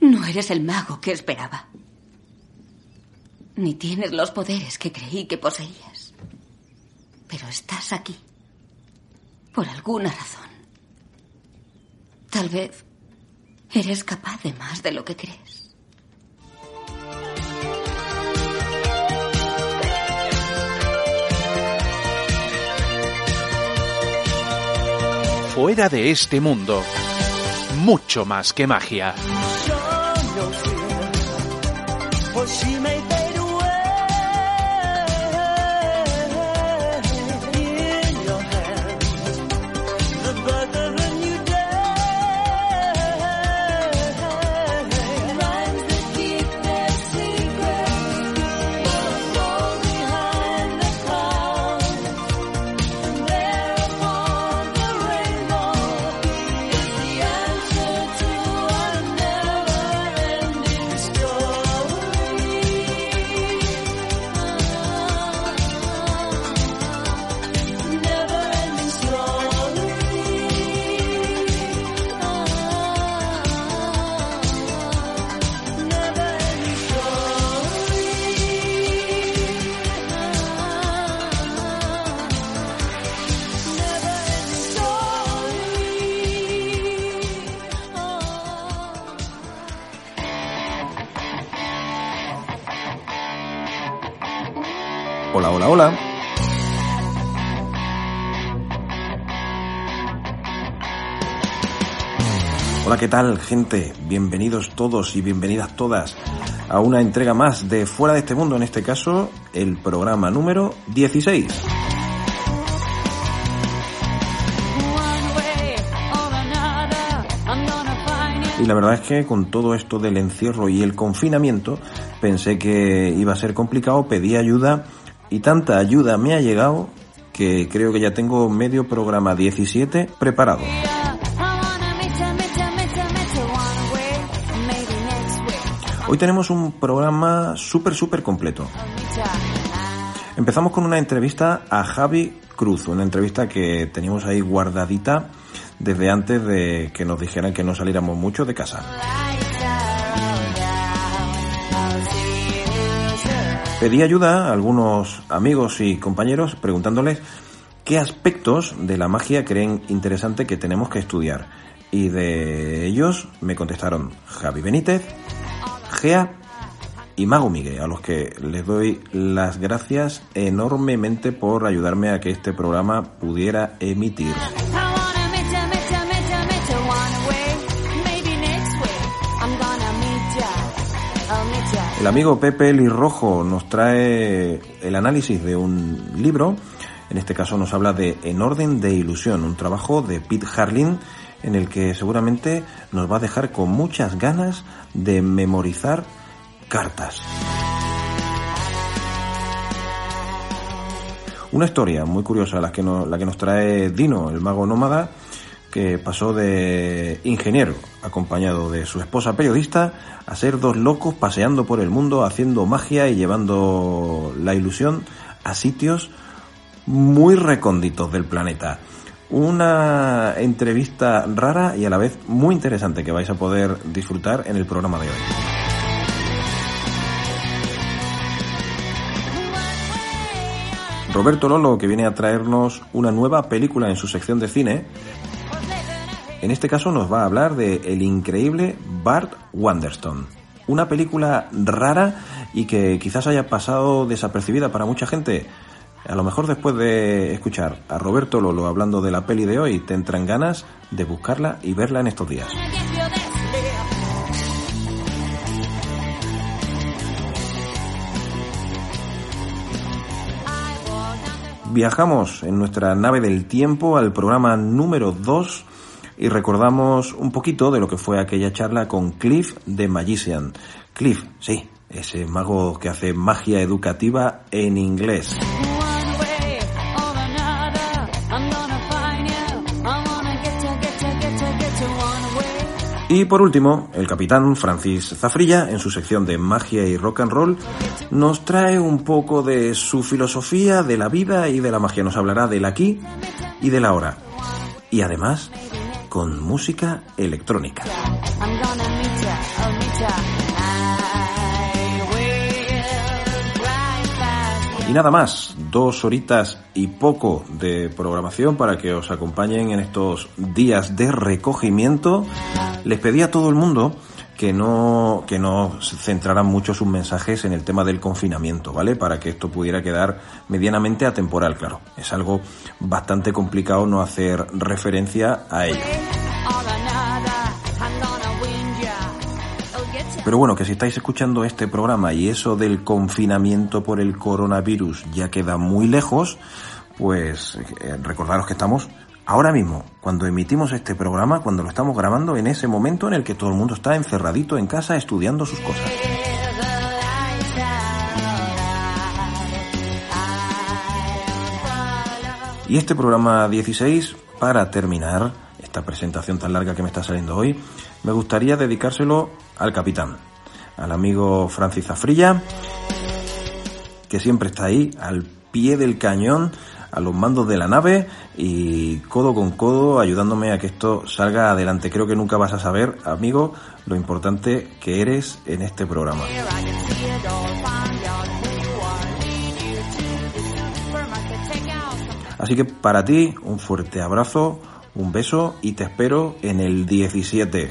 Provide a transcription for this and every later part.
No eres el mago que esperaba. Ni tienes los poderes que creí que poseías. Pero estás aquí. Por alguna razón. Tal vez eres capaz de más de lo que crees. Fuera de este mundo. Mucho más que magia. Hola, Hola, ¿qué tal, gente? Bienvenidos todos y bienvenidas todas a una entrega más de Fuera de este Mundo, en este caso, el programa número 16. Y la verdad es que con todo esto del encierro y el confinamiento, pensé que iba a ser complicado, pedí ayuda y tanta ayuda me ha llegado que creo que ya tengo medio programa 17 preparado. Hoy tenemos un programa súper, súper completo. Empezamos con una entrevista a Javi Cruz, una entrevista que teníamos ahí guardadita desde antes de que nos dijeran que no saliéramos mucho de casa. Pedí ayuda a algunos amigos y compañeros preguntándoles qué aspectos de la magia creen interesante que tenemos que estudiar. Y de ellos me contestaron Javi Benítez, Gea y Mago Miguel, a los que les doy las gracias enormemente por ayudarme a que este programa pudiera emitir. El amigo Pepe Lirrojo nos trae el análisis de un libro, en este caso nos habla de En orden de ilusión, un trabajo de Pete Harlin en el que seguramente nos va a dejar con muchas ganas de memorizar cartas. Una historia muy curiosa la que, nos, la que nos trae Dino, el mago nómada, que pasó de ingeniero, acompañado de su esposa periodista, a ser dos locos paseando por el mundo, haciendo magia y llevando la ilusión a sitios muy recónditos del planeta. Una entrevista rara y a la vez muy interesante que vais a poder disfrutar en el programa de hoy. Roberto Lolo, que viene a traernos una nueva película en su sección de cine, en este caso nos va a hablar de el increíble Bart Wanderstone. Una película rara y que quizás haya pasado desapercibida para mucha gente. A lo mejor después de escuchar a Roberto Lolo hablando de la peli de hoy, te entran ganas de buscarla y verla en estos días. Viajamos en nuestra nave del tiempo al programa número 2 y recordamos un poquito de lo que fue aquella charla con Cliff de Magician. Cliff, sí, ese mago que hace magia educativa en inglés. Y por último, el capitán Francis Zafrilla, en su sección de magia y rock and roll, nos trae un poco de su filosofía de la vida y de la magia. Nos hablará del aquí y del ahora. Y además, con música electrónica. Y nada más, dos horitas y poco de programación para que os acompañen en estos días de recogimiento. Les pedí a todo el mundo que no, que no centraran mucho sus mensajes en el tema del confinamiento, ¿vale? Para que esto pudiera quedar medianamente atemporal, claro. Es algo bastante complicado no hacer referencia a ello. Pero bueno, que si estáis escuchando este programa y eso del confinamiento por el coronavirus ya queda muy lejos, pues eh, recordaros que estamos ahora mismo, cuando emitimos este programa, cuando lo estamos grabando, en ese momento en el que todo el mundo está encerradito en casa estudiando sus cosas. Y este programa 16, para terminar esta presentación tan larga que me está saliendo hoy, me gustaría dedicárselo al capitán, al amigo Francis Afrilla, que siempre está ahí, al pie del cañón, a los mandos de la nave y codo con codo ayudándome a que esto salga adelante. Creo que nunca vas a saber, amigo, lo importante que eres en este programa. Así que para ti, un fuerte abrazo, un beso y te espero en el 17.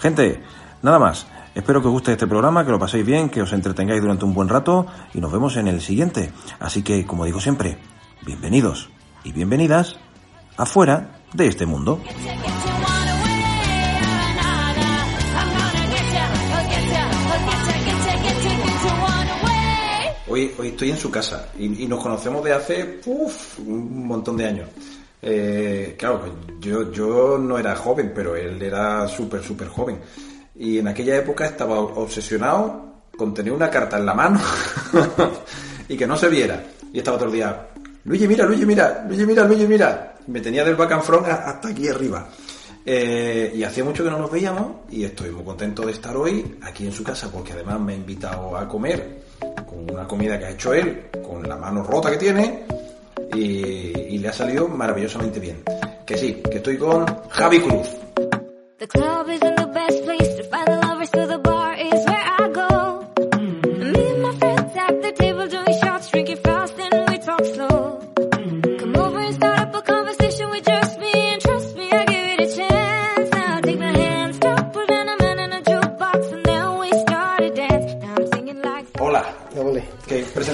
Gente, nada más. Espero que os guste este programa, que lo paséis bien, que os entretengáis durante un buen rato y nos vemos en el siguiente. Así que, como digo siempre, bienvenidos y bienvenidas afuera de este mundo. Hoy, estoy en su casa y, nos conocemos de hace uf, un montón de años. Eh, claro, pues yo, no era joven, pero él era súper, súper joven. Y en aquella época estaba obsesionado con tener una carta en la mano y que no se viera. Y estaba todo el día, Luigi, mira, Luigi, mira, Luigi, mira, Luigi, mira. Me tenía del back front hasta aquí arriba. Eh, y hacía mucho que no nos veíamos y estoy muy contento de estar hoy aquí en su casa porque además me ha invitado a comer con una comida que ha hecho él, con la mano rota que tiene y, y le ha salido maravillosamente bien. Que sí, que estoy con Javi Cruz. The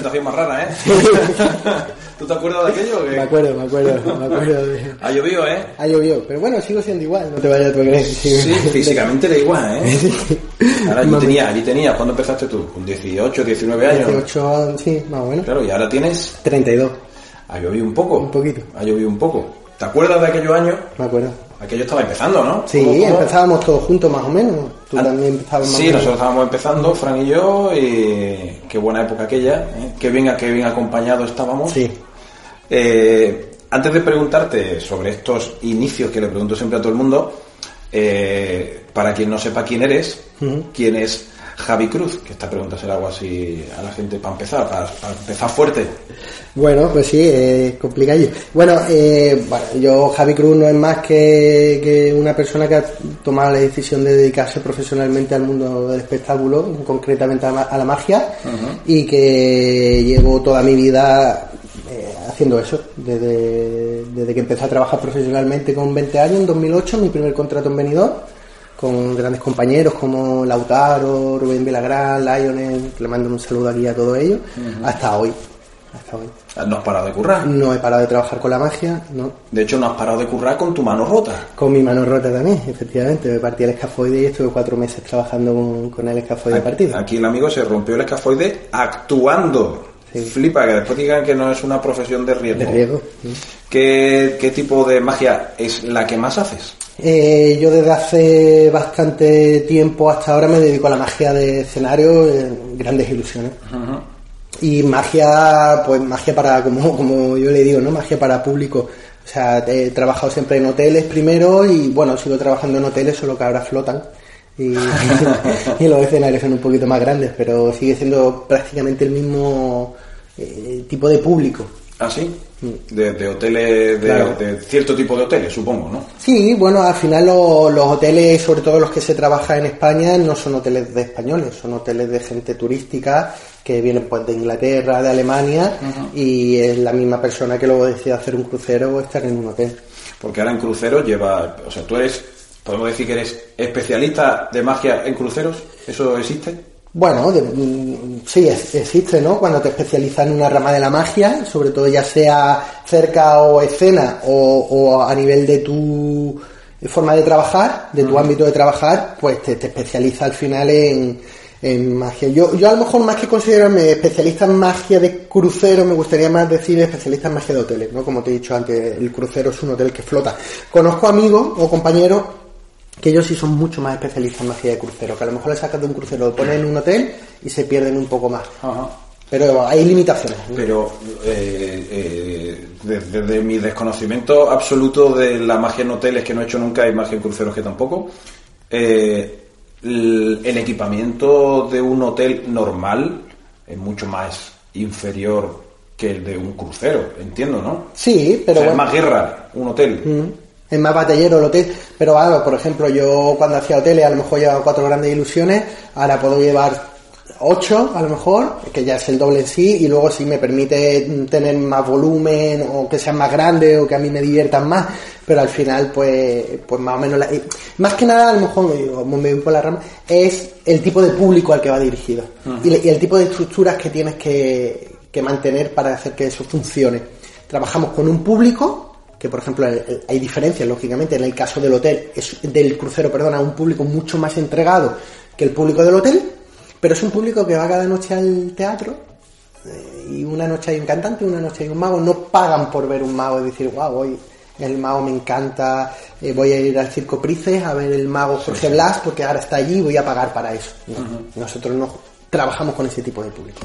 presentación más rara, ¿eh? ¿Tú te acuerdas de aquello? Me acuerdo, me acuerdo, me acuerdo de... Ha llovido, ¿eh? Ha llovido, pero bueno, sigo siendo igual, no te vayas a creer. Sí, físicamente era igual, ¿eh? Ahora allí Más o tenía, allí tenía, ¿cuándo empezaste tú? Con 18, 19 años. 18, sí, más o menos. Claro, y ahora tienes, 32, ha llovido un poco. Un poquito. Ha llovido un poco. ¿Te acuerdas de aquellos años? me acuerdo. Aquello estaba empezando, ¿no? Sí, ¿Cómo- cómo? empezábamos todos juntos más o menos. Tú Ah, también empezabas más Sí, menos. nosotros estábamos empezando, Fran y yo, y qué buena época aquella, ¿eh? qué bien, qué bien acompañados estábamos. Sí. Eh, antes de preguntarte sobre estos inicios que le pregunto siempre a todo el mundo, eh, para quien no sepa quién eres, quién es Javi Cruz, que esta pregunta será algo así a la gente para empezar, para, para empezar fuerte. Bueno, pues sí, es complicadillo. Bueno, eh, bueno, yo, Javi Cruz, no es más que, que una persona que ha tomado la decisión de dedicarse profesionalmente al mundo del espectáculo, concretamente a, ma- a la magia, y que llevo toda mi vida eh, haciendo eso. Desde, desde que empecé a trabajar profesionalmente con 20 años, en 2008, mi primer contrato en Benidorm, con grandes compañeros como Lautaro, Rubén Villagrán, Lionel, que le mando un saludo aquí a todos ellos, hasta hoy. Hasta hoy. No has parado de currar. No he parado de trabajar con la magia, no. De hecho, no has parado de currar con tu mano rota. Con mi mano rota también, efectivamente. Me partí el escafoide y estuve cuatro meses trabajando con, con el escafoide partido. Aquí el amigo se rompió el escafoide actuando. Sí. Flipa, que después digan que no es una profesión de riesgo. De riesgo. sí. ¿Qué, qué tipo de magia es la que más haces? Eh, yo desde hace bastante tiempo hasta ahora me dedico a la magia de escenario, grandes ilusiones. Y magia, pues magia para, como, como yo le digo, ¿no? Magia para público. O sea, he trabajado siempre en hoteles primero y bueno, sigo trabajando en hoteles, solo que ahora flotan. Y, y los escenarios son un poquito más grandes, pero sigue siendo prácticamente el mismo eh, tipo de público. ¿Ah, sí? De, de hoteles, de, Claro. de cierto tipo de hoteles, supongo, ¿no? Sí, bueno, al final lo- los hoteles, sobre todo los que se trabaja en España, no son hoteles de españoles, son hoteles de gente turística que vienen pues de Inglaterra, de Alemania y es la misma persona que luego decide hacer un crucero o estar en un hotel. Porque ahora en cruceros lleva, o sea, tú eres, podemos decir que eres especialista de magia en cruceros, ¿eso existe? Bueno, de- sí, es- existe, ¿no? Cuando te especializas en una rama de la magia, sobre todo ya sea cerca o escena o, o a nivel de tu forma de trabajar, de tu ámbito de trabajar, pues te, te especializa al final en, en magia. Yo, yo a lo mejor más que considerarme especialista en magia de crucero, me gustaría más decir especialista en magia de hoteles, ¿no? Como te he dicho antes, el crucero es un hotel que flota. Conozco amigos o compañeros que ellos sí son mucho más especialistas en magia de crucero, que a lo mejor le sacas de un crucero, lo ponen en un hotel y se pierden un poco más. Pero hay limitaciones. Pero eh, eh, desde, desde mi desconocimiento absoluto de la magia en hoteles que no he hecho nunca y magia en cruceros que tampoco, eh, el, el equipamiento de un hotel normal es mucho más inferior que el de un crucero, entiendo, ¿no? Sí, pero O sea, es más guerra un hotel. Mm, Es más batallero el hotel, pero por ejemplo, yo cuando hacía hoteles a lo mejor llevaba cuatro grandes ilusiones, ahora puedo llevar ocho a lo mejor, que ya es el doble en sí, y luego si me permite tener más volumen o que sean más grandes o que a mí me diviertan más, pero al final pues, pues más o menos, la- más que nada a lo mejor, me me voy por la rama, es el tipo de público al que va dirigido y, y el tipo de estructuras que tienes que, que mantener para hacer que eso funcione. Trabajamos con un público que por ejemplo el- el- hay diferencias lógicamente en el caso del hotel es del crucero perdona un público mucho más entregado que el público del hotel pero es un público que va cada noche al teatro eh, y una noche hay un cantante una noche hay un mago no pagan por ver un mago y decir wow hoy el mago me encanta eh, voy a ir al circo Prices a ver el mago Jorge Blas porque ahora está allí y voy a pagar para eso No, nosotros no trabajamos con ese tipo de público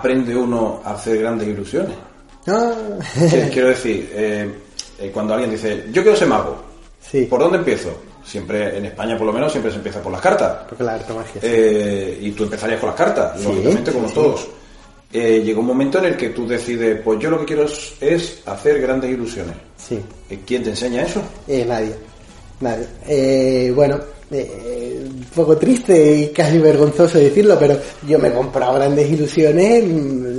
aprende uno a hacer grandes ilusiones? Ah, Quiero- decir, eh, eh, cuando alguien dice, yo quiero ser mago, Sí. ¿por dónde empiezo? Siempre, en España por lo menos, siempre se empieza por las cartas. porque la arte magia. Eh, y tú empezarías con las cartas, Sí, lógicamente, como sí, todos. Eh, llegó un momento en el que tú decides, pues yo lo que quiero es, es hacer grandes ilusiones. sí Eh, ¿Quién te enseña eso? Eh, nadie, nadie. Eh, bueno, eh, un poco triste y casi vergonzoso decirlo, pero yo me he comprado grandes ilusiones,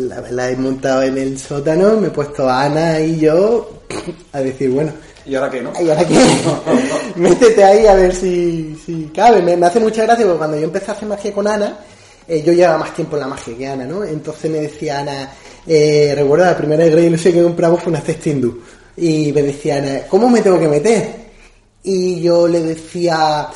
la, la he montado en el sótano, me he puesto a Ana y yo a decir, bueno, ¿Y ahora qué, no? ¿y ahora qué? Métete ahí a ver si, si cabe. Me, me hace mucha gracia porque cuando yo empecé a hacer magia con Ana, eh, yo llevaba más tiempo en la magia que Ana, ¿no? Entonces me decía Ana, eh, recuerdo la primera gran ilusión que compramos fue una cesta hindú. Y me decía Ana, ¿cómo me tengo que meter? Y yo le decía,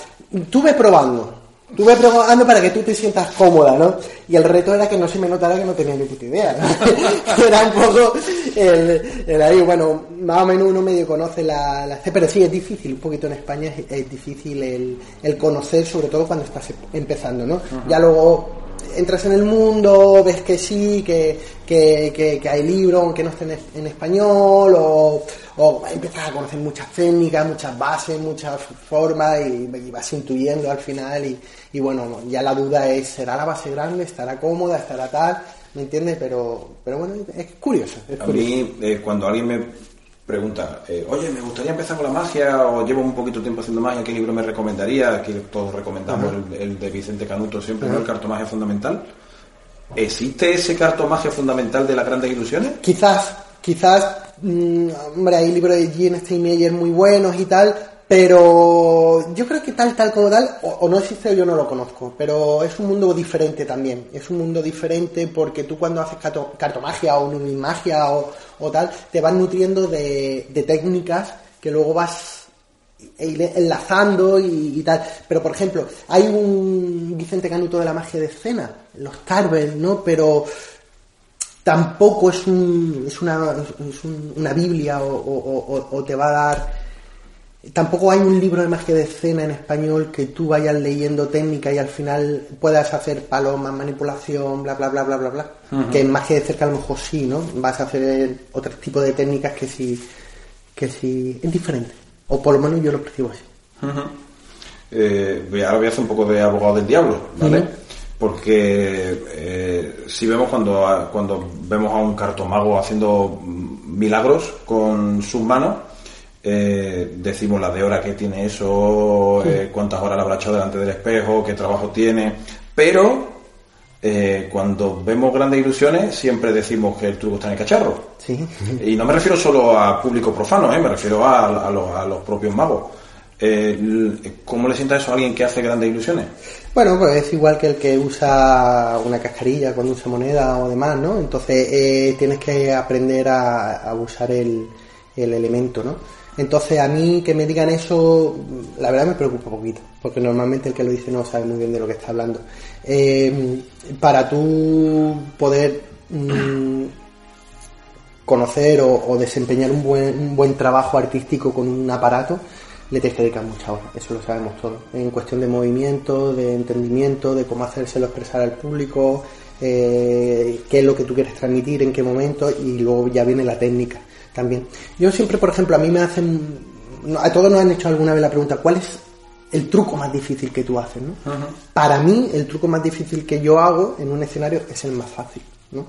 tú ve probando. Tú ve probando para que tú te sientas cómoda, ¿no? Y el reto era que no se me notara que no tenía ni puta idea, ¿no? era un poco el, el ahí, bueno, más o menos uno medio conoce la, la pero sí es difícil, un poquito en España es, es difícil el, el conocer, sobre todo cuando estás empezando, ¿no? Ya luego entras en el mundo, ves que sí, que, que, que, que hay libros, aunque no estén en, español, o, o empiezas a conocer muchas técnicas, muchas bases, muchas formas, y, y vas intuyendo al final, y, y bueno, ya la duda es, ¿será la base grande? ¿Estará cómoda? ¿Estará tal? ¿Me entiendes? Pero, pero bueno, es curioso. Es A mí, eh, cuando alguien me pregunta, eh, oye, me gustaría empezar con la magia o llevo un poquito tiempo haciendo magia, ¿qué libro me recomendaría? Aquí todos recomendamos el, el de Vicente Canuto siempre, ¿no? El cartomagia fundamental. ¿Existe ese cartomagia fundamental de las grandes ilusiones? Quizás, quizás, mm, hombre, hay libros de Jean Steinmeier muy buenos y tal, pero yo creo que tal, tal como tal, o, no existe o yo no lo conozco, pero es un mundo diferente también. Es un mundo diferente porque tú cuando haces carto- cartomagia o numismagia o, o tal, te vas nutriendo de, de técnicas que luego vas enlazando y, tal. Pero, por ejemplo, hay un Vicente Canuto de la magia de escena, los Carvel, ¿no? Pero tampoco es, un, es, una, una Biblia o- o te va a dar tampoco hay un libro de magia de escena en español que tú vayas leyendo técnica y al final puedas hacer palomas, manipulación, bla, bla, bla, bla, bla, bla. Que en magia de cerca a lo mejor sí, ¿no? Vas a hacer otro tipo de técnicas que sí, que sí es diferente. O por lo menos yo lo percibo así. Eh, ahora voy a hacer un poco de abogado del diablo, ¿vale? Porque eh, si vemos cuando, cuando vemos a un cartomago haciendo milagros con sus manos, eh, decimos la de hora que tiene eso, eh, cuántas horas le habrá echado delante del espejo, qué trabajo tiene, pero eh, cuando vemos grandes ilusiones siempre decimos que el truco está en el cacharro. Sí. Y no me refiero solo a público profano, ¿eh? me refiero a, a los, a los propios magos. Eh, ¿Cómo le sienta eso a alguien que hace grandes ilusiones? Bueno, pues es igual que el que usa una cascarilla cuando usa moneda o demás, ¿no? Entonces eh, tienes que aprender a, a usar el, el elemento, ¿no? Entonces a mí que me digan eso, la verdad me preocupa un poquito, porque normalmente el que lo dice no sabe muy bien de lo que está hablando. Eh, para tú poder mm, conocer o, desempeñar un buen, un buen trabajo artístico con un aparato, le tienes que dedicar muchas horas, eso lo sabemos todos. En cuestión de movimiento, de entendimiento, de cómo hacérselo expresar al público, eh, qué es lo que tú quieres transmitir, en qué momento, y luego ya viene la técnica también. Yo siempre, por ejemplo, a mí me hacen, no, a todos nos han hecho alguna vez la pregunta, ¿cuál es el truco más difícil que tú haces? ¿no? Para mí, el truco más difícil que yo hago en un escenario es el más fácil, ¿no?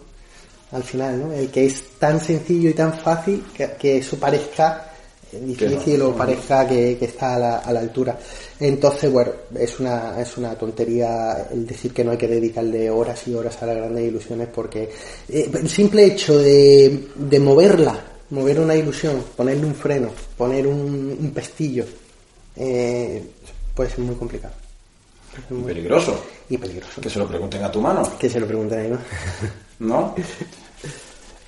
Al final, ¿no? El que es tan sencillo y tan fácil que, que eso parezca eh, difícil o parezca que, que está a la, a la altura. Entonces, bueno, es una, es una tontería el decir que no hay que dedicarle horas y horas a las grandes ilusiones porque eh, el simple hecho de, de moverla, mover una ilusión, ponerle un freno, poner un, un pestillo, eh, puede ser muy complicado. Puede ser muy- Peligroso. Y peligroso. Que se lo pregunten a tu mano, Que se lo pregunten ahí, ¿no? ¿no?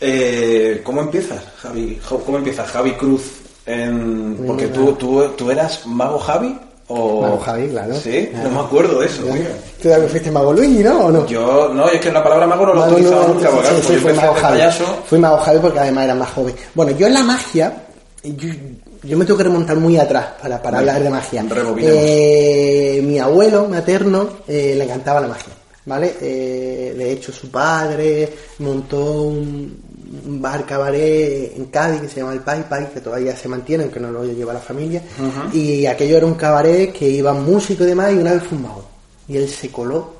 Eh, ¿Cómo empiezas, Javi? ¿Cómo empiezas, Javi Cruz? En... Porque tú, tú, tú eras mago Javi o Mago Javi, claro. Sí, no me acuerdo de eso. tío. ¿Tú también fuiste Mago Luigi, no? ¿O no? Yo no, es que la palabra mago no la Mago utilizaba no, nunca, sí, porque sí, sí, yo fui Mago Javi. Fui Mago Javi porque además era más joven. Bueno, yo en la magia, yo, yo me tengo que remontar muy atrás para, para hablar de magia. Eh, mi abuelo materno eh, le encantaba la magia, ¿vale? Eh, de hecho, su padre montó un bar cabaret en Cádiz que se llama el Pai Pai, que todavía se mantiene, aunque no lo lleva la familia. Y aquello era un cabaret que iban músicos y demás, y una vez fue un mago. Y él se coló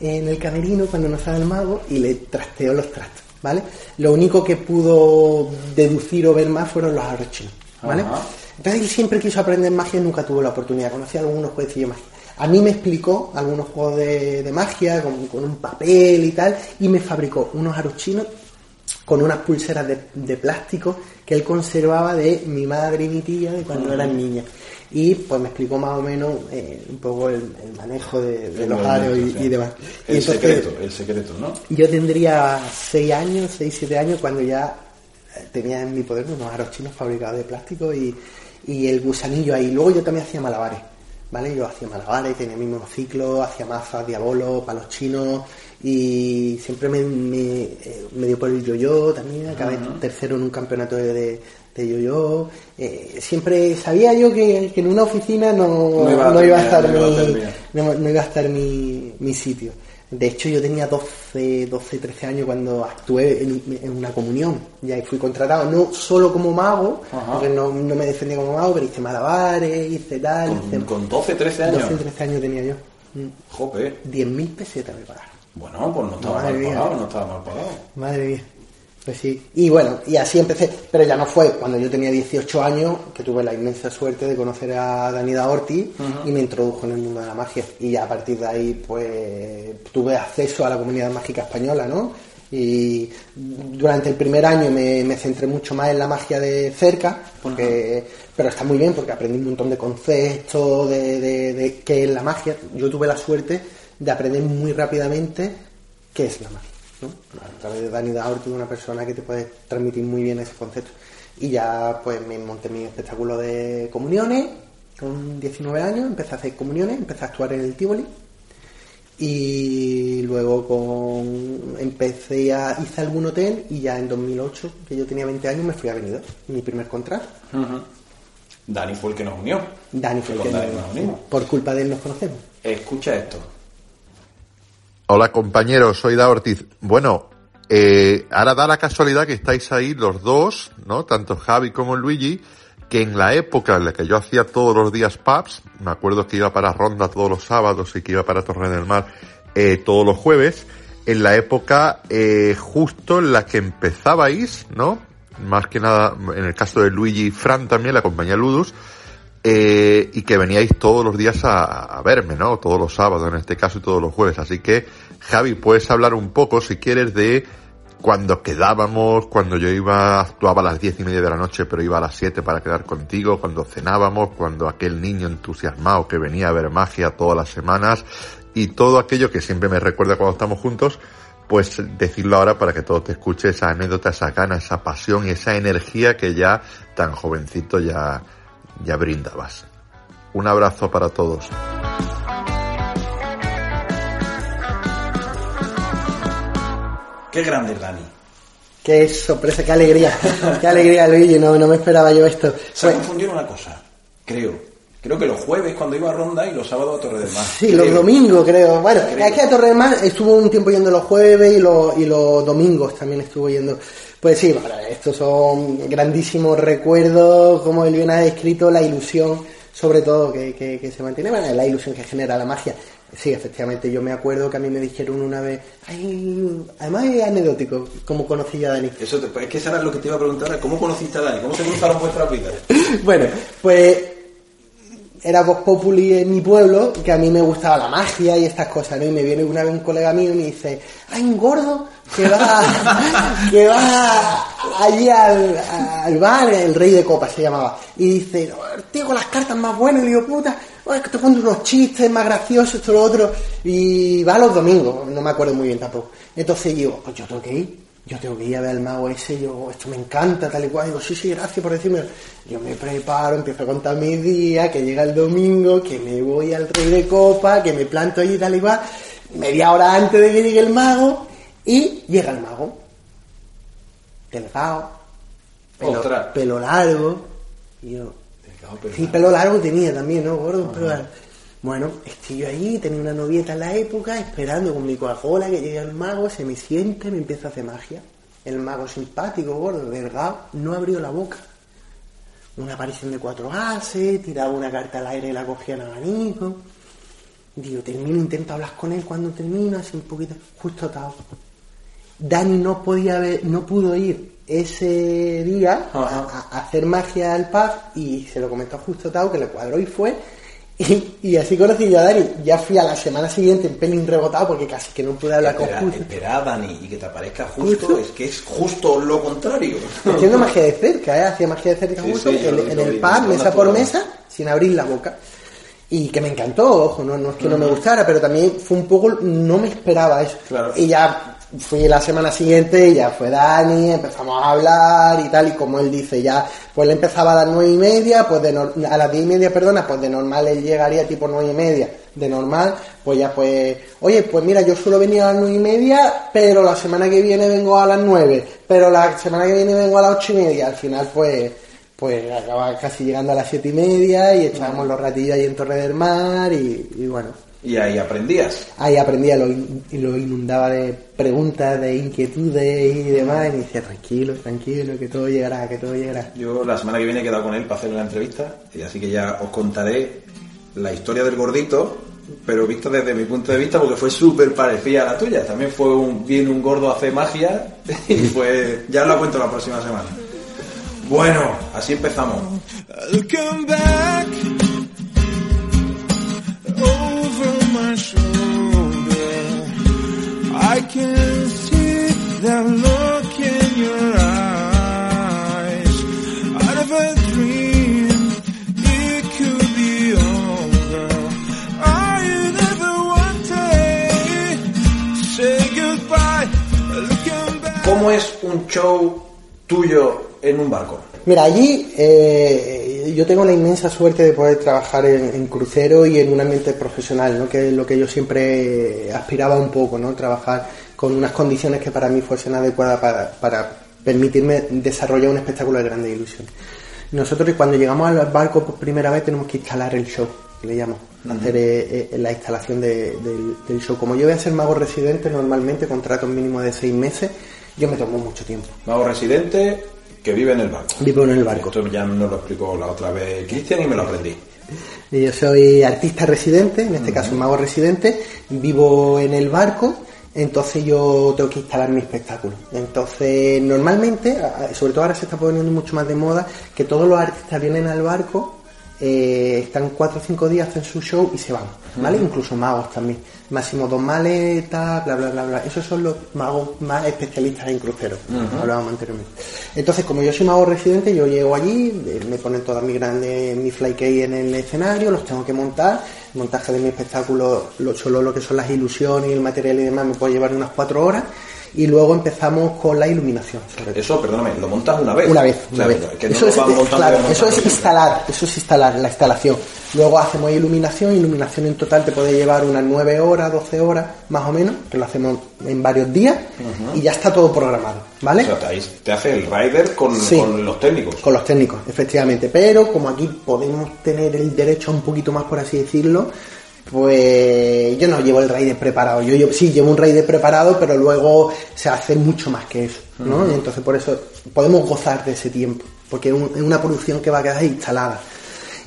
en el camerino cuando no estaba el mago y le trasteó los trastos, ¿vale? Lo único que pudo deducir o ver más fueron los arrochinos, ¿vale? Entonces él siempre quiso aprender magia y nunca tuvo la oportunidad. Conocía algunos jueguecillos de magia. A mí me explicó algunos juegos de, de magia con, con un papel y tal y me fabricó unos arrochinos con unas pulseras de, de plástico que él conservaba de mi madre y mi tía de cuando eran niñas. Y pues me explicó más o menos eh, un poco el, el manejo de, de El los aros y, demás. Y El entonces, secreto, el secreto, ¿no? yo tendría 6 años, 6, 7 años cuando ya eh, tenía en mi poder unos aros chinos fabricados de plástico y, y el gusanillo ahí. Luego yo también hacía malabares, ¿vale? Yo hacía malabares, tenía mi monociclo, hacía mazas, diabolo, palos chinos y siempre me, me, eh, me dio por el yo-yo también, acabé tercero en un campeonato de, de, yo-yo. Eh, siempre sabía yo que, que en una oficina no, No iba a no iba a terminar, estar mi, terminar. no, no iba a estar mi, mi sitio. De hecho, yo tenía 12, 12, 13 años cuando actué en, en una comunión. Ya fui contratado, no solo como mago, porque no, no me defendía como mago, pero hice malabares, hice tal, hice... Con, con 12, 13 años. 12, 13 años tenía yo. Jope. 10.000 pesetas me pagaron. Bueno, pues no estaba Madre mal mía. pagado, no estaba mal pagado. Madre mía. Pues sí. Y bueno, y así empecé. Pero ya no fue cuando yo tenía 18 años que tuve la inmensa suerte de conocer a Danida Ortiz y me introdujo en el mundo de la magia. Y ya a partir de ahí, pues tuve acceso a la comunidad mágica española, ¿no? Y durante el primer año me, me centré mucho más en la magia de cerca, porque, pero está muy bien porque aprendí un montón de conceptos, de, de, de qué es la magia. Yo tuve la suerte de aprender muy rápidamente qué es la magia. ¿no? A través de Dani Daorti, una persona que te puede transmitir muy bien ese concepto. Y ya pues me monté mi espectáculo de comuniones con 19 años, empecé a hacer comuniones, empecé a actuar en el Tivoli y luego con empecé a hice algún hotel y ya en 2008, que yo tenía 20 años, me fui a Benidorm, mi primer contrato. Dani fue el que nos unió. Dani fue el que Dani nos- unimos. Por culpa de él nos conocemos. Escucha esto. Hola compañeros, soy Da Ortiz. Bueno, eh, ahora da la casualidad que estáis ahí los dos, ¿no? Tanto Javi como Luigi, que en la época en la que yo hacía todos los días pubs, me acuerdo que iba para Ronda todos los sábados y que iba para Torre del Mar eh, todos los jueves, en la época eh, justo en la que empezabais, ¿no? Más que nada, en el caso de Luigi Fran también, la compañía Ludus, eh, y que veníais todos los días a, verme, ¿no? Todos los sábados en este caso y todos los jueves. Así que, Javi, puedes hablar un poco, si quieres, de cuando quedábamos, cuando yo iba, actuaba a las diez y media de la noche, pero iba a las siete para quedar contigo, cuando cenábamos, cuando aquel niño entusiasmado que venía a ver magia todas las semanas y todo aquello que siempre me recuerda cuando estamos juntos, pues decirlo ahora para que todo te escuche esa anécdota, esa gana, esa pasión y esa energía que ya tan jovencito ya, ya brindabas. Un abrazo para todos. Qué grande Dani. Qué sorpresa, qué alegría. qué alegría, Luigi. No, no me esperaba yo esto. Se Pues, confundido una cosa, creo. Creo que los jueves cuando iba a Ronda y los sábados a Torre del Mar. Sí, los Creo. domingos creo. Bueno, es que a Torre del Mar estuvo un tiempo yendo los jueves y los, y los domingos también estuvo yendo. Pues sí, bueno, estos son grandísimos recuerdos, como él bien ha descrito, la ilusión, sobre todo, que, que- que se mantiene, bueno, la ilusión que genera la magia. Sí, efectivamente, yo me acuerdo que a mí me dijeron una vez, ay, además es anecdótico, como conocí a Dani. Eso te- es que eso era lo que te iba a preguntar, ¿cómo conociste a Dani? ¿Cómo se cruzaron vuestras vidas? Bueno, pues era Vox Populi en mi pueblo, que a mí me gustaba la magia y estas cosas, ¿no? Y me viene una vez un colega mío y me dice, hay un gordo que va, que va allí al, al bar, el rey de copas se llamaba, y dice, "No, tío con las cartas más buenas, y le digo, puta, oh, es que te cuento unos chistes más graciosos, esto, lo otro, y va los domingos, no me acuerdo muy bien tampoco. Entonces digo, pues yo tengo que ir, yo tengo que ir a ver al mago ese, yo, esto me encanta, tal y cual, digo, sí, sí, gracias por decirme. Yo me preparo, empiezo a contar mis días, que llega el domingo, que me voy al rey de copa, que me planto allí, tal y cual, media hora antes de que llegue el mago, y llega el mago. Delgado, pelo, pelo largo, y yo, Delgado, pero- Sí, pelo largo tenía también, ¿no? Gordo. Bueno, estoy yo ahí, tenía una novieta en la época, esperando con mi Coca-Cola que llegue el mago, se me siente, me empieza a hacer magia. El mago simpático, gordo, delgado, no abrió la boca. Una aparición de cuatro ases, tiraba una carta al aire y la cogía en abanico. Digo, termino, intento hablar con él cuando termino, así un poquito, justo atado. Dani no podía ver, no pudo ir ese día a, hacer magia al pub y se lo comentó justo Tao que le cuadró y fue y, y así conocí yo a Dani ya fui a la semana siguiente en pelín rebotado porque casi que no pude hablar con Espera, Justo espera, Dani, y que te aparezca justo, Justo. es que es justo lo contrario. haciendo magia de cerca ¿eh? hacía magia de cerca Sí, justo sí, en, el pub me mesa por mesa sin abrir la boca y que me encantó, ojo, no, no es que no me gustara, pero también fue un poco, no me esperaba eso. Claro. Y ya fui la semana siguiente y ya fue Dani, empezamos a hablar y tal, y como él dice, ya, pues le empezaba a las nueve y media, pues de nor- a las diez y media, perdona, pues de normal él llegaría tipo nueve y media, de normal, pues ya pues, oye, pues mira, yo suelo venir a las nueve y media, pero la semana que viene vengo a las nueve, pero la semana que viene vengo a las ocho y media, al final pues, pues acaba casi llegando a las siete y media y echábamos los ratillos ahí en Torre del Mar y bueno, Y ahí aprendías. ahí aprendía, lo, in- lo inundaba de preguntas, de inquietudes y demás, y me decía, tranquilo, tranquilo, que todo llegará, que todo llegará. Yo la semana que viene he quedado con él para hacer una entrevista, y así que ya os contaré la historia del gordito, pero visto desde mi punto de vista, porque fue súper parecida a la tuya. También fue un, viene un gordo a hacer magia, y fue, ya lo cuento la próxima semana. Bueno, así empezamos. I can see look in your eyes. ¿Cómo es un show tuyo en un barco? Mira, allí eh, yo tengo la inmensa suerte de poder trabajar en, en crucero y en un ambiente profesional, ¿no? que es lo que yo siempre aspiraba un poco, ¿no? trabajar con unas condiciones que para mí fuesen adecuadas para, para permitirme desarrollar un espectáculo de grande ilusión. Nosotros cuando llegamos al barco por primera vez tenemos que instalar el show, que le llamo, hacer eh, eh, la instalación de- del, del show. Como yo voy a ser mago residente, normalmente contrato mínimo de seis meses, yo me tomo mucho tiempo. Mago residente que vive en el barco. Vivo en el barco. Esto ya nos lo explicó la otra vez Cristian y me lo aprendí. Yo soy artista residente, en este caso mago residente, vivo en el barco, entonces yo tengo que instalar mi espectáculo. Entonces, normalmente, sobre todo ahora se está poniendo mucho más de moda, que todos los artistas vienen al barco, eh, están cuatro o cinco días, hacen su show y se van, ¿vale? Incluso magos también. Máximo dos maletas, bla, bla, bla, bla. Esos son los magos más especialistas en cruceros, como hablábamos anteriormente. Entonces, como yo soy mago residente, yo llego allí, eh, me ponen todas mis grandes, mi fly cake en el escenario, los tengo que montar. El montaje de mi espectáculo, lo- solo lo que son las ilusiones y el material y demás, me puede llevar unas cuatro horas. Y luego empezamos con la iluminación, sobre. Eso, perdóname, lo montas una vez. Una vez, O sea, una vez. Que no eso, es, claro, eso instalar, eso es instalar la instalación. Luego hacemos iluminación, iluminación en total te puede llevar unas 9 horas, 12 horas, más o menos, que lo hacemos en varios días y ya está todo programado, ¿vale? O sea, te, hace el rider con, Sí. con los técnicos. Con los técnicos, efectivamente. Pero como aquí podemos tener el derecho un poquito más, por así decirlo, pues yo no llevo el raider preparado. Yo, sí llevo un raider preparado, pero luego se hace mucho más que eso, ¿no? Y entonces por eso podemos gozar de ese tiempo, porque es, un- es una producción que va a quedar instalada.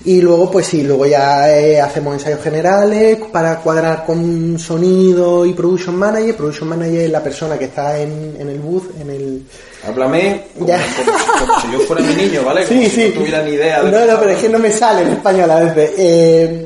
Y luego, pues sí, luego ya eh, hacemos ensayos generales para cuadrar con sonido y production manager. Production manager es la persona que está en, en el booth, en el, Háblame como, Ya. como- como si yo fuera mi niño, ¿vale? Como Sí, si sí. no tuviera ni idea de No, no, pero es que no me sale en español a veces. Eh,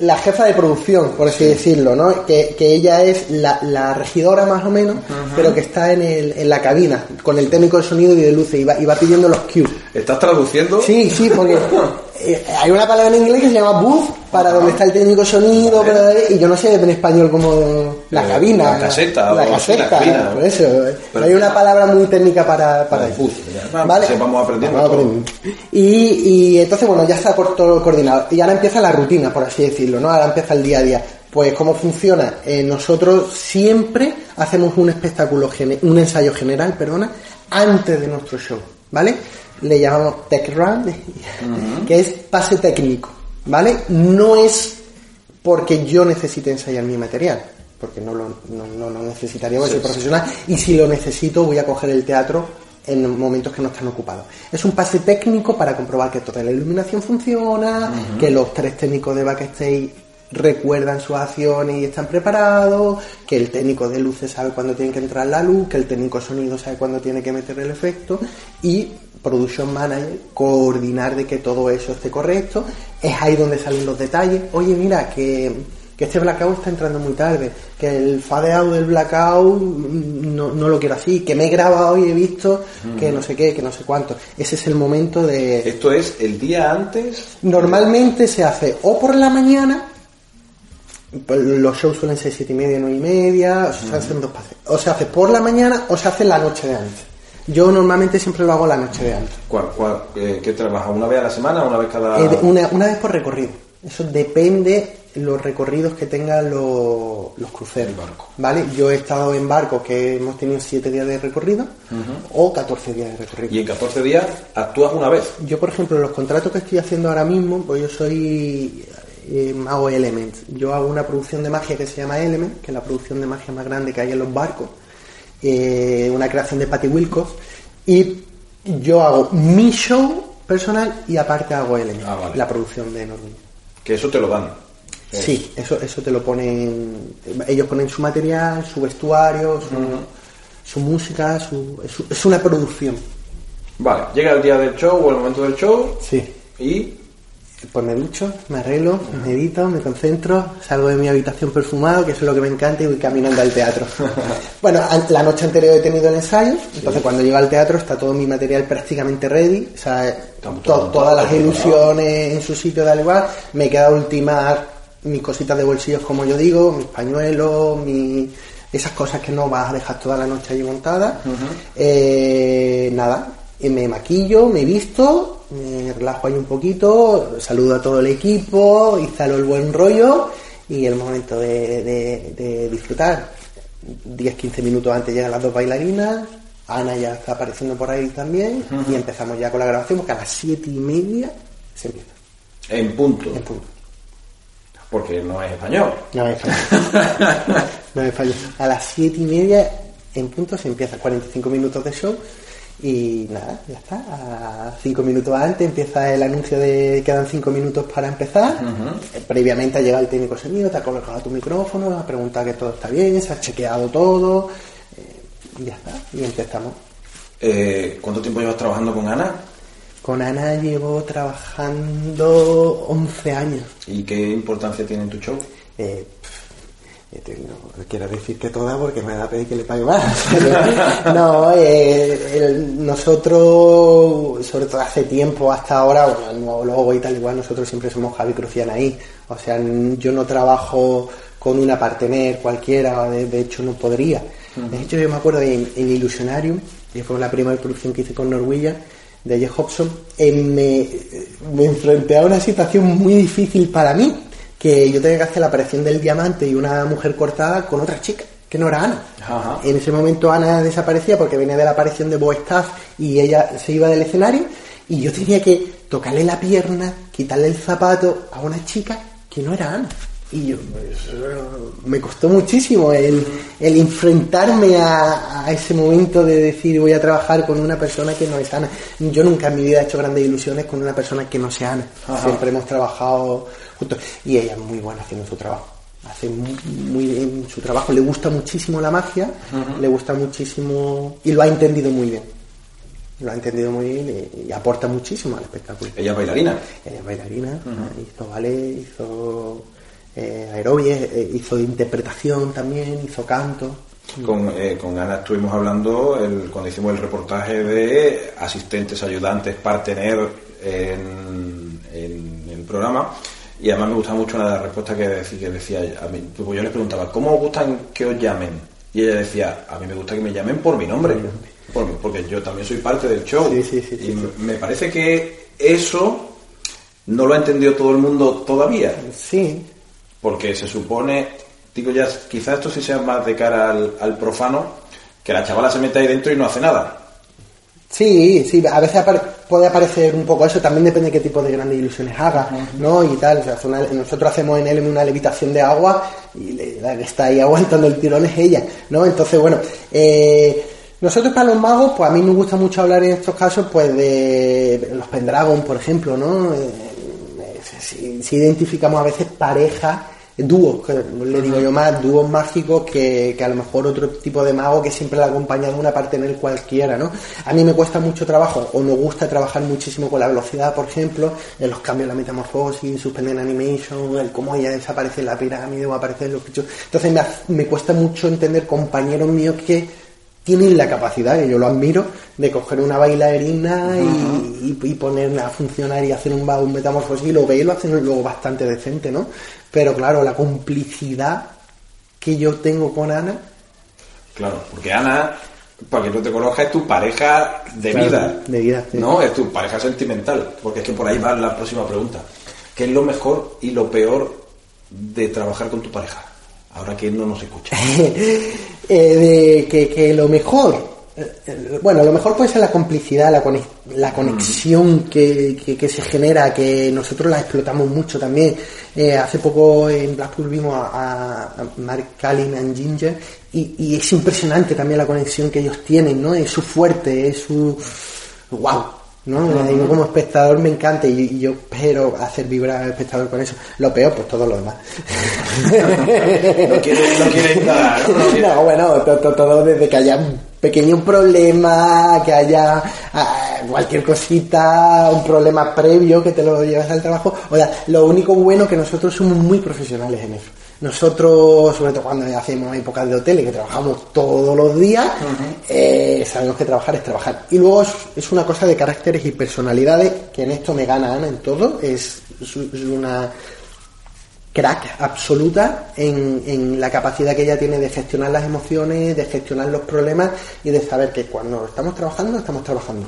la jefa de producción, por así decirlo, ¿no? Que, que ella es la, la regidora más o menos, pero que está en, el, en la cabina, con el técnico de sonido y de luces, y va, y va pidiendo los cues. ¿Estás traduciendo? Sí, sí, porque eh, hay una palabra en inglés que se llama booth, para donde está el técnico sonido, Vale. pero- y yo no sé en español como la Eh, cabina. la caseta, la caseta, cabina. por eso. Pero- hay una palabra muy técnica para, para Vale, eso. booth, ya. Vamos, aprendiendo Vamos aprendiendo. Y, y entonces, bueno, ya está por todo coordinado. Y ahora empieza la rutina, por así decirlo, ¿no? Ahora empieza el día a día. Pues, ¿cómo funciona? Eh, nosotros siempre hacemos un espectáculo, un ensayo general, perdona, antes de nuestro show, ¿vale? Le llamamos Tech Run, que es pase técnico, ¿vale? No es porque yo necesite ensayar mi material, porque no lo, no, no lo necesitaría, porque soy profesional, y si lo necesito voy a coger el teatro en momentos que no están ocupados. Es un pase técnico para comprobar que toda la iluminación funciona, que los tres técnicos de backstage recuerdan sus acciones y están preparados, que el técnico de luces sabe cuándo tiene que entrar la luz, que el técnico de sonido sabe cuándo tiene que meter el efecto y production manager coordinar de que todo eso esté correcto. Es ahí donde salen los detalles. Oye, mira, que, que este blackout está entrando muy tarde, que el fade out del blackout mm, no, no lo quiero así, que me he grabado y he visto que no sé qué, que no sé cuánto. Ese es el momento de... Esto es el día antes. Normalmente se hace o por la mañana, pues los shows suelen ser siete y media, nueve y media, o se hacen dos pases. O se hace por la mañana o se hace la noche de antes. Yo normalmente siempre lo hago la noche de antes. ¿Cuál, cuál, eh, ¿Qué trabajas? ¿Una vez a la semana o una vez cada.? Eh, una, una vez por recorrido. Eso depende los recorridos que tengan los, los cruceros. ¿Vale? Yo he estado en barcos que hemos tenido 7 días de recorrido o 14 días de recorrido. Y en 14 días actúas una vez. Yo, por ejemplo, los contratos que estoy haciendo ahora mismo, pues yo soy. eh, hago Element. Yo hago una producción de magia que se llama Element, que es la producción de magia más grande que hay en los barcos. Eh, una creación de Patty Wilcox. Y yo hago mi show personal y aparte hago Element, Ah, vale. la producción de Norway. Que eso te lo dan. Sí, eso, eso te lo ponen. Ellos ponen su material, su vestuario, su, su música, su, es, es una producción. Vale, llega el día del show o el momento del show Sí. y. Pues me ducho, me arreglo, medito, me concentro, salgo de mi habitación perfumado, que eso es lo que me encanta, y voy caminando al teatro. bueno, la noche anterior he tenido el ensayo, entonces cuando llego al teatro está todo mi material prácticamente ready, o sea, to- todas las ilusiones en su sitio da igual, me queda ultimar mis cositas de bolsillos como yo digo, mis pañuelos, mi- esas cosas que no vas a dejar toda la noche allí montadas. Eh, nada, me maquillo, me visto, me relajo ahí un poquito, saludo a todo el equipo, instalo el buen rollo y el momento de, de- de disfrutar. 10-15 minutos antes llegan las dos bailarinas, Ana ya está apareciendo por ahí también y empezamos ya con la grabación porque a las siete y media se empieza. En punto. En punto. Porque no es español. No es falla. no es falla. A las siete y media en punto se empieza 45 minutos de show y nada, ya está. A cinco minutos antes empieza el anuncio de quedan cinco minutos para empezar. Previamente ha llegado el técnico sonido, te ha colocado tu micrófono, ha preguntado que todo está bien, se ha chequeado todo eh, ya está. Y empezamos. Eh, ¿Cuánto tiempo llevas trabajando con Ana? Con Ana llevo trabajando 11 años. ¿Y qué importancia tiene en tu show? Eh, no quiero decir que toda porque me da a pedir que le pague más. No, eh, el- nosotros, sobre todo hace tiempo hasta ahora, bueno, el nuevo logo y tal, igual nosotros siempre somos Javi Crucial ahí. O sea, yo no trabajo con una partener cualquiera, de, de hecho no podría. De hecho, yo me acuerdo en, en Illusionarium, que fue la primera producción que hice con Norwegian, de Jeff Hobson, eh, me, me enfrenté a una situación muy difícil para mí, que yo tenía que hacer la aparición del diamante y una mujer cortada con otra chica, que no era Ana. Ajá. En ese momento Ana desaparecía porque venía de la aparición de Bo Staff y ella se iba del escenario y yo tenía que tocarle la pierna, quitarle el zapato a una chica que no era Ana. Y yo, eh, me costó muchísimo el, el enfrentarme a, a ese momento de decir voy a trabajar con una persona que no es Ana. Yo nunca en mi vida he hecho grandes ilusiones con una persona que no sea Ana. Siempre hemos trabajado juntos. Y ella es muy buena haciendo su trabajo. Hace muy, muy bien su trabajo. Le gusta muchísimo la magia, le gusta muchísimo y lo ha entendido muy bien. Lo ha entendido muy bien y, y aporta muchísimo al espectáculo. Ella es bailarina. Ella es bailarina, hizo ballet, hizo eh, aerobia, eh, hizo interpretación también, hizo canto. Con, eh, con Ana estuvimos hablando el- cuando hicimos el reportaje de asistentes, ayudantes, partener en, en el programa. Y además me gusta mucho una de las respuestas que decía, que decía a mí. Pues yo les preguntaba, ¿cómo os gustan que os llamen? Y ella decía, a mí me gusta que me llamen por mi nombre. Por porque yo también soy parte del show. Sí, sí, sí, y me parece que eso no lo ha entendido todo el mundo todavía. Sí, Porque se supone, digo ya, quizás esto sí sea más de cara al, al profano, que la chavala se mete ahí dentro y no hace nada. Sí, sí, a veces apare- puede aparecer un poco eso, también depende de qué tipo de grandes ilusiones haga, ¿no? Y tal, o sea, una- nosotros hacemos en él una levitación de agua y le- la que está ahí aguantando el tirón es ella, ¿no? Entonces, bueno, eh, nosotros para los magos, pues a mí me gusta mucho hablar en estos casos, pues de los Pendragon, por ejemplo, ¿no? Eh, eh, si, si identificamos a veces parejas, dúos, le digo yo más, dúos mágicos que, que a lo mejor otro tipo de mago que siempre le ha acompañado una parte en él cualquiera, ¿no? A mí me cuesta mucho trabajo, o nos gusta trabajar muchísimo con la velocidad, por ejemplo, en los cambios de la metamorfosis, suspender animation, el cómo ella desaparece en la pirámide o aparece en los bichos. Entonces me, me cuesta mucho entender compañeros míos que tienen la capacidad, que yo lo admiro, de coger una bailarina y, y- y ponerla a funcionar y hacer un, un metamorfosis y lo ve y lo hacen luego bastante decente, ¿no? Pero claro, la complicidad que yo tengo con Ana, Claro, porque Ana, para que tú te conozcas, es tu pareja de Claro, vida. de vida, sí. No, es tu pareja sentimental. Porque es que por ahí va la próxima pregunta. ¿Qué es lo mejor y lo peor de trabajar con tu pareja? Ahora que no nos escucha. eh, de que, que lo mejor, eh, eh, bueno, lo mejor puede ser la complicidad, la, conex- la conexión que, que- que se genera, que nosotros la explotamos mucho también. Eh, hace poco en Blackpool vimos a Mark Callin and Ginger y, y es impresionante también la conexión que ellos tienen, ¿no? Es su fuerte, es su... ¡Wow! ¿No? Yo como espectador me encanta y, y yo espero hacer vibrar al espectador con eso. Lo peor, pues todo lo demás. No quiere, no quiere indagar, ¿no? No quiere- No, bueno, to- to- todo desde que haya un pequeño problema, que haya ah, cualquier cosita, un problema previo que te lo llevas al trabajo. O sea, lo único bueno que nosotros somos muy profesionales en eso. Nosotros, sobre todo cuando hacemos épocas de hotel y que trabajamos todos los días, eh, sabemos que trabajar es trabajar. Y luego es, es una cosa de caracteres y personalidades, que en esto me gana Ana en todo, es, es una crack absoluta en, en la capacidad que ella tiene de gestionar las emociones, de gestionar los problemas y de saber que cuando estamos trabajando, estamos trabajando.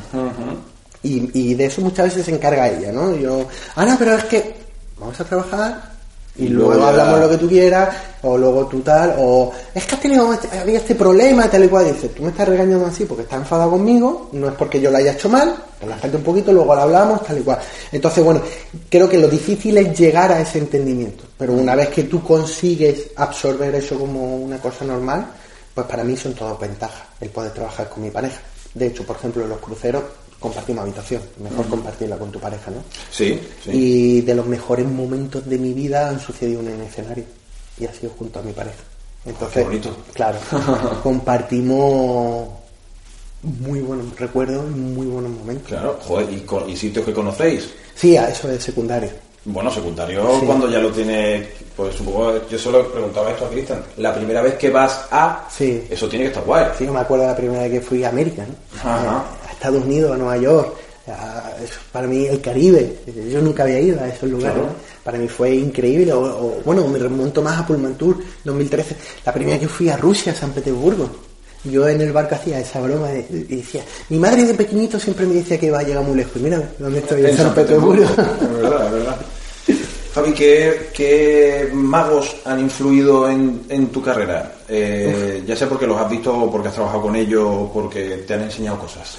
y, y de eso muchas veces se encarga ella, ¿no? Yo, Ana, pero es que vamos a trabajar Y, Y luego, hablamos lo que tú quieras, o luego tú tal, o es que has tenido este- había este problema, tal y cual. Y dices, tú me estás regañando así porque estás enfadado conmigo, no es porque yo lo haya hecho mal, relájate un poquito, luego lo hablamos, tal y cual. Entonces, bueno, creo que lo difícil es llegar a ese entendimiento. Pero una vez que tú consigues absorber eso como una cosa normal, pues para mí son todas ventajas el poder trabajar con mi pareja. De hecho, por ejemplo, en los cruceros compartimos habitación. Mejor compartirla con tu pareja, ¿no? Sí, sí. Y de los mejores momentos de mi vida han sucedido en el escenario. Y ha sido junto a mi pareja. Entonces, Qué bonito. claro, compartimos muy buenos recuerdos y muy buenos momentos. Claro, joder, y, con- y sitios que conocéis. Sí, a eso es secundario. Bueno, secundario Sí. cuando ya lo tiene, pues un poco, yo solo preguntaba esto a Cristian, la primera vez que vas a, Sí. eso tiene que estar guay. Sí, yo me acuerdo de la primera vez que fui a América, ¿no? Ajá. Estados Unidos, a Nueva York, a- para mí el Caribe, yo nunca había ido a esos lugares, Claro. ¿no? para mí fue increíble, o, o, bueno, me remonto más a Pullman Tour 2013, la primera que fui a Rusia, a San Petersburgo, yo en el barco hacía esa broma de- y decía, mi madre de pequeñito siempre me decía que iba a llegar muy lejos, y mira dónde estoy, en, San, Petersburgo. Es verdad, es verdad. Javi, ¿qué, qué magos han influido en, en tu carrera? Eh, ya sea porque los has visto o porque has trabajado con ellos o porque te han enseñado cosas.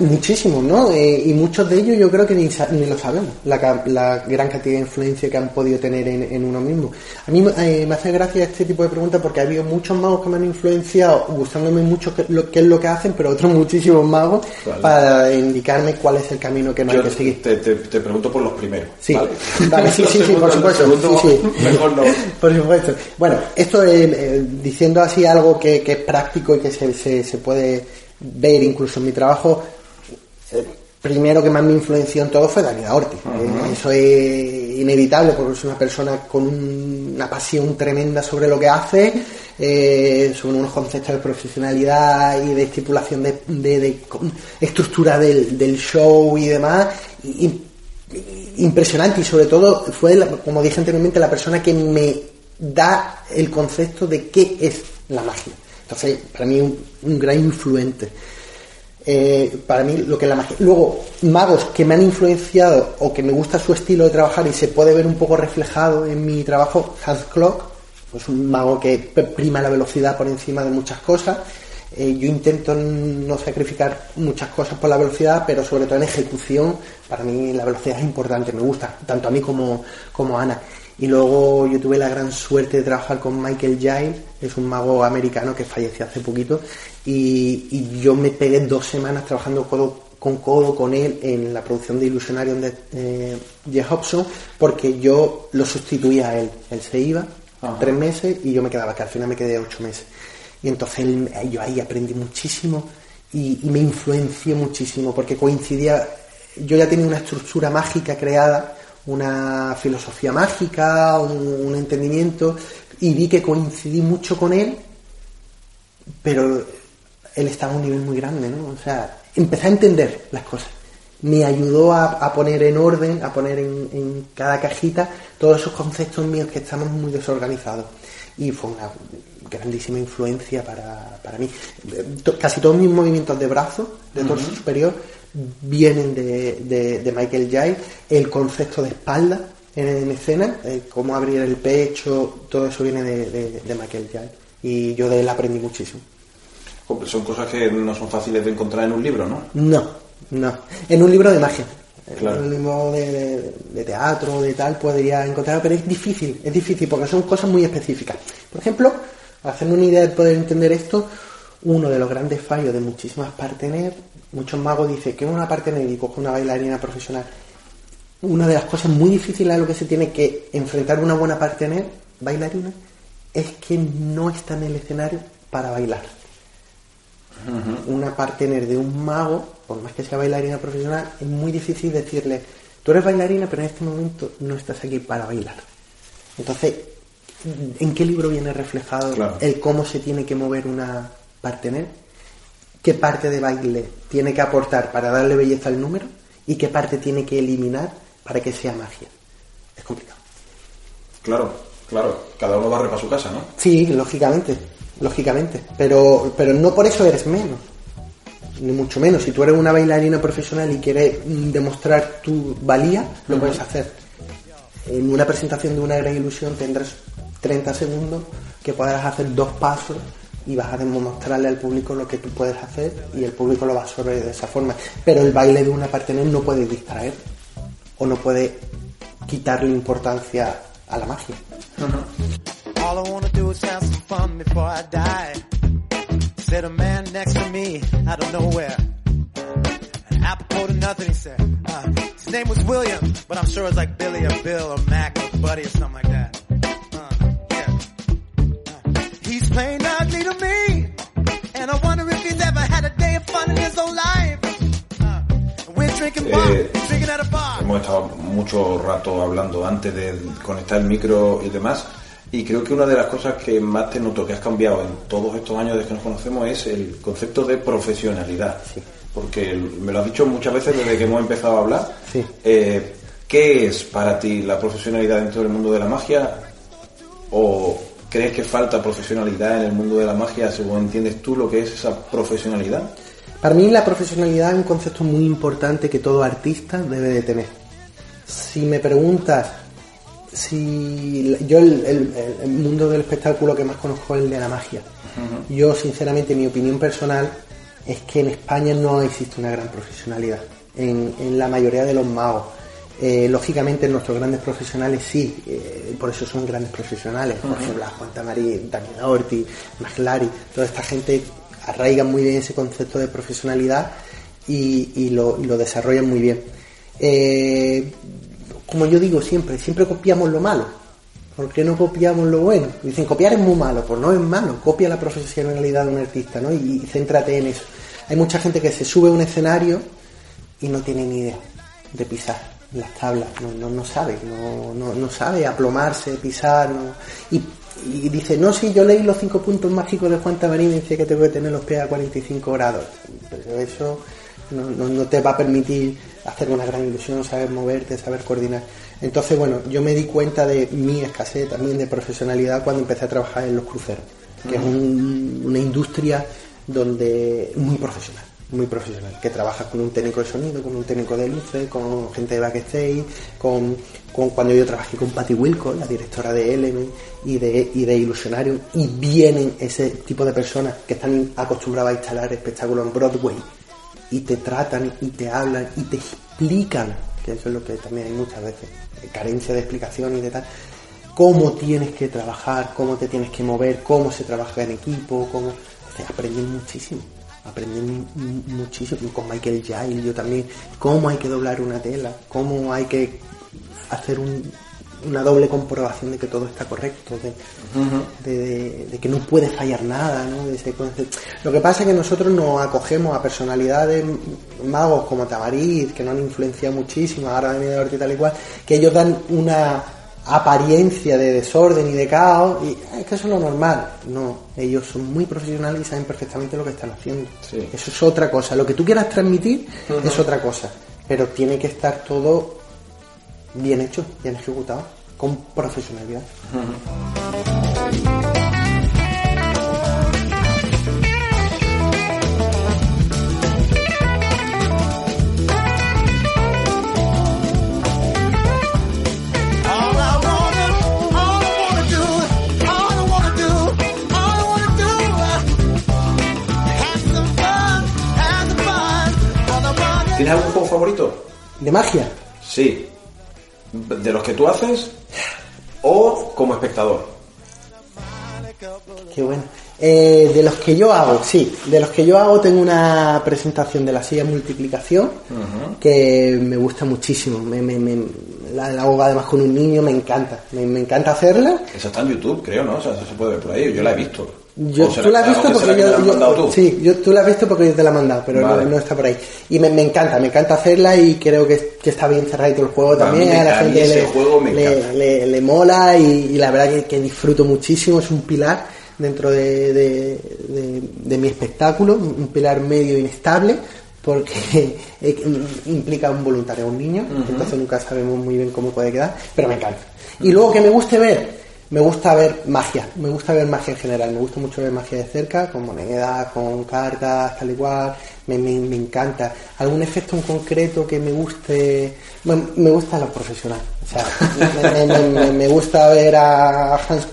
Muchísimos, ¿no? Eh, y muchos de ellos yo creo que ni, ni lo sabemos, la, la gran cantidad de influencia que han podido tener en, en uno mismo. A mí eh, me hace gracia este tipo de preguntas porque ha habido muchos magos que me han influenciado, gustándome mucho qué, lo, qué es lo que hacen, pero otros muchísimos magos Vale. para indicarme cuál es el camino que no hay que seguir. te, te- te pregunto por los primeros. Sí, ¿vale? vale, sí, sí, sí, por supuesto. sí, sí. Mejor no. Por supuesto. Bueno, esto eh, diciendo así algo que, que es práctico y que se, se, se puede ver incluso en mi trabajo, eh, primero que más me influenció en todo fue Daniel Ortiz. Eh, eso es inevitable porque es una persona con un- una pasión tremenda sobre lo que hace, eh, sobre unos conceptos de profesionalidad y de estipulación de, de- de con- estructura del, del show y demás. Y- impresionante y sobre todo fue, como dije anteriormente, la persona que me da el concepto de qué es la magia. Entonces, para mí un, un gran influente. Eh, para mí lo que es la magia. Luego, magos que me han influenciado o que me gusta su estilo de trabajar y se puede ver un poco reflejado en mi trabajo, Hans Klock, pues un mago que prima la velocidad por encima de muchas cosas. Eh, yo intento no sacrificar muchas cosas por la velocidad, pero sobre todo en ejecución, para mí la velocidad es importante, me gusta, tanto a mí como, como a Ana. Y luego yo tuve la gran suerte de trabajar con Michael Giles, es un mago americano que falleció hace poquito, y, y yo me pegué dos semanas trabajando codo con codo con él en la producción de Illusionarium de eh, Jeff Hobson, porque yo lo sustituía a él. Él se iba Ajá. tres meses y yo me quedaba, que al final me quedé ocho meses. Y entonces él- yo ahí aprendí muchísimo y, y me influenció muchísimo porque coincidía, yo ya tenía una estructura mágica creada, una filosofía mágica, un, un entendimiento y vi que coincidí mucho con él, pero él estaba a un nivel muy grande, ¿no? O sea, empecé a entender las cosas. Me ayudó a, a poner en orden, a poner en, en cada cajita todos esos conceptos míos que estamos muy desorganizados. Y fue una grandísima influencia para, para mí. Casi todos mis movimientos de brazo, de torso superior, vienen de, de- de Michael Giles. El concepto de espalda en, en escena, eh, cómo abrir el pecho, todo eso viene de, de- Michael Giles. Y yo de él aprendí muchísimo. Hombre, Son cosas que no son fáciles de encontrar en un libro, ¿no? No, no. En un libro de magia. Claro. En un libro de, teatro, de tal, podría encontrar, pero es difícil, es difícil porque son cosas muy específicas. Por ejemplo, hacerme una idea de poder entender esto, uno de los grandes fallos de muchísimas partener, muchos magos dicen que una partener y coge una bailarina profesional. Una de las cosas muy difíciles a lo que se tiene que enfrentar una buena partener, bailarina, es que no está en el escenario para bailar una partener de un mago, por más que sea bailarina profesional, es muy difícil decirle, tú eres bailarina, pero en este momento no estás aquí para bailar. Entonces, ¿en qué libro viene reflejado Claro. el cómo se tiene que mover una partener? ¿Qué parte de baile tiene que aportar para darle belleza al número? ¿Y qué parte tiene que eliminar para que sea magia? Es complicado. Claro, claro. Cada uno barre para su casa, ¿no? Sí, lógicamente, lógicamente. Pero, pero no por eso eres menos. Ni mucho menos. Si tú eres una bailarina profesional y quieres mm, demostrar tu valía, lo puedes hacer. en una presentación de una gran ilusión tendrás 30 segundos que podrás hacer dos pasos y vas a demostrarle al público lo que tú puedes hacer y el público lo va a absorber de esa forma. Pero el baile de una partener no puede distraer o no puede quitarle importancia a la magia. All I wanna do is have some fun before I die. Said a man next to me out of nowhere. Apropos to nothing, he said. Uh, his name was William, but I'm sure it's like Billy or Bill or Mac or Buddy or something like that. He's plain ugly to me, and I wonder if he's ever had a day of fun in his whole life. Uh, and we're drinking bar, Eh, drinking at a bar. Hemos estado mucho rato hablando antes de conectar el micro y demás. Y creo que una de las cosas que más te noto que has cambiado en todos estos años desde que nos conocemos es el concepto de profesionalidad. Porque me lo has dicho muchas veces desde que hemos empezado a hablar. Sí. Eh, ¿Qué es para ti la profesionalidad dentro del mundo de la magia? ¿O crees que falta profesionalidad en el mundo de la magia según entiendes tú lo que es esa profesionalidad? Para mí la profesionalidad es un concepto muy importante que todo artista debe de tener. Si me preguntas si yo el, el- el mundo del espectáculo que más conozco es el de la magia. Yo sinceramente mi opinión personal es que en España no existe una gran profesionalidad en, en la mayoría de los magos. Eh, lógicamente nuestros grandes profesionales sí, eh, por eso son grandes profesionales. Por ejemplo, Juan Tamarí, Daniel Ortiz, Maglari, toda esta gente arraigan muy bien ese concepto de profesionalidad y, y lo, y lo desarrollan muy bien. Eh, como yo digo siempre, siempre copiamos lo malo. ¿Por qué no copiamos lo bueno? Dicen, copiar es muy malo. Pues no es malo. Copia la profesionalidad de un artista, ¿no? Y, y céntrate en eso. Hay mucha gente que se sube a un escenario y no tiene ni idea de pisar las tablas. No, no, no sabe. No, no, no sabe aplomarse, pisar. Y, y dice, no, si yo leí los cinco puntos mágicos de Juan Tamarín y dice que tengo que tener los pies a 45 grados. Pero eso no, no- no te va a permitir hacer una gran ilusión, saber moverte, saber coordinar. Entonces, bueno, yo me di cuenta de mi escasez también de profesionalidad cuando empecé a trabajar en los cruceros, que es un- una industria donde muy profesional, muy profesional, que trabajas con un técnico de sonido, con un técnico de luces, con gente de backstage, con, con cuando yo trabajé con Patty Wilco, la directora de Element y de, y de Ilusionarium, y vienen ese tipo de personas que están acostumbradas a instalar espectáculos en Broadway y te tratan y te hablan y te explican, que eso es lo que también hay muchas veces, eh, carencia de explicación y de tal, cómo tienes que trabajar, cómo te tienes que mover, cómo se trabaja en equipo, cómo... O sea, aprenden muchísimo, aprenden mu- muchísimo, con Michael Giles yo también, cómo hay que doblar una tela, cómo hay que hacer un- una doble comprobación de que todo está correcto, de, de, de- de que no puede fallar nada, ¿no? De ese concepto. Lo que pasa es que nosotros nos acogemos a personalidades magos como Tamariz, que nos han influenciado muchísimo, ahora de medio y tal y cual, que ellos dan una apariencia de desorden y de caos, y "Ah, es que eso es lo normal. No, ellos son muy profesionales y saben perfectamente lo que están haciendo. Sí. Eso es otra cosa. Lo que tú quieras transmitir es otra cosa, pero tiene que estar todo bien hecho, bien ejecutado, con profesionalidad. ¿Tienes algún juego favorito? ¿De magia? Sí. ¿De los que tú haces o como espectador? Qué bueno. Eh, de los que yo hago, sí, de los que yo hago tengo una presentación de la silla multiplicación que me gusta muchísimo. Me, me- me- la, la hago además con un niño, me encanta. Me, me encanta hacerla. Eso está en YouTube, creo, ¿no? O sea, eso se puede ver por ahí. Yo la he visto. Yo, ¿O será- tú la has visto que porque yo, yo- tú? sí, yo, tú la has visto porque yo te la he mandado, pero no- Vale. no, está por ahí. Y me, me encanta, me encanta hacerla y creo que, que está bien cerradito el juego A también. A la gente le, juego me le- encanta. le- le mola y, y la verdad que, que disfruto muchísimo. Es un pilar dentro de, de- de- de mi espectáculo, un pilar medio inestable porque implica un voluntario, un niño, entonces nunca sabemos muy bien cómo puede quedar, pero me encanta. Y luego que me guste ver, me gusta ver magia, me gusta ver magia en general, me gusta mucho ver magia de cerca, con monedas, con cartas, tal igual, me, me, me encanta. ¿Algún efecto en concreto que me guste? Bueno, me gusta lo profesional, o sea, me, gusta ver a Hans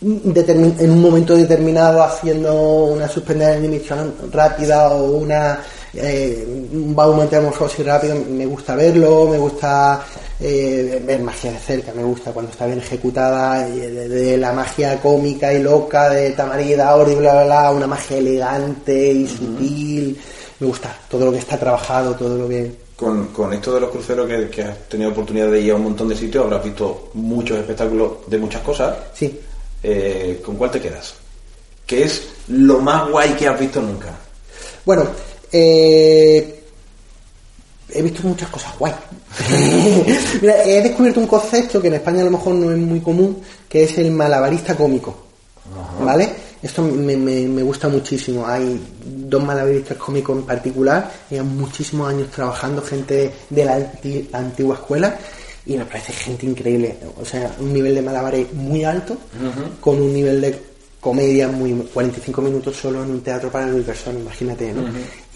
determin- en un momento determinado haciendo una suspendida de dimisión rápida o una eh, un baumetamorfosis rápido, me gusta verlo, me gusta eh, ver magia de cerca, me gusta cuando está bien ejecutada, de, de la magia cómica y loca de Tamarida, Ori, bla, bla, bla, una magia elegante y sutil, me gusta todo lo que está trabajado, todo lo que... Con, con esto de los cruceros que, que has tenido oportunidad de ir a un montón de sitios, habrás visto muchos espectáculos de muchas cosas. Sí, Eh, ¿Con cuál te quedas? ¿Qué es lo más guay que has visto nunca? Bueno, eh, he visto muchas cosas guay. Mira, he descubierto un concepto que en España a lo mejor no es muy común, que es el malabarista cómico. ¿Vale? Esto me, me- me gusta muchísimo. Hay dos malabaristas cómicos en particular, llevan muchísimos años trabajando, gente de la anti- antigua escuela, y me parece gente increíble. O sea, un nivel de malabares muy alto, con un nivel de comedia muy 45 minutos solo en un teatro para mil personas, imagínate, ¿no?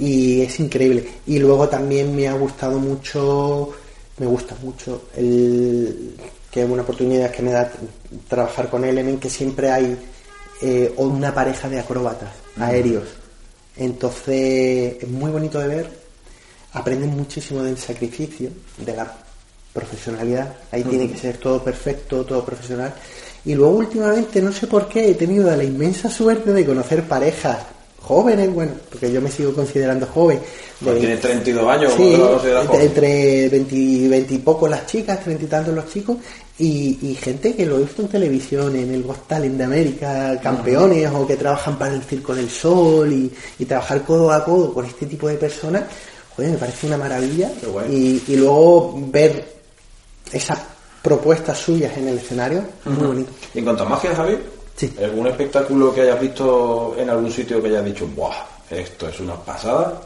Y es increíble. Y luego también me ha gustado mucho, me gusta mucho el que es una oportunidad que me da trabajar con Element, que siempre hay eh, una pareja de acróbatas aéreos. Entonces es muy bonito de ver, aprenden muchísimo del sacrificio, de la profesionalidad, ahí tiene que ser todo perfecto, todo profesional. Y luego últimamente, no sé por qué, he tenido la inmensa suerte de conocer parejas jóvenes, bueno, porque yo me sigo considerando joven. de Tienes 32 años, Sí, ¿cómo te lo consideras joven? entre 20, y 20 y pocos las chicas, 30 y tantos los chicos, y, y gente que lo he visto en televisión, en el Got Talent de América, campeones, o que trabajan para el Circo del Sol, y, y trabajar codo a codo con este tipo de personas, joder, me parece una maravilla. Y, y luego ver esas propuestas suyas en el escenario, muy bonito. Y en cuanto a magia, Javi, Sí. ¿algún espectáculo que hayas visto en algún sitio que hayas dicho, ¡buah! Esto es una pasada.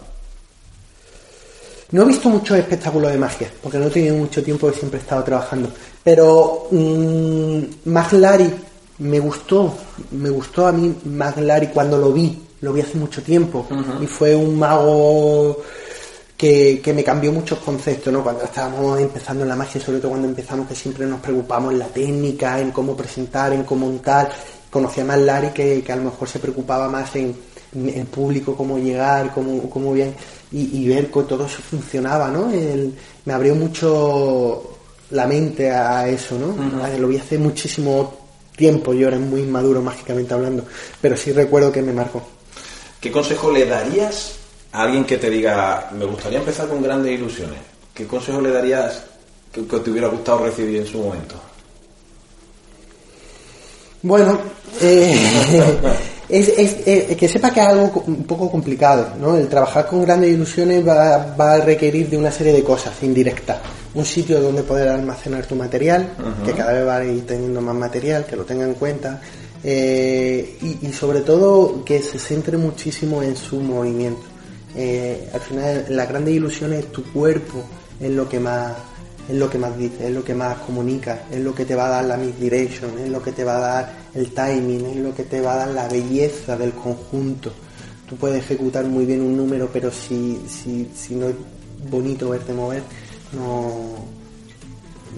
No he visto muchos espectáculos de magia, porque no he tenido mucho tiempo y siempre he estado trabajando. Pero mm, Mag Larry me gustó, me gustó a mí Mag Larry cuando lo vi, lo vi hace mucho tiempo. Y fue un mago que, que me cambió muchos conceptos, ¿no? Cuando estábamos empezando en la magia, sobre todo cuando empezamos que siempre nos preocupamos en la técnica, en cómo presentar, en cómo montar. Conocí a Mag Larry que, que a lo mejor se preocupaba más en, en el público, cómo llegar, cómo, cómo bien, y, y ver que todo eso funcionaba, ¿no? El- me abrió mucho la mente a eso, ¿no? Lo vi hace muchísimo tiempo, yo era muy inmaduro mágicamente hablando, pero sí recuerdo que me marcó. ¿Qué consejo le darías a alguien que te diga, me gustaría empezar con grandes ilusiones? ¿Qué consejo le darías que, que te hubiera gustado recibir en su momento? Bueno, eh, es, es- es- que sepa que es algo un poco complicado, ¿no? El trabajar con grandes ilusiones va, va a requerir de una serie de cosas indirectas. Un sitio donde poder almacenar tu material, que cada vez va a ir teniendo más material, que lo tenga en cuenta. eh, y, y sobre todo que se centre muchísimo en su movimiento. Eh, al final, la grande ilusión es tu cuerpo, es lo que más es lo que más dice, es lo que más comunica, es lo que te va a dar la misdirection, es lo que te va a dar el timing, es lo que te va a dar la belleza del conjunto. Tú puedes ejecutar muy bien un número, pero si, si, si no es bonito verte mover, no,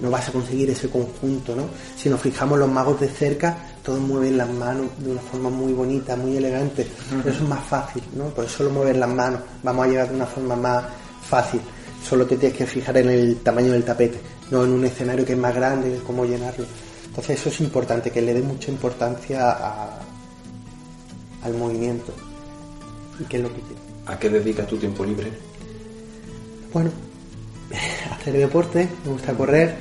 no vas a conseguir ese conjunto, ¿no? Si nos fijamos los magos de cerca, todos mueven las manos de una forma muy bonita, muy elegante. Pero eso es más fácil, ¿no? Por eso lo mueven las manos. Vamos a llegar de una forma más fácil. Solo te tienes que fijar en el tamaño del tapete, no en un escenario que es más grande, cómo llenarlo. Entonces eso es importante, que le dé mucha importancia a- al movimiento. ¿Y qué es lo que? ¿A qué dedicas tu tiempo libre? Bueno, hacer deporte, me gusta correr,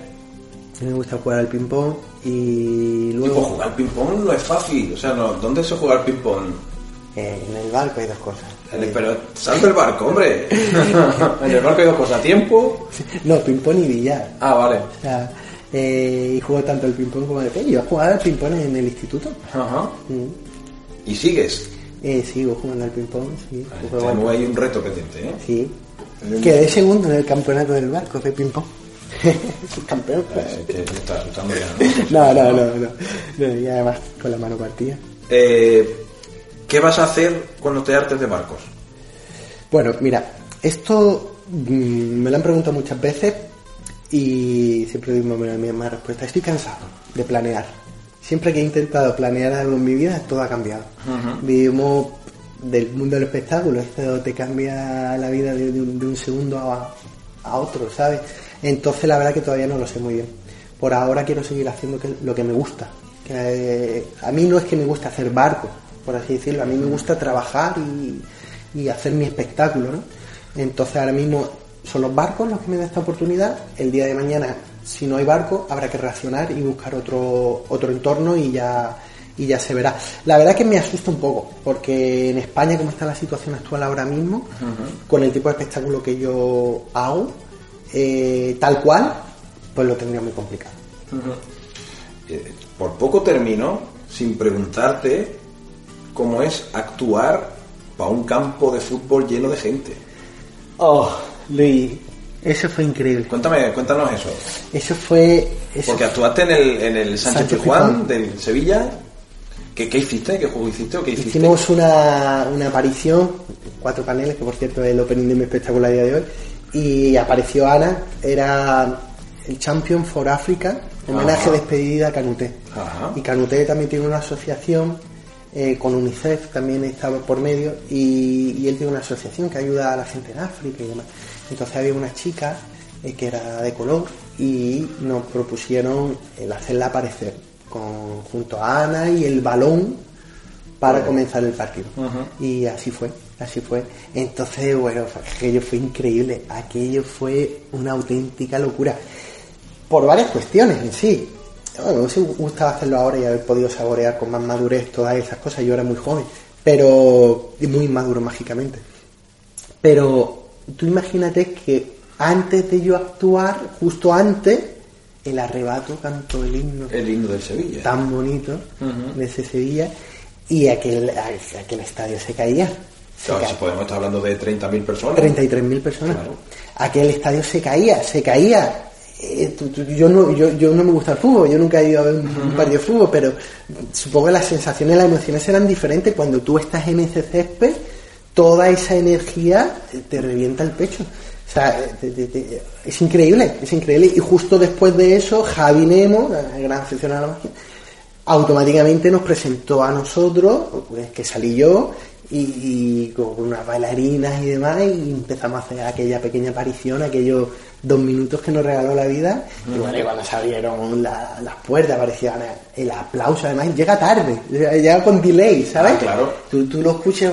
me gusta jugar al ping-pong y Tipo, luego jugar al ping-pong no es fácil. O sea, no, ¿dónde se juega al ping-pong? eh, en el barco hay dos cosas. Eh, Pero salta el barco, hombre. en el barco hay dos cosas. ¿Tiempo? No, ping-pong y billar. Ah, vale. O sea, eh, y juego tanto el ping-pong como el ping Yo jugaba al ping-pong en el instituto. Ajá. Mm. ¿Y sigues? Eh, sigo jugando al ping-pong, sí. Ahí un reto pendiente, ¿eh? Sí. Quedé segundo en el campeonato del barco de ping-pong. Campeón. Eh, que te está asustando ya, No, no, no, no. Y además con la mano partida. Eh, ¿Qué vas a hacer cuando te hartes de barcos? Bueno, mira, esto mm, me lo han preguntado muchas veces y siempre digo la misma respuesta. Estoy cansado de planear. Siempre que he intentado planear algo en mi vida, todo ha cambiado. Vivimos del mundo del espectáculo, esto te cambia la vida de, de un, de un segundo a, a otro, ¿sabes? Entonces la verdad que todavía no lo sé muy bien. Por ahora quiero seguir haciendo que- lo que me gusta. Que, eh, a mí no es que me guste hacer barco, por así decirlo, a mí me gusta trabajar y, y hacer mi espectáculo, ¿no? Entonces ahora mismo son los barcos los que me dan esta oportunidad. El día de mañana, si no hay barco, habrá que reaccionar y buscar otro, otro entorno y ya, y ya se verá. La verdad que me asusta un poco, porque en España, como está la situación actual ahora mismo, con el tipo de espectáculo que yo hago, eh, tal cual, pues lo tendría muy complicado. Eh, Por poco termino sin preguntarte cómo es actuar para un campo de fútbol lleno de gente. Oh, Luis, eso fue increíble. Cuéntame, cuéntanos eso. Eso fue... eso Porque actuaste en el, en el Sánchez Sánchez Pizjuán. del Sevilla. ¿Qué, qué hiciste? ¿Qué juego hiciste o qué hiciste? Hicimos una, una aparición, cuatro paneles, que por cierto es el opening de mi espectáculo a día de hoy, y apareció Ana, era el Champion for Africa, homenaje Ajá. despedida a Canuté. Ajá. Y Canuté también tiene una asociación eh, con UNICEF, también estaba por medio, y, y él tiene una asociación que ayuda a la gente en África y demás. Entonces había una chica eh, que era de color y nos propusieron el hacerla aparecer con, junto a Ana y el balón para comenzar el partido. Y así fue, así fue. Entonces, bueno, aquello fue increíble, aquello fue una auténtica locura. Por varias cuestiones en sí. Bueno, me gustado hacerlo ahora y haber podido saborear con más madurez todas esas cosas. Yo era muy joven, pero muy maduro mágicamente. Pero tú imagínate que antes de yo actuar, justo antes, el arrebato cantó el himno El himno del Sevilla. tan bonito de ese Sevilla y aquel, aquel estadio se caía. Claro, si podemos estar hablando de 30.000 personas. 33.000 personas. Claro. Aquel estadio se caía, se caía. Eh, tú- tú- yo, no, yo, yo no me gusta el fútbol, yo nunca he ido a ver un, un partido de fútbol, pero supongo que las sensaciones, las emociones serán diferentes cuando tú estás en ese césped, toda esa energía te revienta el pecho. O sea, te- te- te- es increíble, es increíble. Y justo después de eso, Javi Nemo, el gran aficionado a la magia, automáticamente nos presentó a nosotros, pues, que salí yo, y, y con unas bailarinas y demás, y empezamos a hacer aquella pequeña aparición, aquellos dos minutos que nos regaló la vida, y bueno, cuando se abrieron la- las puertas, aparecía el aplauso, además llega tarde, llega con delay, ¿sabes? Ah, claro. Tú, tú lo escuchas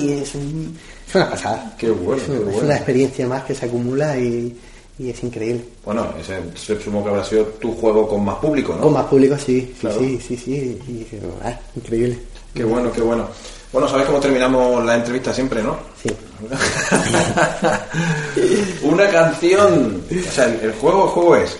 y es, un- es una pasada. Qué bueno, es, qué una- es bueno. una experiencia más que se acumula y, y es increíble. Bueno, ese ese supongo que habrá sido tu juego con más público, ¿no? Con más público, sí, sí, Claro. sí, sí, sí, y, ah, increíble. Qué bueno, qué bueno. Bueno, ¿sabes cómo terminamos la entrevista siempre, no? Sí. Una canción. O sea, el, juego, el juego es.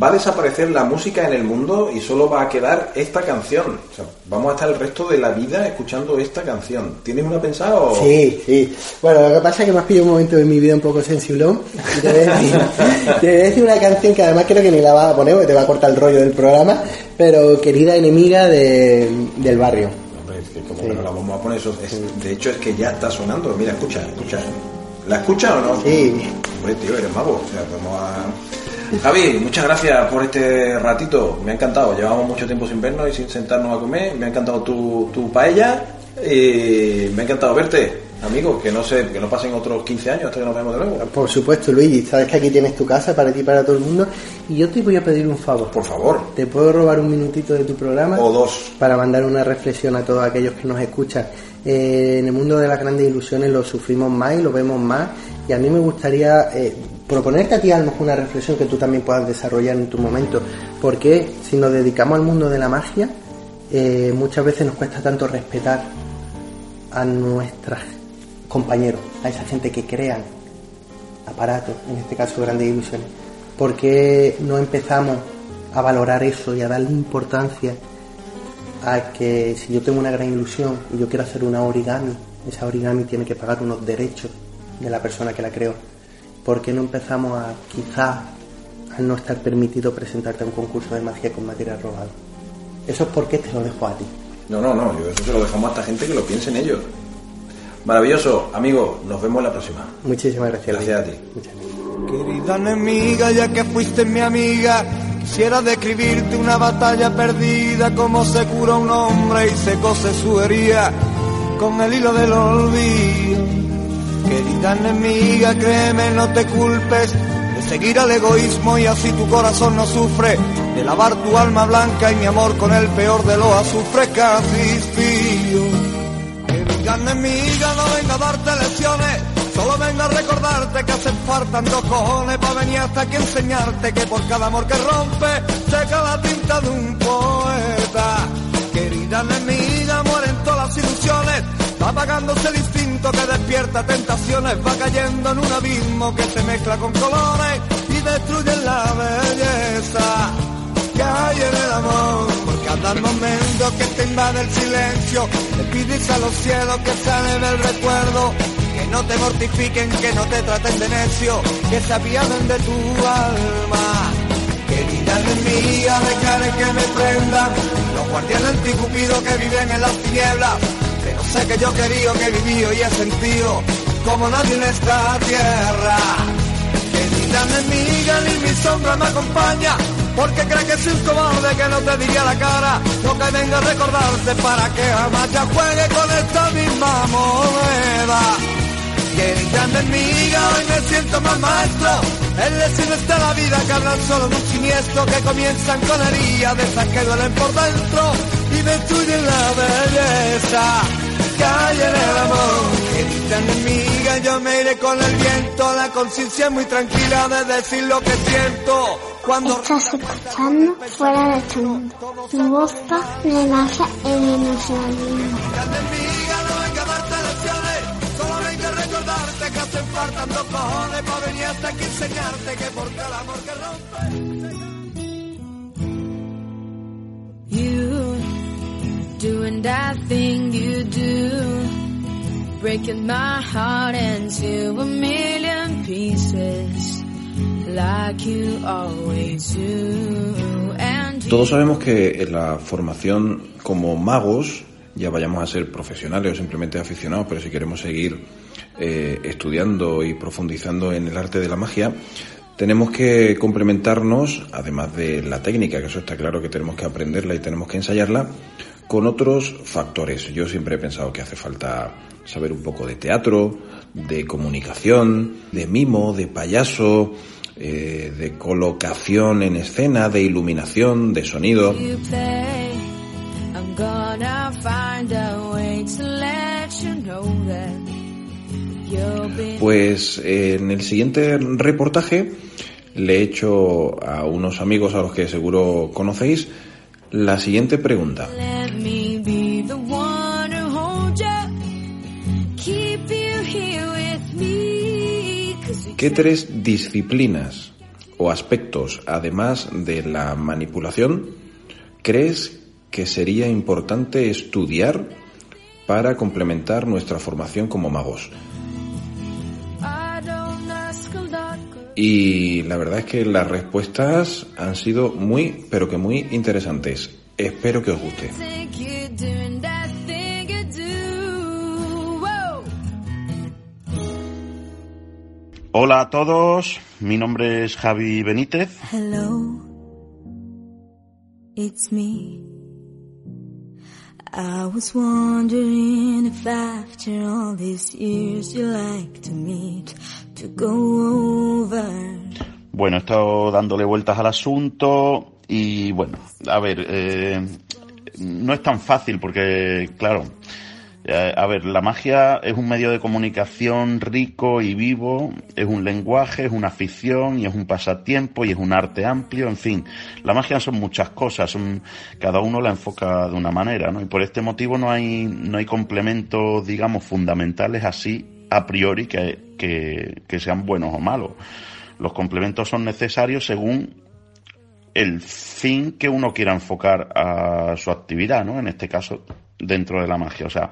Va a desaparecer la música en el mundo y solo va a quedar esta canción. O sea, vamos a estar el resto de la vida escuchando esta canción. ¿Tienes una pensada o...? Sí, sí. Bueno, lo que pasa es que me has pillado un momento de mi vida un poco sensiblón. Y te voy, a decir, te voy a decir una canción que además creo que ni la vas a poner porque te va a cortar el rollo del programa, pero querida enemiga de- del barrio. Que como que la eso. es- de hecho, es que ya está sonando. Mira, escucha, escucha. ¿La escucha o no? Sí. Tío, eres mago. O sea, vamos a... Javi, muchas gracias por este ratito. Me ha encantado. Llevamos mucho tiempo sin vernos y sin sentarnos a comer. Me ha encantado tu, tu paella. Y me ha encantado verte, amigo. Que no sé, que no pasen otros 15 años hasta que nos veamos de nuevo. Por supuesto, Luigi, sabes que aquí tienes tu casa para ti y para todo el mundo. Y yo te voy a pedir un favor. Por favor. ¿Te puedo robar un minutito de tu programa? O dos. Para mandar una reflexión a todos aquellos que nos escuchan. Eh, en el mundo de las grandes ilusiones lo sufrimos más y lo vemos más. Y a mí me gustaría eh, proponerte a ti a una reflexión que tú también puedas desarrollar en tu momento. Porque si nos dedicamos al mundo de la magia, eh, muchas veces nos cuesta tanto respetar a nuestros compañeros, a esa gente que crean aparatos, en este caso grandes ilusiones. ¿Por qué no empezamos a valorar eso y a darle importancia a que si yo tengo una gran ilusión y yo quiero hacer una origami, esa origami tiene que pagar unos derechos de la persona que la creó? ¿Por qué no empezamos a quizás al no estar permitido presentarte a un concurso de magia con material robado. Eso es porque te lo dejo a ti. No, no, no, yo eso se lo dejamos a esta gente que lo piense en ellos. Maravilloso, amigo, nos vemos la próxima. Muchísimas gracias. Gracias a ti. Muchas gracias. Querida enemiga, ya que fuiste mi amiga, quisiera describirte una batalla perdida, como se cura un hombre y se cose su herida con el hilo del olvido. Querida enemiga, créeme, no te culpes de seguir al egoísmo y así tu corazón no sufre, de lavar tu alma blanca y mi amor con el peor de los azufres casi fío. Querida enemiga, no venga a darte lecciones, solo venga a recordarte que hacen falta dos cojones para venir hasta aquí a enseñarte que por cada amor que rompe seca la tinta de un poeta. Querida enemiga, mueren todas las ilusiones, va apagándose el instinto que despierta tentaciones, va cayendo en un abismo que se mezcla con colores y destruye la belleza que hay el amor. Por cada momento que te invade el silencio, le pides a los cielos que salen del recuerdo, que no te mortifiquen, que no te traten de necio, que se apiaden de tu alma. Querida enemiga, dejaré que me prendan los guardianes anticupidos que viven en las tinieblas. Pero sé que yo querido, que he vivido y he sentido como nadie en esta tierra. Querida enemiga, ni mi sombra me acompaña, porque cree que soy un cobarde que no te diría la cara, lo que venga a recordarte para que jamás ya juegue con esta misma moneda. Querida enemiga, hoy me siento más maestro, el lesiones de la vida que hablan solo de un siniestro, que comienzan con heridas de esas que duelen por dentro y destruyen la belleza hay en el amor. Querida enemiga, yo me iré con el viento, la conciencia muy tranquila de decir lo que siento. Cuando Estás escuchando fuera de este mundo. Tu voz de magia en que rompe. You doing that thing you do, Todos sabemos que en la formación como magos, ya vayamos a ser profesionales o simplemente aficionados, pero si queremos seguir eh, estudiando y profundizando en el arte de la magia, tenemos que complementarnos, además de la técnica, que eso está claro que tenemos que aprenderla y tenemos que ensayarla, con otros factores. Yo siempre he pensado que hace falta saber un poco de teatro, de comunicación, de mimo, de payaso, eh, de colocación en escena, de iluminación, de sonido. Pues eh, en el siguiente reportaje le he hecho a unos amigos a los que seguro conocéis la siguiente pregunta. ¿Qué tres disciplinas o aspectos, además de la manipulación, crees que sería importante estudiar para complementar nuestra formación como magos? Y la verdad es que las respuestas han sido muy, pero que muy interesantes. Espero que os guste. Hola a todos, mi nombre es Javi Benítez. Hello, it's me. I was wondering if after all these years you like to meet to go over. Bueno, he estado dándole vueltas al asunto y bueno, a ver, eh, no es tan fácil porque, claro, eh, a ver, la magia es un medio de comunicación rico y vivo, es un lenguaje, es una afición y es un pasatiempo y es un arte amplio, en fin, la magia son muchas cosas, son, cada uno la enfoca de una manera, ¿no? Y por este motivo no hay, no hay complementos, digamos, fundamentales así a priori que, que, que sean buenos o malos. Los complementos son necesarios según el fin que uno quiera enfocar a su actividad, ¿no? En este caso, dentro de la magia. O sea,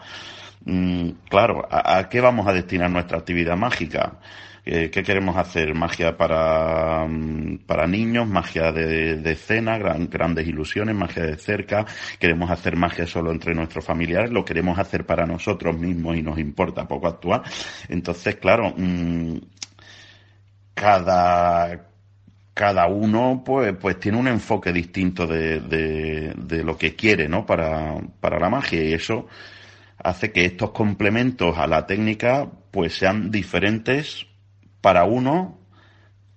Mm, claro, ¿a, qué vamos a destinar nuestra actividad mágica? Eh, ¿Qué queremos hacer? ¿Magia para, mm, para niños? ¿Magia de, de escena? gran- grandes ilusiones? ¿Magia de cerca? ¿Queremos hacer magia solo entre nuestros familiares? ¿Lo queremos hacer para nosotros mismos y nos importa poco actuar? Entonces, claro, mm, cada, cada uno pues, pues tiene un enfoque distinto de, de, lo que quiere, ¿no? Para, para la magia y eso hace que estos complementos a la técnica pues sean diferentes para uno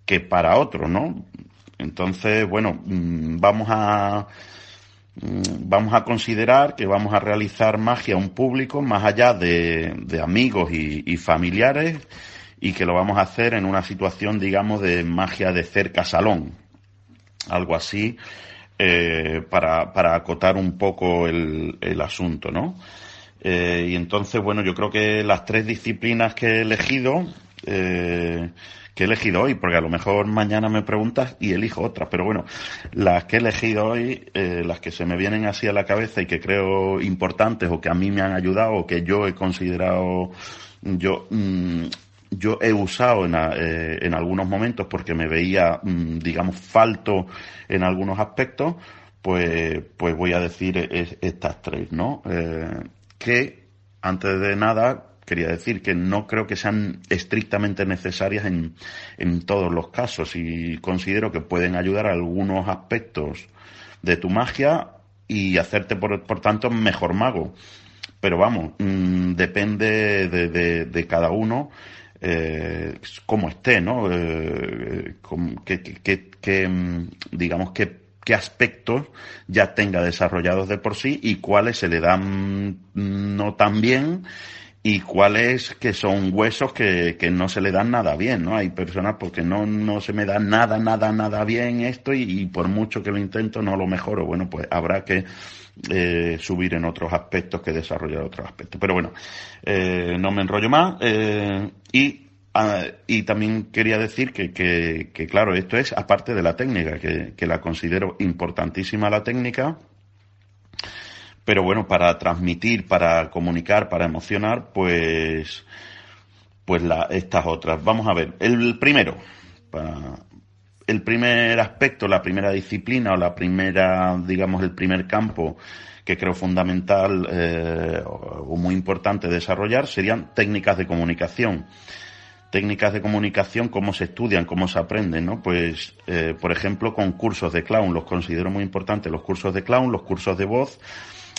que para otro, ¿no? Entonces, bueno, mm, vamos a mm, vamos a considerar que vamos a realizar magia a un público más allá de, de amigos y familiares y que lo vamos a hacer en una situación, digamos, de magia de cerca salón. Algo así, eh, para, para acotar un poco el, el asunto, ¿no? Eh, y entonces, bueno, yo creo que las tres disciplinas que he elegido, eh, que he elegido hoy, porque a lo mejor mañana me preguntas y elijo otras, pero bueno, las que he elegido hoy, eh, las que se me vienen así a la cabeza y que creo importantes o que a mí me han ayudado o que yo he considerado, yo, mm, yo he usado en, eh, en algunos momentos porque me veía, mm, digamos, falto en algunos aspectos, pues, pues voy a decir es- estas tres, ¿no? Eh, que, antes de nada, quería decir que no creo que sean estrictamente necesarias en, en todos los casos y considero que pueden ayudar a algunos aspectos de tu magia y hacerte, por, por tanto, mejor mago. Pero vamos, mm, depende de, de- de cada uno eh, cómo esté, ¿no? Eh, que, que- que- digamos, que qué aspectos ya tenga desarrollados de por sí y cuáles se le dan mm, no tan bien y cuáles que son huesos que, que no se le dan nada bien, ¿no? Hay personas porque no, no se me da nada, nada, nada bien esto y, por mucho que lo intento no lo mejoro. Bueno, pues habrá que eh, subir en otros aspectos que desarrollar otros aspectos. Pero bueno, eh, no me enrollo más eh, y Ah, y también quería decir que, que, que, claro, esto es aparte de la técnica, que, que la considero importantísima la técnica, pero bueno, para transmitir, para comunicar, para emocionar, pues, pues la, estas otras. Vamos a ver, el primero, el primer aspecto, la primera disciplina o la primera, digamos, el primer campo que creo fundamental eh, o muy importante desarrollar serían técnicas de comunicación técnicas de comunicación, cómo se estudian, cómo se aprenden, ¿no? Pues, eh, por ejemplo, con cursos de clown, los considero muy importantes, los cursos de clown, los cursos de voz,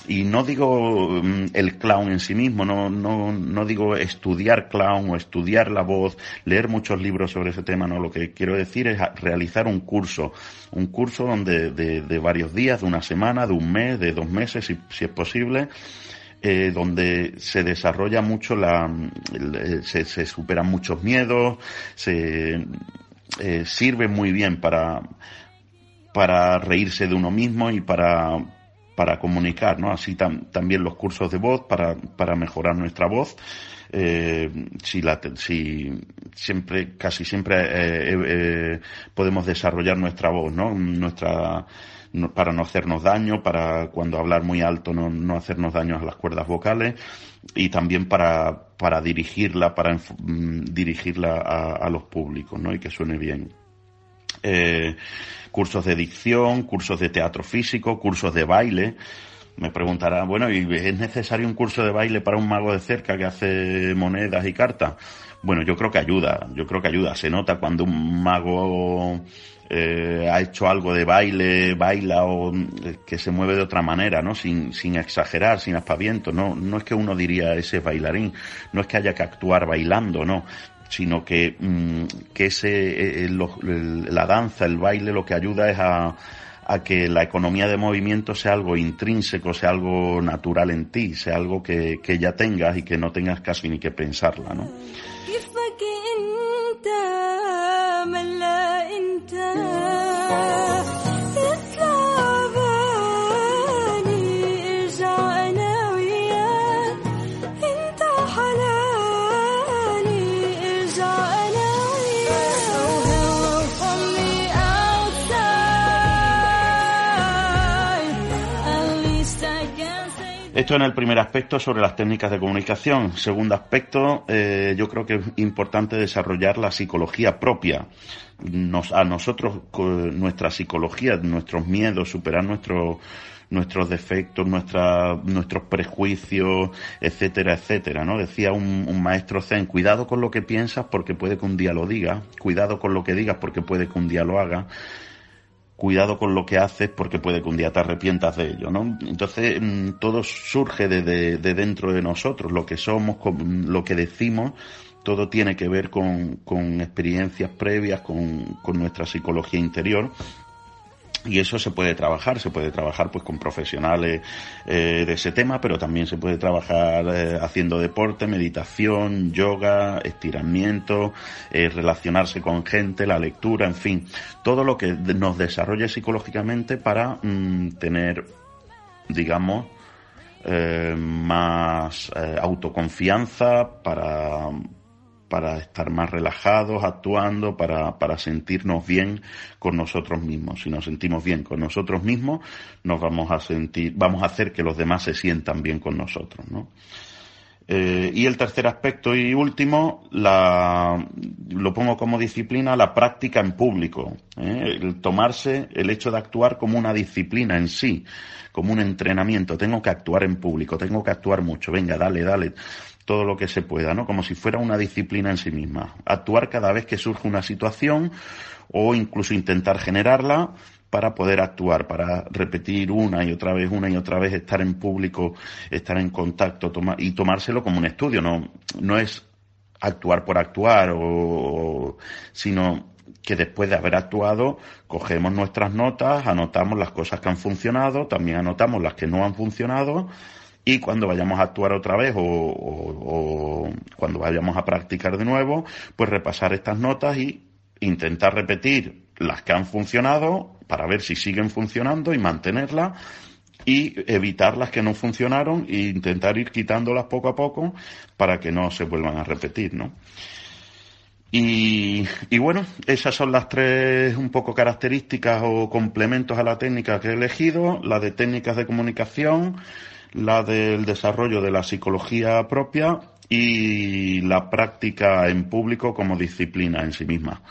y no digo mm, el clown en sí mismo, no, no, no digo estudiar clown o estudiar la voz, leer muchos libros sobre ese tema, no, lo que quiero decir es realizar un curso, un curso donde de, varios días, de una semana, de un mes, de dos meses, si, es posible, eh, donde se desarrolla mucho la, eh, se, se superan muchos miedos, se eh, sirve muy bien para, para reírse de uno mismo y para, para comunicar, ¿no? Así tam- también los cursos de voz para, para mejorar nuestra voz. Eh, si la, si siempre, casi siempre eh, eh, podemos desarrollar nuestra voz, ¿no? Nuestra, no- para no hacernos daño, para cuando hablar muy alto no, no hacernos daño a las cuerdas vocales y también para, para dirigirla, para mm, dirigirla a, a los públicos, ¿no? Y que suene bien cursos de dicción, cursos de teatro físico, cursos de baile. Me preguntará, bueno, ¿y es necesario un curso de baile para un mago de cerca que hace monedas y cartas? Bueno, yo creo que ayuda, yo creo que ayuda. Se nota cuando un mago eh, ha hecho algo de baile, baila o eh, que se mueve de otra manera, ¿no? Sin, sin exagerar, sin aspaviento. No, no es que uno diría ese es bailarín, no es que haya que actuar bailando, no sino que, mm, que ese, eh, eh, el- la danza, el baile, lo que ayuda es a, a que la economía de movimiento sea algo intrínseco, sea algo natural en ti, sea algo que, que ya tengas y que no tengas casi ni que pensarla, ¿no? Esto en el primer aspecto sobre las técnicas de comunicación. Segundo aspecto, eh, yo creo que es importante desarrollar la psicología propia. A nosotros, nuestra psicología, nuestros miedos, superar nuestros nuestros defectos, nuestra, nuestros prejuicios, etcétera, etcétera, ¿no? Decía un, un maestro zen, cuidado con lo que piensas porque puede que un día lo diga, cuidado con lo que digas porque puede que un día lo haga, cuidado con lo que haces porque puede que un día te arrepientas de ello, ¿no? Entonces, mm, todo surge de, de- de dentro de nosotros, lo que somos, con- lo que decimos, todo tiene que ver con, experiencias previas, con nuestra psicología interior. Y eso se puede trabajar, se puede trabajar pues con profesionales eh, de ese tema, pero también se puede trabajar eh, haciendo deporte, meditación, yoga, estiramiento, eh, relacionarse con gente, la lectura, en fin, todo lo que nos desarrolle psicológicamente para mm, tener, digamos, eh, más eh, autoconfianza, para, para estar más relajados, actuando, para, para sentirnos bien con nosotros mismos. Si nos sentimos bien con nosotros mismos, nos vamos a sentir, vamos a hacer que los demás se sientan bien con nosotros, ¿no? Eh, y el tercer aspecto y último, la, lo pongo como disciplina, la práctica en público. ¿eh? El tomarse el hecho de actuar como una disciplina en sí, como un entrenamiento. Tengo que actuar en público, tengo que actuar mucho. Venga, dale, dale todo lo que se pueda, ¿no? Como si fuera una disciplina en sí misma. Actuar cada vez que surge una situación o incluso intentar generarla para poder actuar, para repetir una y otra vez, una y otra vez, estar en público, estar en contacto toma- y tomárselo como un estudio, no, no es actuar por actuar o, sino que después de haber actuado cogemos nuestras notas, anotamos las cosas que han funcionado, también anotamos las que no han funcionado y cuando vayamos a actuar otra vez o, cuando vayamos a practicar de nuevo, pues repasar estas notas y intentar repetir las que han funcionado para ver si siguen funcionando y mantenerlas y evitar las que no funcionaron e intentar ir quitándolas poco a poco para que no se vuelvan a repetir, ¿no? Y bueno, esas son las tres un poco características o complementos a la técnica que he elegido, la de técnicas de comunicación, la del desarrollo de la psicología propia y la práctica en público como disciplina en sí misma.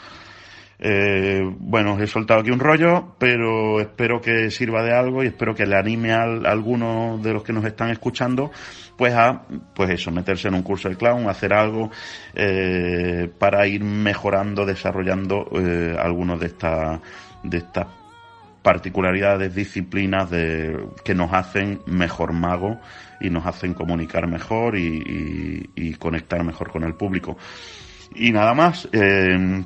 Eh, bueno, os he soltado aquí un rollo, pero espero que sirva de algo y espero que le anime a, algunos de los que nos están escuchando, pues a, pues eso, meterse en un curso de clown, hacer algo eh, para ir mejorando, desarrollando eh, algunos de estas de estas particularidades, disciplinas de, que nos hacen mejor mago y nos hacen comunicar mejor y, conectar mejor con el público. Y nada más. eh,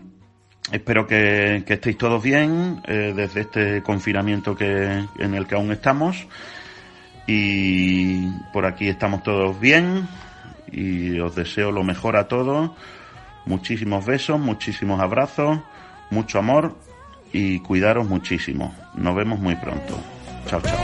Espero que, que estéis todos bien eh, desde este confinamiento que, en el que aún estamos. Y por aquí estamos todos bien. Y os deseo lo mejor a todos. Muchísimos besos, muchísimos abrazos, mucho amor y cuidaros muchísimo. Nos vemos muy pronto. Chao, chao.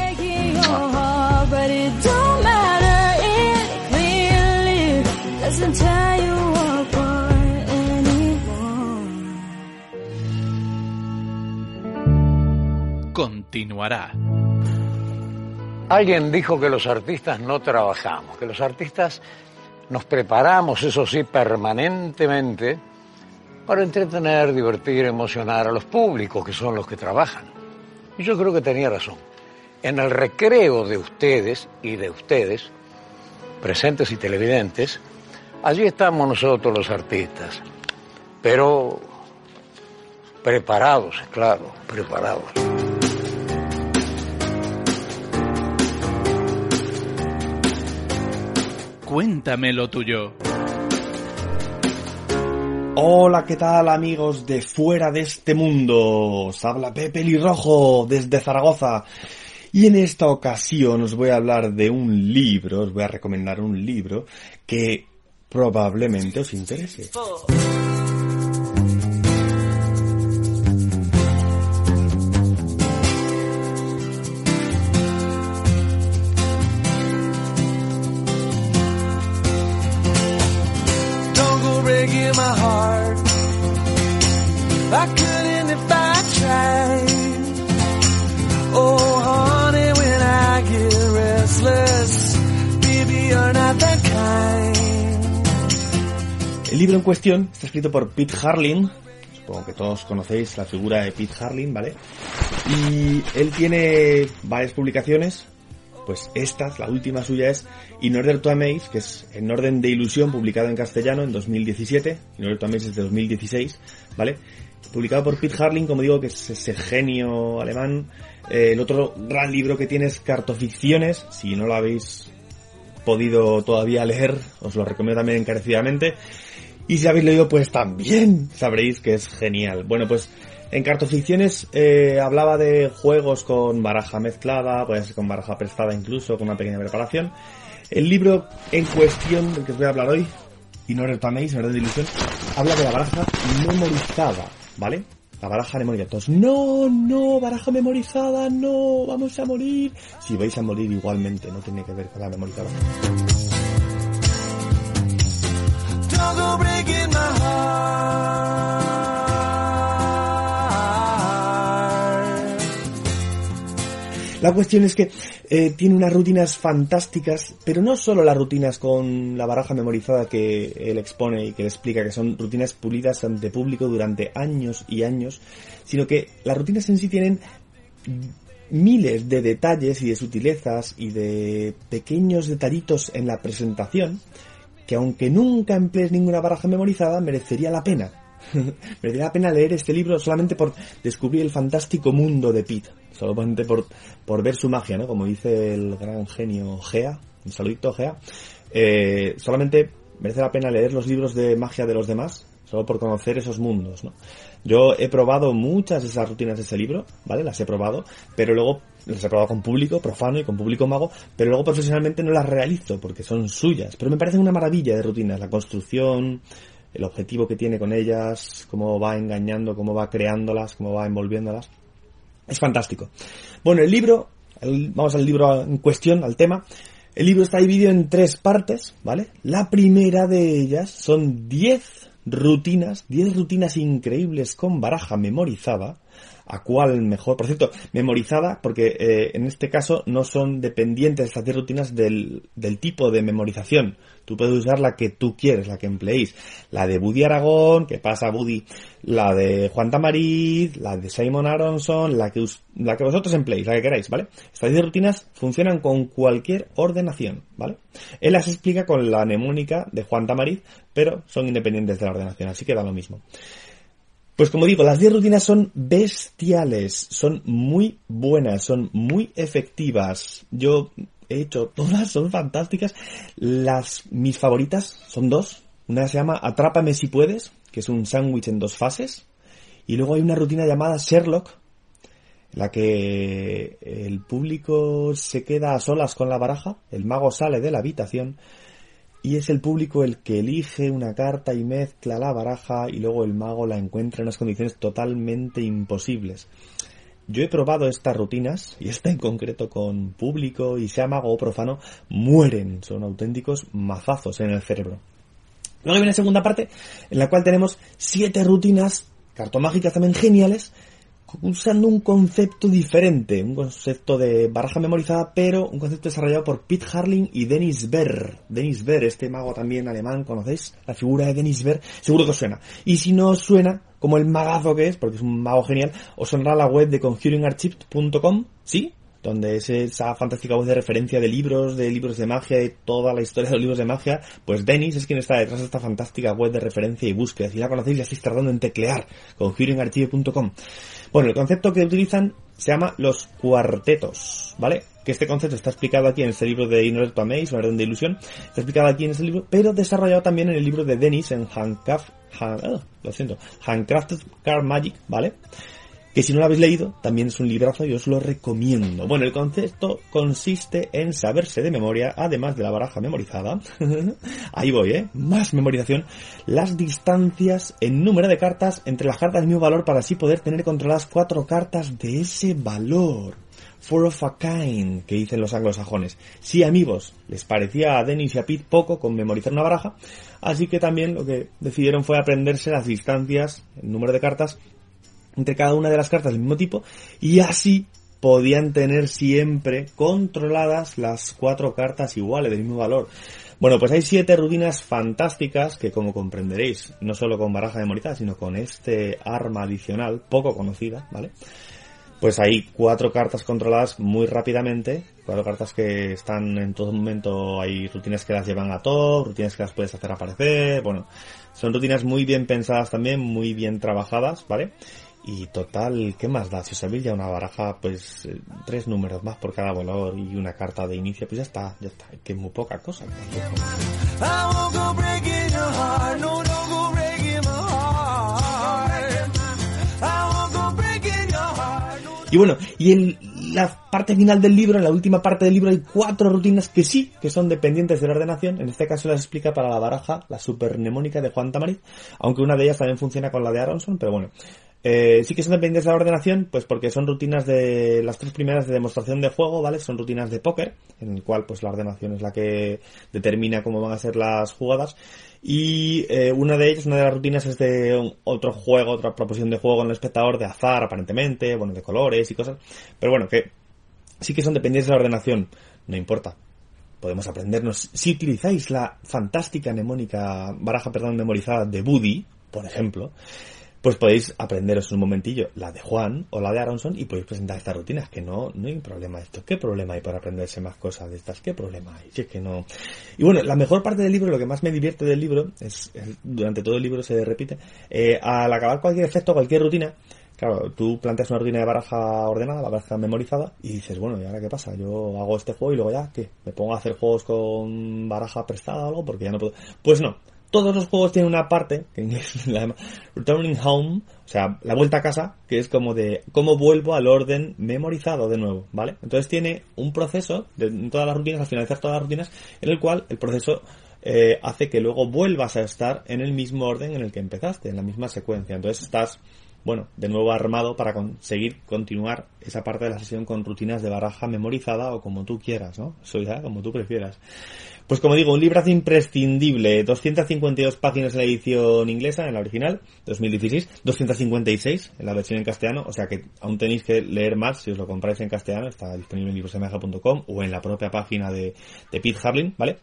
Continuará. Alguien dijo que los artistas no trabajamos, que los artistas nos preparamos, eso sí, permanentemente para entretener, divertir, emocionar a los públicos, que son los que trabajan. Y yo creo que tenía razón. En el recreo de ustedes y de ustedes, presentes y televidentes, allí estamos nosotros los artistas, pero preparados, claro, preparados. Cuéntame lo tuyo. Hola, ¿qué tal amigos de fuera de este mundo? Habla Pepe Lirrojo desde Zaragoza. Y en esta ocasión os voy a hablar de un libro, os voy a recomendar un libro que probablemente os interese. Don't El libro en cuestión está escrito por Pete Harling. Supongo que todos conocéis la figura de Pete Harling, ¿vale? Y él tiene varias publicaciones, pues esta, la última suya es In Order to Amaze, que es En Orden de Ilusión, publicado en castellano en 2017, In Order to Amaze es de 2016, ¿vale? Publicado por Pete Harling, como digo, que es ese genio alemán. Eh, el otro gran libro que tiene es Cartoficciones, si no lo habéis podido todavía leer, os lo recomiendo también encarecidamente. Y si habéis leído, pues también sabréis que es genial. Bueno, pues en Cartoficciones eh, hablaba de juegos con baraja mezclada, puede ser con baraja prestada incluso, con una pequeña preparación. El libro en cuestión del que os voy a hablar hoy, y no retoméis, no de ilusión, habla de la baraja memorizada, ¿vale? La baraja memorizada. Entonces, no, no, baraja memorizada, no, vamos a morir. Si vais a morir igualmente, no tiene que ver con la memorizada. La cuestión es que eh, tiene unas rutinas fantásticas, pero no solo las rutinas con la baraja memorizada que él expone y que le explica que son rutinas pulidas ante público durante años y años, sino que las rutinas en sí tienen miles de detalles y de sutilezas y de pequeños detallitos en la presentación que aunque nunca emplees ninguna baraja memorizada merecería la pena. merecería la pena leer este libro solamente por descubrir el fantástico mundo de Pete, solamente por, por ver su magia, ¿no? Como dice el gran genio Gea, un saludito Gea, eh, solamente merece la pena leer los libros de magia de los demás, solo por conocer esos mundos, ¿no? Yo he probado muchas de esas rutinas de ese libro, ¿vale? Las he probado, pero luego las he probado con público profano y con público mago, pero luego profesionalmente no las realizo porque son suyas. Pero me parecen una maravilla de rutinas, la construcción, el objetivo que tiene con ellas, cómo va engañando, cómo va creándolas, cómo va envolviéndolas. Es fantástico. Bueno, el libro, vamos al libro en cuestión, al tema. El libro está dividido en tres partes, ¿vale? La primera de ellas son 10 rutinas, 10 rutinas increíbles con baraja memorizada, a cuál mejor, por cierto, memorizada, porque eh, en este caso no son dependientes estas 10 rutinas del, del tipo de memorización. Tú puedes usar la que tú quieres, la que empleéis. La de Buddy Aragón, que pasa Buddy, la de Juan Tamariz, la de Simon Aronson, la que, la que vosotros empleéis, la que queráis, ¿vale? Estas 10 rutinas funcionan con cualquier ordenación, ¿vale? Él las explica con la mnemónica de Juan Tamariz, pero son independientes de la ordenación, así que da lo mismo. Pues como digo, las 10 rutinas son bestiales, son muy buenas, son muy efectivas. Yo he hecho todas, son fantásticas. Las, mis favoritas son dos. Una se llama Atrápame si puedes, que es un sándwich en dos fases. Y luego hay una rutina llamada Sherlock, en la que el público se queda a solas con la baraja, el mago sale de la habitación y es el público el que elige una carta y mezcla la baraja y luego el mago la encuentra en unas condiciones totalmente imposibles. Yo he probado estas rutinas, y esta en concreto con público, y sea mago o profano, mueren, son auténticos mazazos en el cerebro. Luego hay una segunda parte en la cual tenemos siete rutinas cartomágicas también geniales, usando un concepto diferente, un concepto de baraja memorizada, pero un concepto desarrollado por Pete Harling y Dennis Berr. Dennis Berr, este mago también alemán, ¿conocéis? La figura de Dennis Berr, seguro que os suena. Y si no os suena, como el magazo que es, porque es un mago genial, os sonará la web de conjuringarchive.com, ¿sí? donde es esa fantástica voz de referencia de libros, de libros de magia y toda la historia de los libros de magia, pues Dennis es quien está detrás de esta fantástica web de referencia y búsqueda. Si la conocéis, ya estáis tardando en teclear, conjuringarchive.com. Bueno, el concepto que utilizan se llama los cuartetos, ¿vale? Que este concepto está explicado aquí en este libro de In Order to Amaze, un orden de ilusión, está explicado aquí en este libro, pero desarrollado también en el libro de Dennis, en Handcraft, Hand- ah, lo siento, Handcrafted Card Magic, ¿vale? Que si no lo habéis leído, también es un librazo y os lo recomiendo. Bueno, el concepto consiste en saberse de memoria, además de la baraja memorizada, ahí voy, ¿eh? Más memorización, las distancias en número de cartas entre las cartas del mismo valor para así poder tener controladas cuatro cartas de ese valor. Four of a kind, que dicen los anglosajones. Sí, amigos, les parecía a Dennis y a Pete poco con memorizar una baraja, así que también lo que decidieron fue aprenderse las distancias, el número de cartas entre cada una de las cartas del mismo tipo y así podían tener siempre controladas las cuatro cartas iguales, del mismo valor. Bueno, pues hay siete rutinas fantásticas que, como comprenderéis, no solo con baraja memorizada, sino con este arma adicional, poco conocida, ¿vale? Pues hay cuatro cartas controladas muy rápidamente, cuatro cartas que están en todo momento, hay rutinas que las llevan a todo, rutinas que las puedes hacer aparecer, bueno, son rutinas muy bien pensadas también, muy bien trabajadas, ¿vale? Y total, ¿qué más da? Si os sabéis ya una baraja, pues eh, tres números más por cada valor y una carta de inicio, pues ya está, ya está, que es muy poca cosa. Y bueno, y en la parte final del libro, en la última parte del libro, hay cuatro rutinas que sí, que son dependientes de la ordenación. En este caso las explica para la baraja, la super mnemónica de Juan Tamariz, aunque una de ellas también funciona con la de Aronson, pero bueno. Eh, sí que son dependientes de la ordenación, pues porque son rutinas de las tres primeras de demostración de juego, ¿vale? Son rutinas de póker, en el cual pues la ordenación es la que determina cómo van a ser las jugadas. Y eh, una de ellas, una de las rutinas es de un- otro juego, otra proposición de juego en el espectador, de azar aparentemente, bueno, de colores y cosas. Pero bueno, que sí que son dependientes de la ordenación, no importa. Podemos aprendernos. Si utilizáis la fantástica mnemónica, baraja, perdón, memorizada de Buddy, por ejemplo, pues podéis aprenderos un momentillo la de Juan o la de Aronson y podéis presentar estas rutinas, que no, no hay problema esto. ¿Qué problema hay por aprenderse más cosas de estas? ¿Qué problema hay? Si es que no. Y bueno, la mejor parte del libro, lo que más me divierte del libro, es, es- durante todo el libro se repite, eh, al acabar cualquier efecto, cualquier rutina, Claro, tú planteas una rutina de baraja ordenada, la baraja memorizada, y dices, bueno, ¿y ahora qué pasa? Yo hago este juego y luego ya, ¿qué? ¿Me pongo a hacer juegos con baraja prestada o algo? Porque ya no puedo. Pues no. Todos los juegos tienen una parte, que en llama Returning Home, o sea, la vuelta a casa, que es como de cómo vuelvo al orden memorizado de nuevo, ¿vale? Entonces tiene un proceso, de en todas las rutinas, al finalizar todas las rutinas, en el cual el proceso eh, hace que luego vuelvas a estar en el mismo orden en el que empezaste, en la misma secuencia. Entonces estás bueno, de nuevo armado para conseguir continuar esa parte de la sesión con rutinas de baraja memorizada o como tú quieras, ¿no? Eso ya, como tú prefieras. Pues como digo, un librazo imprescindible, 252 páginas en la edición inglesa, en la original, 2016, 256 en la versión en castellano, o sea que aún tenéis que leer más si os lo compráis en castellano, está disponible en librosemaja.com o en la propia página de, de Pete Harling, ¿vale?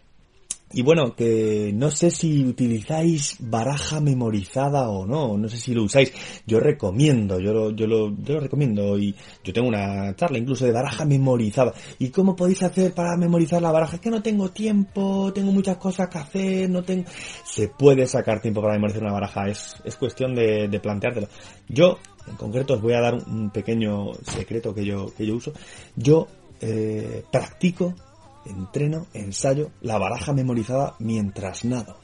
Y bueno, que no sé si utilizáis baraja memorizada o no, no sé si lo usáis. Yo recomiendo, yo lo, yo lo, yo lo recomiendo y yo tengo una charla incluso de baraja memorizada. ¿Y cómo podéis hacer para memorizar la baraja? Es que no tengo tiempo, tengo muchas cosas que hacer, no tengo... Se puede sacar tiempo para memorizar una baraja, es, es cuestión de, de planteártelo. Yo, en concreto, os voy a dar un pequeño secreto que yo, que yo uso. Yo eh, practico entreno, ensayo la baraja memorizada mientras nado.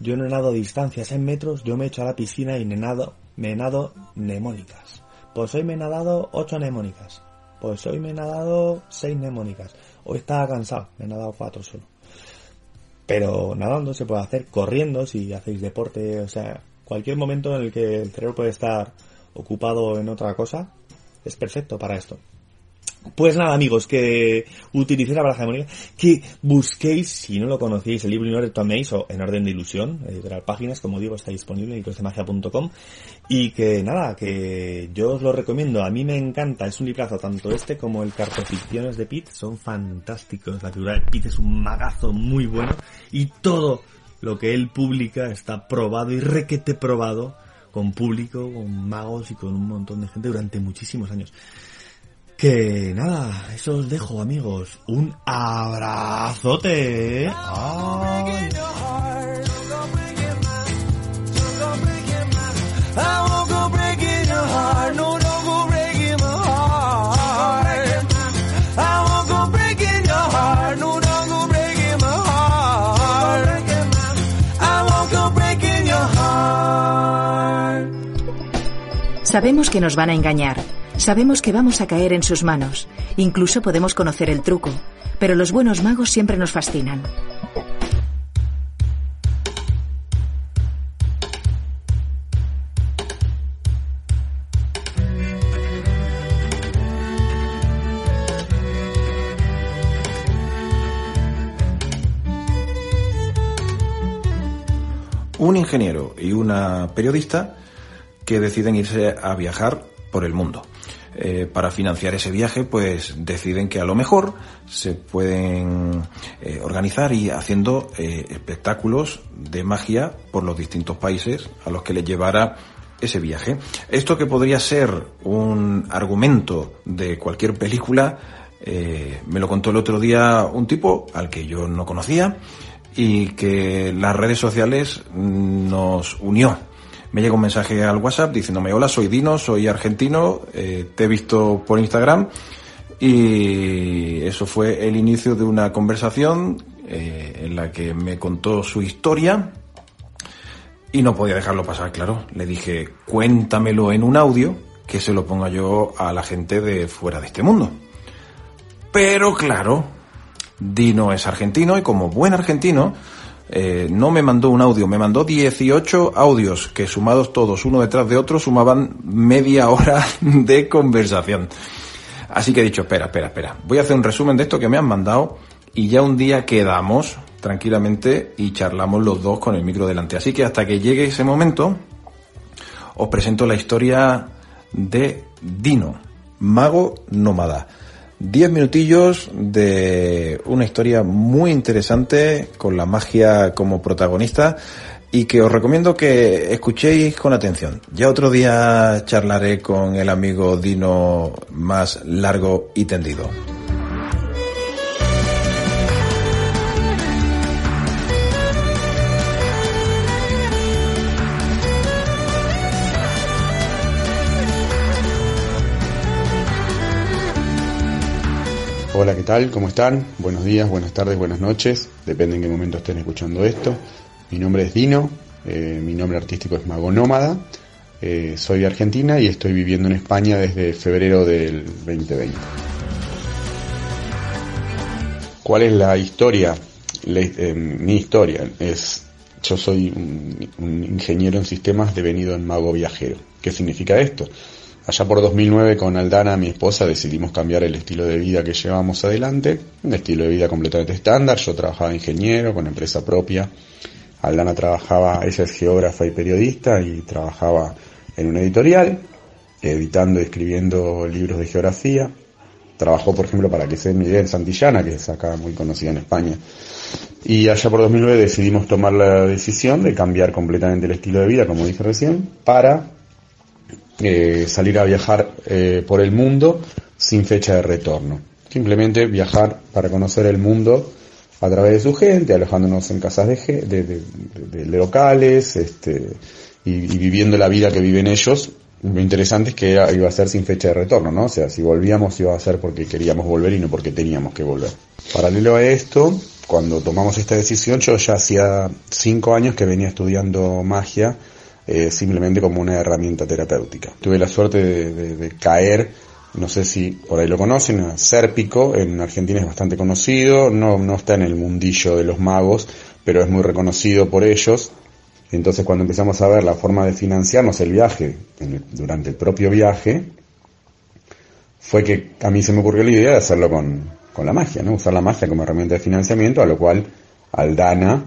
Yo no nado distancias en metros, yo me echo a la piscina y me nado, me nado mnemónicas. Pues hoy me he nadado ocho mnemónicas. Pues hoy me he nadado seis mnemónicas. Hoy estaba cansado, me he nadado cuatro solo. Pero nadando se puede hacer, corriendo si hacéis deporte, o sea, cualquier momento en el que el cerebro puede estar ocupado en otra cosa, es perfecto para esto. Pues nada, amigos, que utilicéis la baraja de que busquéis, si no lo conocéis, el libro In toméis o En Orden de Ilusión, editorial páginas, como digo, está disponible en librosdemagia.com y que nada, que yo os lo recomiendo, a mí me encanta, es un librazo, tanto este como el Cartoficciones de Pete, son fantásticos, la figura de Pete es un magazo muy bueno y todo lo que él publica está probado y requete probado con público, con magos y con un montón de gente durante muchísimos años. Que nada, eso os dejo amigos. Un abrazote. Sabemos que nos van a engañar. Sabemos que vamos a caer en sus manos. Incluso podemos conocer el truco. Pero los buenos magos siempre nos fascinan. Un ingeniero y una periodista que deciden irse a viajar por el mundo. Eh, para financiar ese viaje, pues deciden que a lo mejor se pueden eh, organizar y haciendo eh, espectáculos de magia por los distintos países a los que les llevara ese viaje. Esto que podría ser un argumento de cualquier película, me lo contó el otro día un tipo al que yo no conocía y que las redes sociales nos unió. Me llega un mensaje al WhatsApp diciéndome, hola, soy Dino, soy argentino, eh, te he visto por Instagram y eso fue el inicio de una conversación eh, en la que me contó su historia y no podía dejarlo pasar, claro. Le dije, cuéntamelo en un audio que se lo ponga yo a la gente de fuera de este mundo. Pero claro, Dino es argentino y como buen argentino, eh, no me mandó un audio, me mandó 18 audios que sumados todos uno detrás de otro sumaban media hora de conversación. Así que he dicho, espera, espera, espera. Voy a hacer un resumen de esto que me han mandado y ya un día quedamos tranquilamente y charlamos los dos con el micro delante. Así que hasta que llegue ese momento, os presento la historia de Dino, mago nómada. Diez minutillos de una historia muy interesante con la magia como protagonista y que os recomiendo que escuchéis con atención. Ya otro día charlaré con el amigo Dino más largo y tendido. Hola, ¿qué tal? ¿Cómo están? Buenos días, buenas tardes, buenas noches. Depende en qué momento estén escuchando esto. Mi nombre es Dino, eh, mi nombre artístico es Mago Nómada. Eh, soy de Argentina y estoy viviendo en España desde febrero del 2020. ¿Cuál es la historia? Le- eh, mi historia es, yo soy un, un ingeniero en sistemas devenido en mago viajero. ¿Qué significa esto? Allá por 2009 con Aldana, mi esposa, decidimos cambiar el estilo de vida que llevábamos adelante. Un estilo de vida completamente estándar. Yo trabajaba ingeniero con empresa propia. Aldana trabajaba, ella es geógrafa y periodista y trabajaba en una editorial, editando y escribiendo libros de geografía. Trabajó, por ejemplo, para que se den en Santillana, que es acá muy conocida en España. Y allá por 2009 decidimos tomar la decisión de cambiar completamente el estilo de vida, como dije recién, para eh, salir a viajar eh, por el mundo sin fecha de retorno. Simplemente viajar para conocer el mundo a través de su gente, alojándonos en casas de, de, locales, este, y, viviendo la vida que viven ellos. Lo interesante es que iba a ser sin fecha de retorno, ¿no? O sea, si volvíamos iba a ser porque queríamos volver y no porque teníamos que volver. Paralelo a esto, cuando tomamos esta decisión, yo ya hacía cinco años que venía estudiando magia, eh, simplemente como una herramienta terapéutica. Tuve la suerte de, caer, no sé si por ahí lo conocen, Sérpico, en Argentina es bastante conocido, no, no está en el mundillo de los magos, pero es muy reconocido por ellos. Entonces cuando empezamos a ver la forma de financiarnos el viaje, durante el propio viaje, fue que a mí se me ocurrió la idea de hacerlo con, con la magia, ¿no? Usar la magia como herramienta de financiamiento, a lo cual Aldana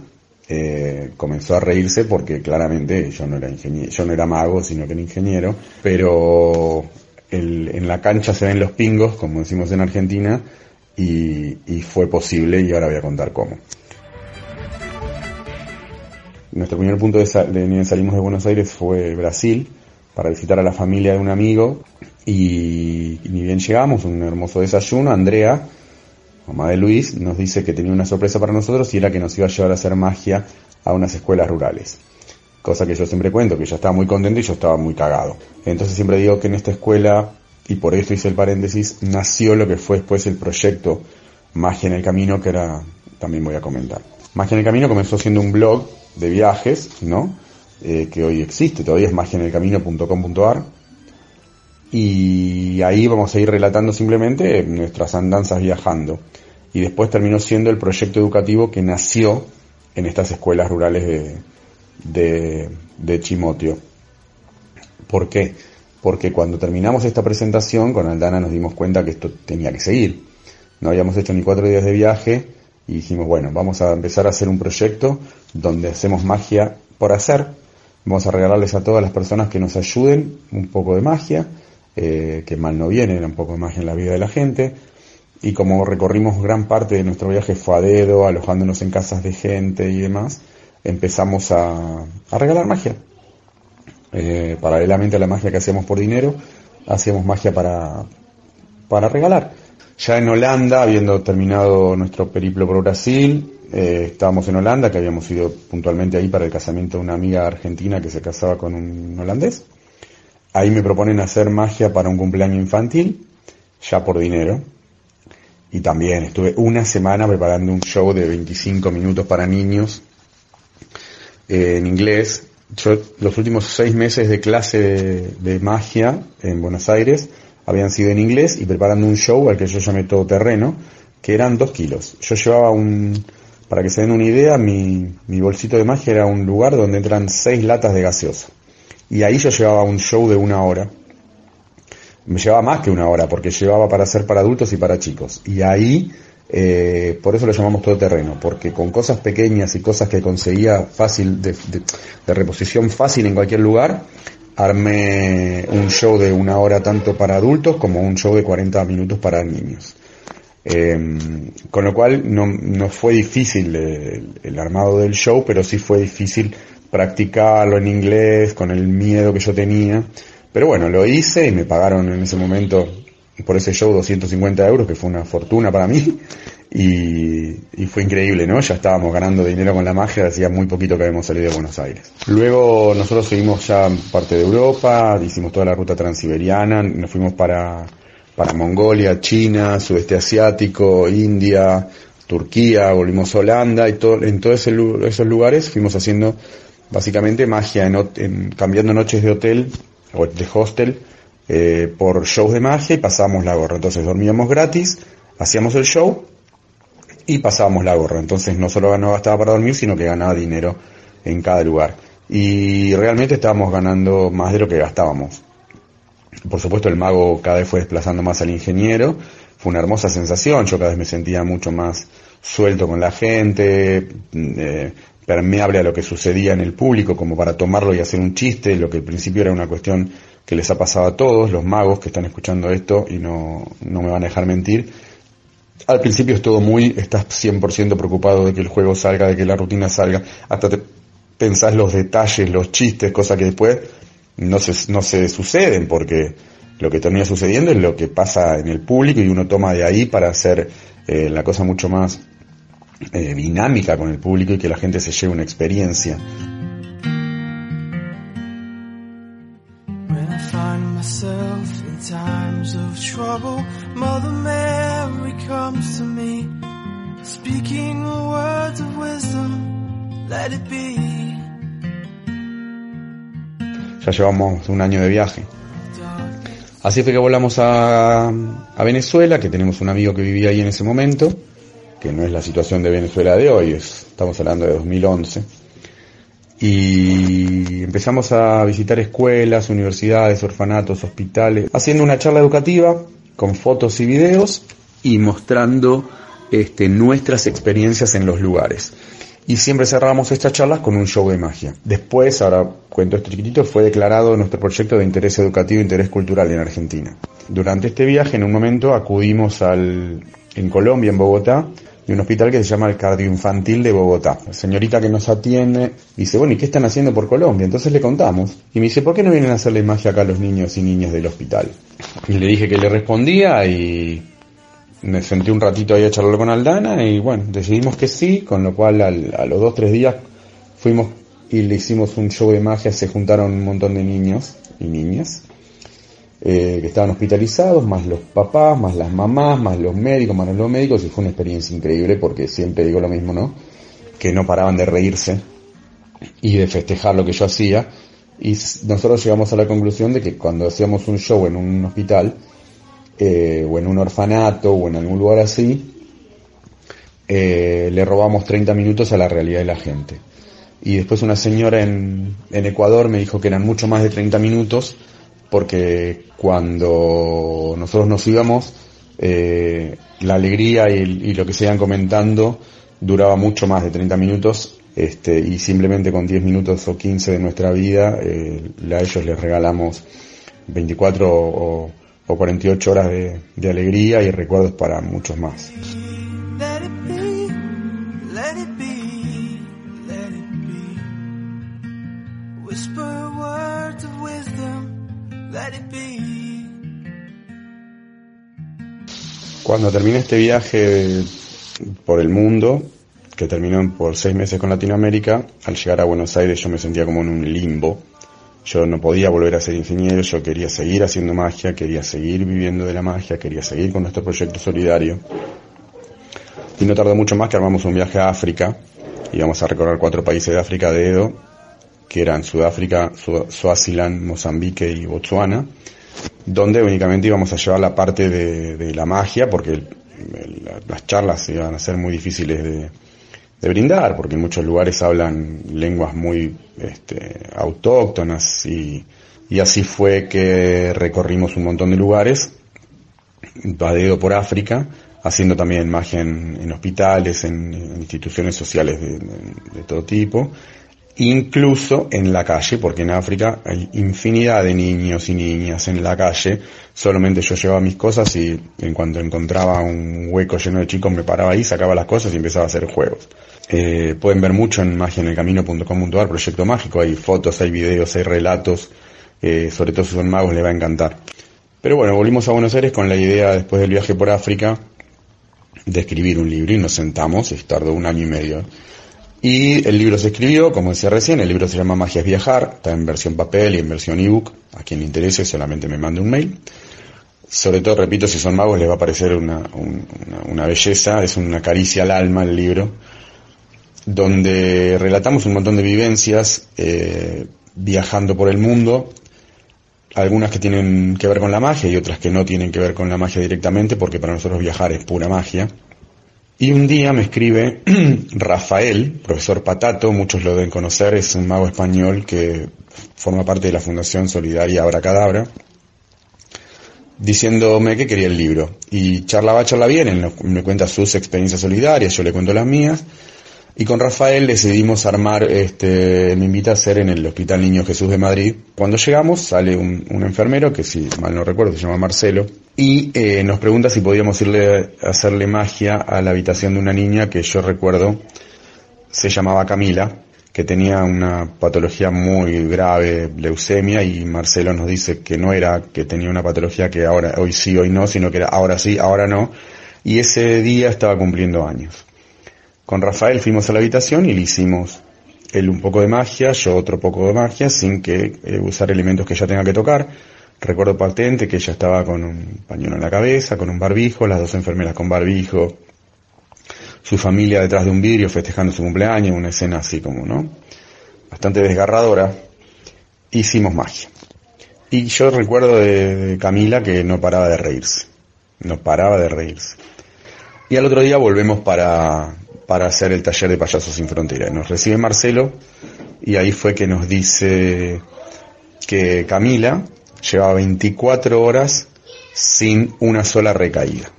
eh, comenzó a reírse porque claramente yo no era ingeniero, yo no era mago, sino que era ingeniero, pero el- en la cancha se ven los pingos, como decimos en Argentina, y, y fue posible y ahora voy a contar cómo. Nuestro primer punto de, sa- de salimos de Buenos Aires fue Brasil, para visitar a la familia de un amigo, y ni bien llegamos, un hermoso desayuno, Andrea, mamá de Luis, nos dice que tenía una sorpresa para nosotros y era que nos iba a llevar a hacer magia a unas escuelas rurales. Cosa que yo siempre cuento, que ella estaba muy contenta y yo estaba muy cagado. Entonces siempre digo que en esta escuela, y por esto hice el paréntesis, nació lo que fue después el proyecto Magia en el Camino, que era, también voy a comentar. Magia en el Camino comenzó siendo un blog de viajes, ¿no? Eh, que hoy existe, todavía es magiaenelcamino.com.ar y ahí vamos a ir relatando simplemente nuestras andanzas viajando. Y después terminó siendo el proyecto educativo que nació en estas escuelas rurales de, de, Chimotio. ¿Por qué? Porque cuando terminamos esta presentación con Aldana nos dimos cuenta que esto tenía que seguir. No habíamos hecho ni cuatro días de viaje y dijimos, bueno, vamos a empezar a hacer un proyecto donde hacemos magia por hacer. Vamos a regalarles a todas las personas que nos ayuden un poco de magia eh, que mal no viene, era un poco magia en la vida de la gente. Y como recorrimos gran parte de nuestro viaje fue a dedo, alojándonos en casas de gente y demás, empezamos a, a regalar magia. Eh, paralelamente a la magia que hacíamos por dinero, hacíamos magia para, para regalar. Ya en Holanda, habiendo terminado nuestro periplo por Brasil, eh, estábamos en Holanda, que habíamos ido puntualmente ahí para el casamiento de una amiga argentina que se casaba con un holandés. Ahí me proponen hacer magia para un cumpleaños infantil, ya por dinero. Y también estuve una semana preparando un show de 25 minutos para niños eh, en inglés. Yo los últimos seis meses de clase de, magia en Buenos Aires habían sido en inglés y preparando un show al que yo llamé todo terreno, que eran dos kilos. Yo llevaba un, para que se den una idea, mi, mi bolsito de magia era un lugar donde entran seis latas de gaseosa. Y ahí yo llevaba un show de una hora. Me llevaba más que una hora, porque llevaba para hacer para adultos y para chicos. Y ahí, eh, por eso lo llamamos todo terreno, porque con cosas pequeñas y cosas que conseguía fácil, de, reposición fácil en cualquier lugar, armé un show de una hora tanto para adultos como un show de 40 minutos para niños. Eh, con lo cual no, no fue difícil el, armado del show, pero sí fue difícil practicarlo en inglés con el miedo que yo tenía. Pero bueno, lo hice y me pagaron en ese momento por ese show 250 euros, que fue una fortuna para mí. Y, fue increíble, ¿no? Ya estábamos ganando dinero con la magia, hacía muy poquito que habíamos salido de Buenos Aires. Luego nosotros seguimos ya parte de Europa, hicimos toda la ruta transiberiana, nos fuimos para, para Mongolia, China, sudeste asiático, India, Turquía, volvimos a Holanda y todo, en todos esos lugares fuimos haciendo básicamente magia, en, cambiando noches de hotel o de hostel eh, por shows de magia y pasábamos la gorra. Entonces dormíamos gratis, hacíamos el show y pasábamos la gorra. Entonces no solo no gastaba para dormir, sino que ganaba dinero en cada lugar. Y realmente estábamos ganando más de lo que gastábamos. Por supuesto el mago cada vez fue desplazando más al ingeniero. Fue una hermosa sensación. Yo cada vez me sentía mucho más suelto con la gente, eh, permeable a lo que sucedía en el público, como para tomarlo y hacer un chiste, lo que al principio era una cuestión que les ha pasado a todos, los magos que están escuchando esto y no, no me van a dejar mentir. Al principio es todo muy, estás 100% preocupado de que el juego salga, de que la rutina salga, hasta te pensás los detalles, los chistes, cosas que después no se, no se suceden porque lo que termina sucediendo es lo que pasa en el público y uno toma de ahí para hacer eh, la cosa mucho más eh, dinámica con el público y que la gente se lleve una experiencia. When I find myself in times of trouble, Mother Mary comes to me, speaking words of wisdom, let it be. Ya llevamos un año de viaje. Así fue que volamos a, a Venezuela, que tenemos un amigo que vivía ahí en ese momento, que no es la situación de Venezuela de hoy, es, estamos hablando de 2011. Y empezamos a visitar escuelas, universidades, orfanatos, hospitales, haciendo una charla educativa con fotos y videos y mostrando este, nuestras experiencias en los lugares. Y siempre cerramos estas charlas con un show de magia. Después, ahora cuento esto chiquitito, fue declarado nuestro proyecto de interés educativo e interés cultural en Argentina. Durante este viaje, en un momento, acudimos al, en Colombia, en Bogotá, de un hospital que se llama el Cardioinfantil de Bogotá. La señorita que nos atiende dice, bueno, ¿y qué están haciendo por Colombia? Entonces le contamos. Y me dice, ¿por qué no vienen a hacerle magia acá a los niños y niñas del hospital? Y le dije que le respondía y me senté un ratito ahí a charlar con Aldana y bueno, decidimos que sí, con lo cual al, a los dos, tres días fuimos y le hicimos un show de magia, se juntaron un montón de niños y niñas eh, que estaban hospitalizados, más los papás, más las mamás, más los médicos, más los médicos, y fue una experiencia increíble porque siempre digo lo mismo, ¿no? Que no paraban de reírse y de festejar lo que yo hacía. Y nosotros llegamos a la conclusión de que cuando hacíamos un show en un hospital, eh, o en un orfanato, o en algún lugar así, eh, le robamos 30 minutos a la realidad de la gente. Y después una señora en, en Ecuador me dijo que eran mucho más de 30 minutos, porque cuando nosotros nos íbamos, eh, la alegría y, lo que se iban comentando duraba mucho más de 30 minutos este, y simplemente con 10 minutos o 15 de nuestra vida eh, a ellos les regalamos 24 o, o 48 horas de alegría y recuerdos para muchos más. Cuando terminé este viaje por el mundo, que terminó por seis meses con Latinoamérica, al llegar a Buenos Aires yo me sentía como en un limbo. Yo no podía volver a ser ingeniero, yo quería seguir haciendo magia, quería seguir viviendo de la magia, quería seguir con nuestro proyecto solidario. Y no tardó mucho más que armamos un viaje a África, íbamos a recorrer cuatro países de África de Edo, que eran Sudáfrica, Su- Suaziland, Mozambique y Botsuana, donde únicamente íbamos a llevar la parte de, la magia, porque las charlas iban a ser muy difíciles de, brindar, porque en muchos lugares hablan lenguas muy este, autóctonas y, y así fue que recorrimos un montón de lugares, a dedo por África, haciendo también magia en, hospitales, en, instituciones sociales de todo tipo, incluso en la calle, porque en África hay infinidad de niños y niñas en la calle, solamente yo llevaba mis cosas y en cuanto encontraba un hueco lleno de chicos me paraba ahí, sacaba las cosas y empezaba a hacer juegos. Eh, pueden ver mucho en magiaenelcamino.com.ar, proyecto mágico, hay fotos, hay videos, hay relatos, eh, sobre todo si son magos les va a encantar. Pero bueno, volvimos a Buenos Aires con la idea, después del viaje por África, de escribir un libro y nos sentamos, y tardó un año y medio. Y el libro se escribió, como decía recién, el libro se llama Magia es Viajar, está en versión papel y en versión ebook, a quien le interese solamente me mande un mail. Sobre todo, repito, si son magos les va a parecer una, un- una, una belleza, es una caricia al alma el libro, donde relatamos un montón de vivencias eh, viajando por el mundo, algunas que tienen que ver con la magia y otras que no tienen que ver con la magia directamente, porque para nosotros viajar es pura magia. Y un día me escribe Rafael, profesor Patato, muchos lo deben conocer, es un mago español que forma parte de la Fundación Solidaria Abracadabra, diciéndome que quería el libro. Y charla va, charla bien, me cuenta sus experiencias solidarias, yo le cuento las mías. Y con Rafael decidimos armar, este, me invita a hacer en el Hospital Niño Jesús de Madrid. Cuando llegamos sale un, un enfermero, que si mal no recuerdo se llama Marcelo, y eh, nos pregunta si podíamos irle hacerle magia a la habitación de una niña que yo recuerdo se llamaba Camila, que tenía una patología muy grave, leucemia, y Marcelo nos dice que no era que tenía una patología que ahora, hoy sí, hoy no, sino que era ahora sí, ahora no, y ese día estaba cumpliendo años. Con Rafael fuimos a la habitación y le hicimos él un poco de magia, yo otro poco de magia, sin que eh, usar elementos que ella tenga que tocar. Recuerdo patente que ella estaba con un pañuelo en la cabeza, con un barbijo, las dos enfermeras con barbijo, su familia detrás de un vidrio festejando su cumpleaños, una escena así como, ¿no? Bastante desgarradora. Hicimos magia. Y yo recuerdo de, de Camila que no paraba de reírse. No paraba de reírse. Y al otro día volvemos para, para hacer el taller de Payasos Sin Frontera. Nos recibe Marcelo y ahí fue que nos dice que Camila llevaba 24 horas sin una sola recaída.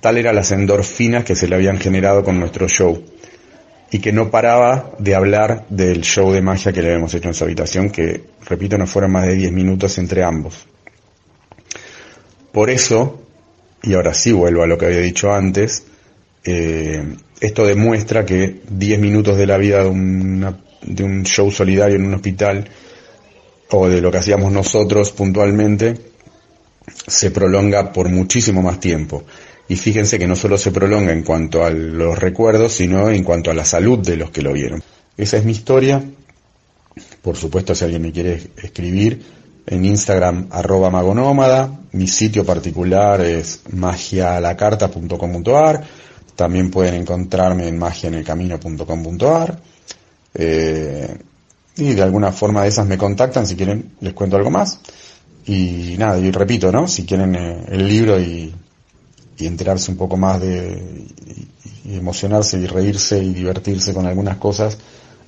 Tal eran las endorfinas que se le habían generado con nuestro show y que no paraba de hablar del show de magia que le habíamos hecho en su habitación, que, repito, no fueron más de 10 minutos entre ambos. Por eso, y ahora sí vuelvo a lo que había dicho antes, eh, esto demuestra que 10 minutos de la vida de, una- de un show solidario en un hospital o de lo que hacíamos nosotros puntualmente se prolonga por muchísimo más tiempo. Y fíjense que no solo se prolonga en cuanto a los recuerdos, sino en cuanto a la salud de los que lo vieron. Esa es mi historia. Por supuesto, si alguien me quiere escribir, en Instagram arroba magonómada, mi sitio particular es magialacarta.com.ar, también pueden encontrarme en magiaenelcamino.com.ar, eh, y de alguna forma de esas me contactan si quieren, les cuento algo más. Y nada, y repito, ¿no? Si quieren eh, el libro y, y enterarse un poco más de, y, emocionarse y reírse y divertirse con algunas cosas,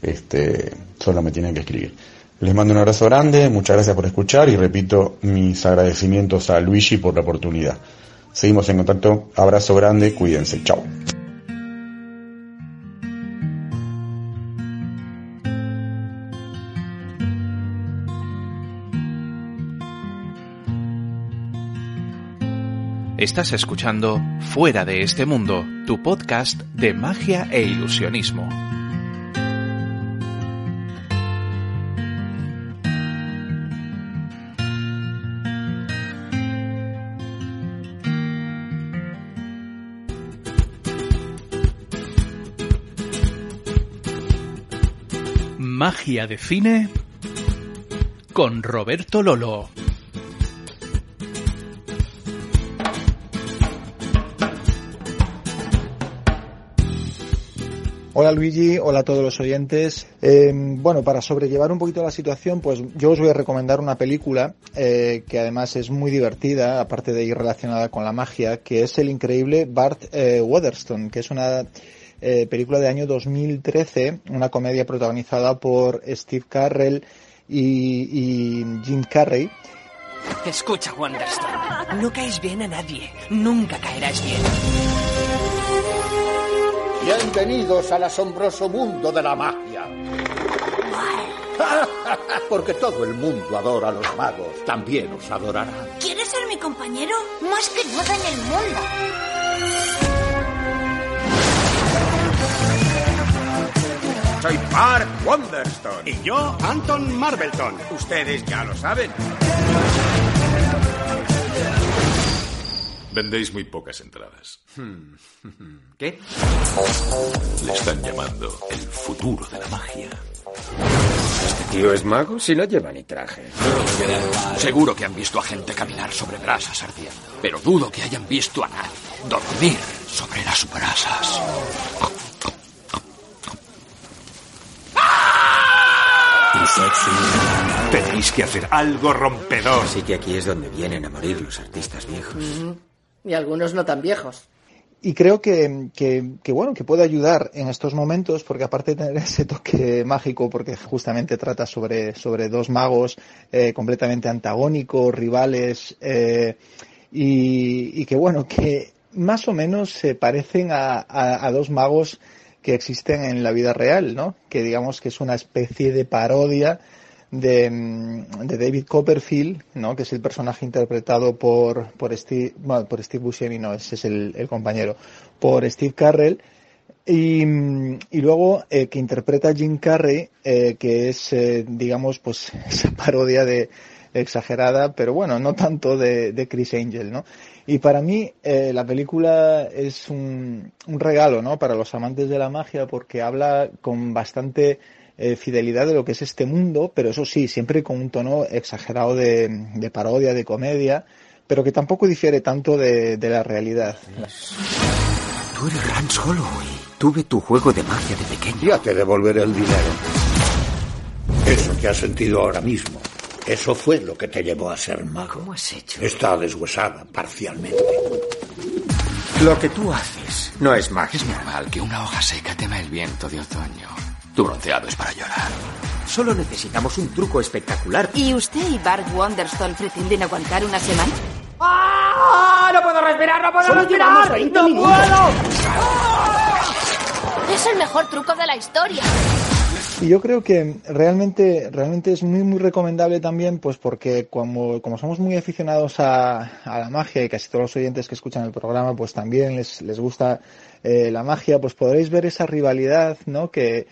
este, solo me tienen que escribir. Les mando un abrazo grande, muchas gracias por escuchar y repito mis agradecimientos a Luigi por la oportunidad. Seguimos en contacto. Abrazo grande, cuídense. Chao. Estás escuchando Fuera de este mundo, tu podcast de magia e ilusionismo. Magia de cine con Roberto Lolo. Hola Luigi, hola a todos los oyentes. Eh, bueno, para sobrellevar un poquito la situación, pues yo os voy a recomendar una película eh, que además es muy divertida, aparte de ir relacionada con la magia, que es el increíble Bart eh, que es una eh, película de año 2013, una comedia protagonizada por Steve Carrell y, y Jim Carrey. Escucha, Wonderstone. No caes bien a nadie. Nunca caerás bien. Bienvenidos al asombroso mundo de la magia. Porque todo el mundo adora a los magos. También os adorará. ¿Quieres ser mi compañero? Más que nada en el mundo. Soy Mark Wonderstone. Y yo, Anton Marbleton. Ustedes ya lo saben. Vendéis muy pocas entradas. Hmm. ¿Qué? Le están llamando el futuro de la magia. ¿Este tío es mago? Si no lleva ni traje. Seguro que han visto a gente caminar sobre brasas ardiendo. Pero dudo que hayan visto a nadie dormir sobre las brasas. Tenéis que hacer algo rompedor. Así que aquí es donde vienen a morir los artistas viejos. Y algunos no tan viejos. Y creo que, que, que, bueno, que puede ayudar en estos momentos, porque aparte de tener ese toque mágico, porque justamente trata sobre, sobre dos magos eh, completamente antagónicos, rivales, eh, y, y, que bueno, que más o menos se parecen a, a, a dos magos que existen en la vida real, ¿no? Que digamos que es una especie de parodia de, de, David Copperfield, ¿no? que es el personaje interpretado por, por Steve, bueno, por Steve Buscemi, no, ese es el, compañero, por Steve Carrell, y, y luego eh, que interpreta Jim Carrey, eh, que es, eh, digamos, pues esa parodia de exagerada, pero bueno, no tanto de, de Chris Angel, ¿no? Y para mí eh, la película es un, un regalo, ¿no? Para los amantes de la magia porque habla con bastante eh, fidelidad de lo que es este mundo, pero eso sí, siempre con un tono exagerado de, de parodia, de comedia, pero que tampoco difiere tanto de, de la realidad. Tú eres Rance Holloway. Tuve tu juego de magia de pequeño. Ya te devolveré el dinero. Eso que has sentido ahora mismo. Eso fue lo que te llevó a ser mago. ¿Cómo has hecho? Está deshuesada parcialmente. Lo que tú haces no es magia. Es normal que una hoja seca tema el viento de otoño. Tu bronceado es para llorar. Solo necesitamos un truco espectacular. ¿Y usted y Bart Wonderstone pretenden aguantar una semana? ¡Ah! ¡No puedo respirar! ¡No puedo Solo respirar! llevamos 20 ¡No minutos. puedo! Es el mejor truco de la historia. Y yo creo que realmente, realmente es muy, muy recomendable también, pues porque como, como somos muy aficionados a, a la magia y casi todos los oyentes que escuchan el programa, pues también les, les gusta eh, la magia, pues podréis ver esa rivalidad, ¿no? Que,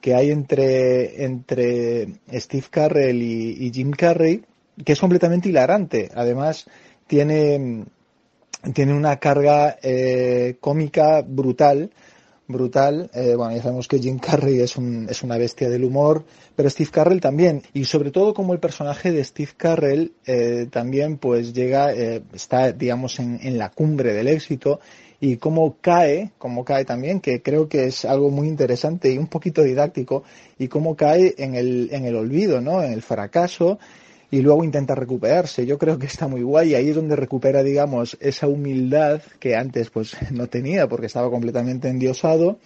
que hay entre, entre Steve Carrell y, y Jim Carrey, que es completamente hilarante. Además, tiene, tiene una carga eh, cómica brutal brutal. Eh, bueno, ya sabemos que Jim Carrey es, un, es una bestia del humor, pero Steve Carrell también. Y sobre todo como el personaje de Steve Carrell eh, también pues llega, eh, está digamos en, en, la cumbre del éxito y cómo cae, cómo cae también, que creo que es algo muy interesante y un poquito didáctico, y cómo cae en el, en el olvido, ¿no? En el fracaso y luego intenta recuperarse. Yo creo que está muy guay ahí es donde recupera, digamos, esa humildad que antes pues no tenía porque estaba completamente endiosado.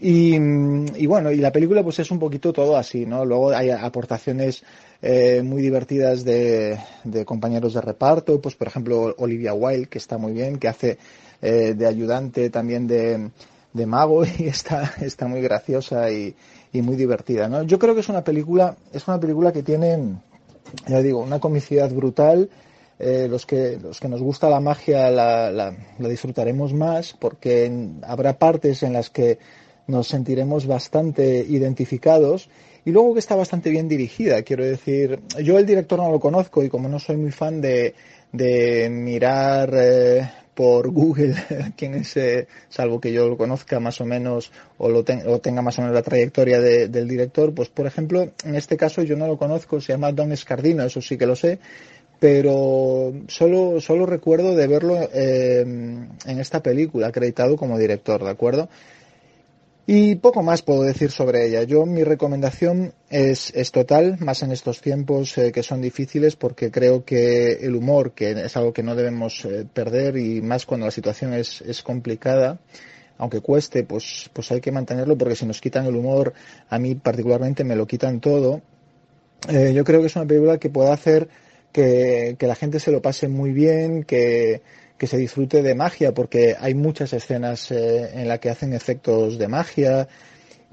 Y, y bueno, y la película pues es un poquito todo así, ¿no? Luego hay aportaciones eh, muy divertidas de, de compañeros de reparto, pues por ejemplo Olivia Wilde, que está muy bien, que hace eh, de ayudante también de, de mago y está, está muy graciosa y, y muy divertida, ¿no? Yo creo que es una película, es una película que tiene ya digo, una comicidad brutal, eh, los, que, los que nos gusta la magia la, la, disfrutaremos más porque en- habrá partes en las que nos sentiremos bastante identificados y luego que está bastante bien dirigida. Quiero decir, yo el director no lo conozco y como no soy muy fan de, de mirar eh, por Google quién es, eh, salvo que yo lo conozca más o menos o lo o tenga más o menos la trayectoria de- del director, pues por ejemplo, en este caso yo no lo conozco, se llama Don Escardino, eso sí que lo sé, pero solo, solo recuerdo de verlo eh, en esta película, acreditado como director, ¿de acuerdo? Y poco más puedo decir sobre ella. Yo mi recomendación es, es total, más en estos tiempos eh, que son difíciles, porque creo que el humor, que es algo que no debemos eh, perder, y más cuando la situación es, es complicada, aunque cueste, pues, pues hay que mantenerlo, porque si nos quitan el humor, a mí particularmente me lo quitan todo. Eh, yo creo que es una película que puede hacer que, que la gente se lo pase muy bien, que, que se disfrute de magia, porque hay muchas escenas eh, en las que hacen efectos de magia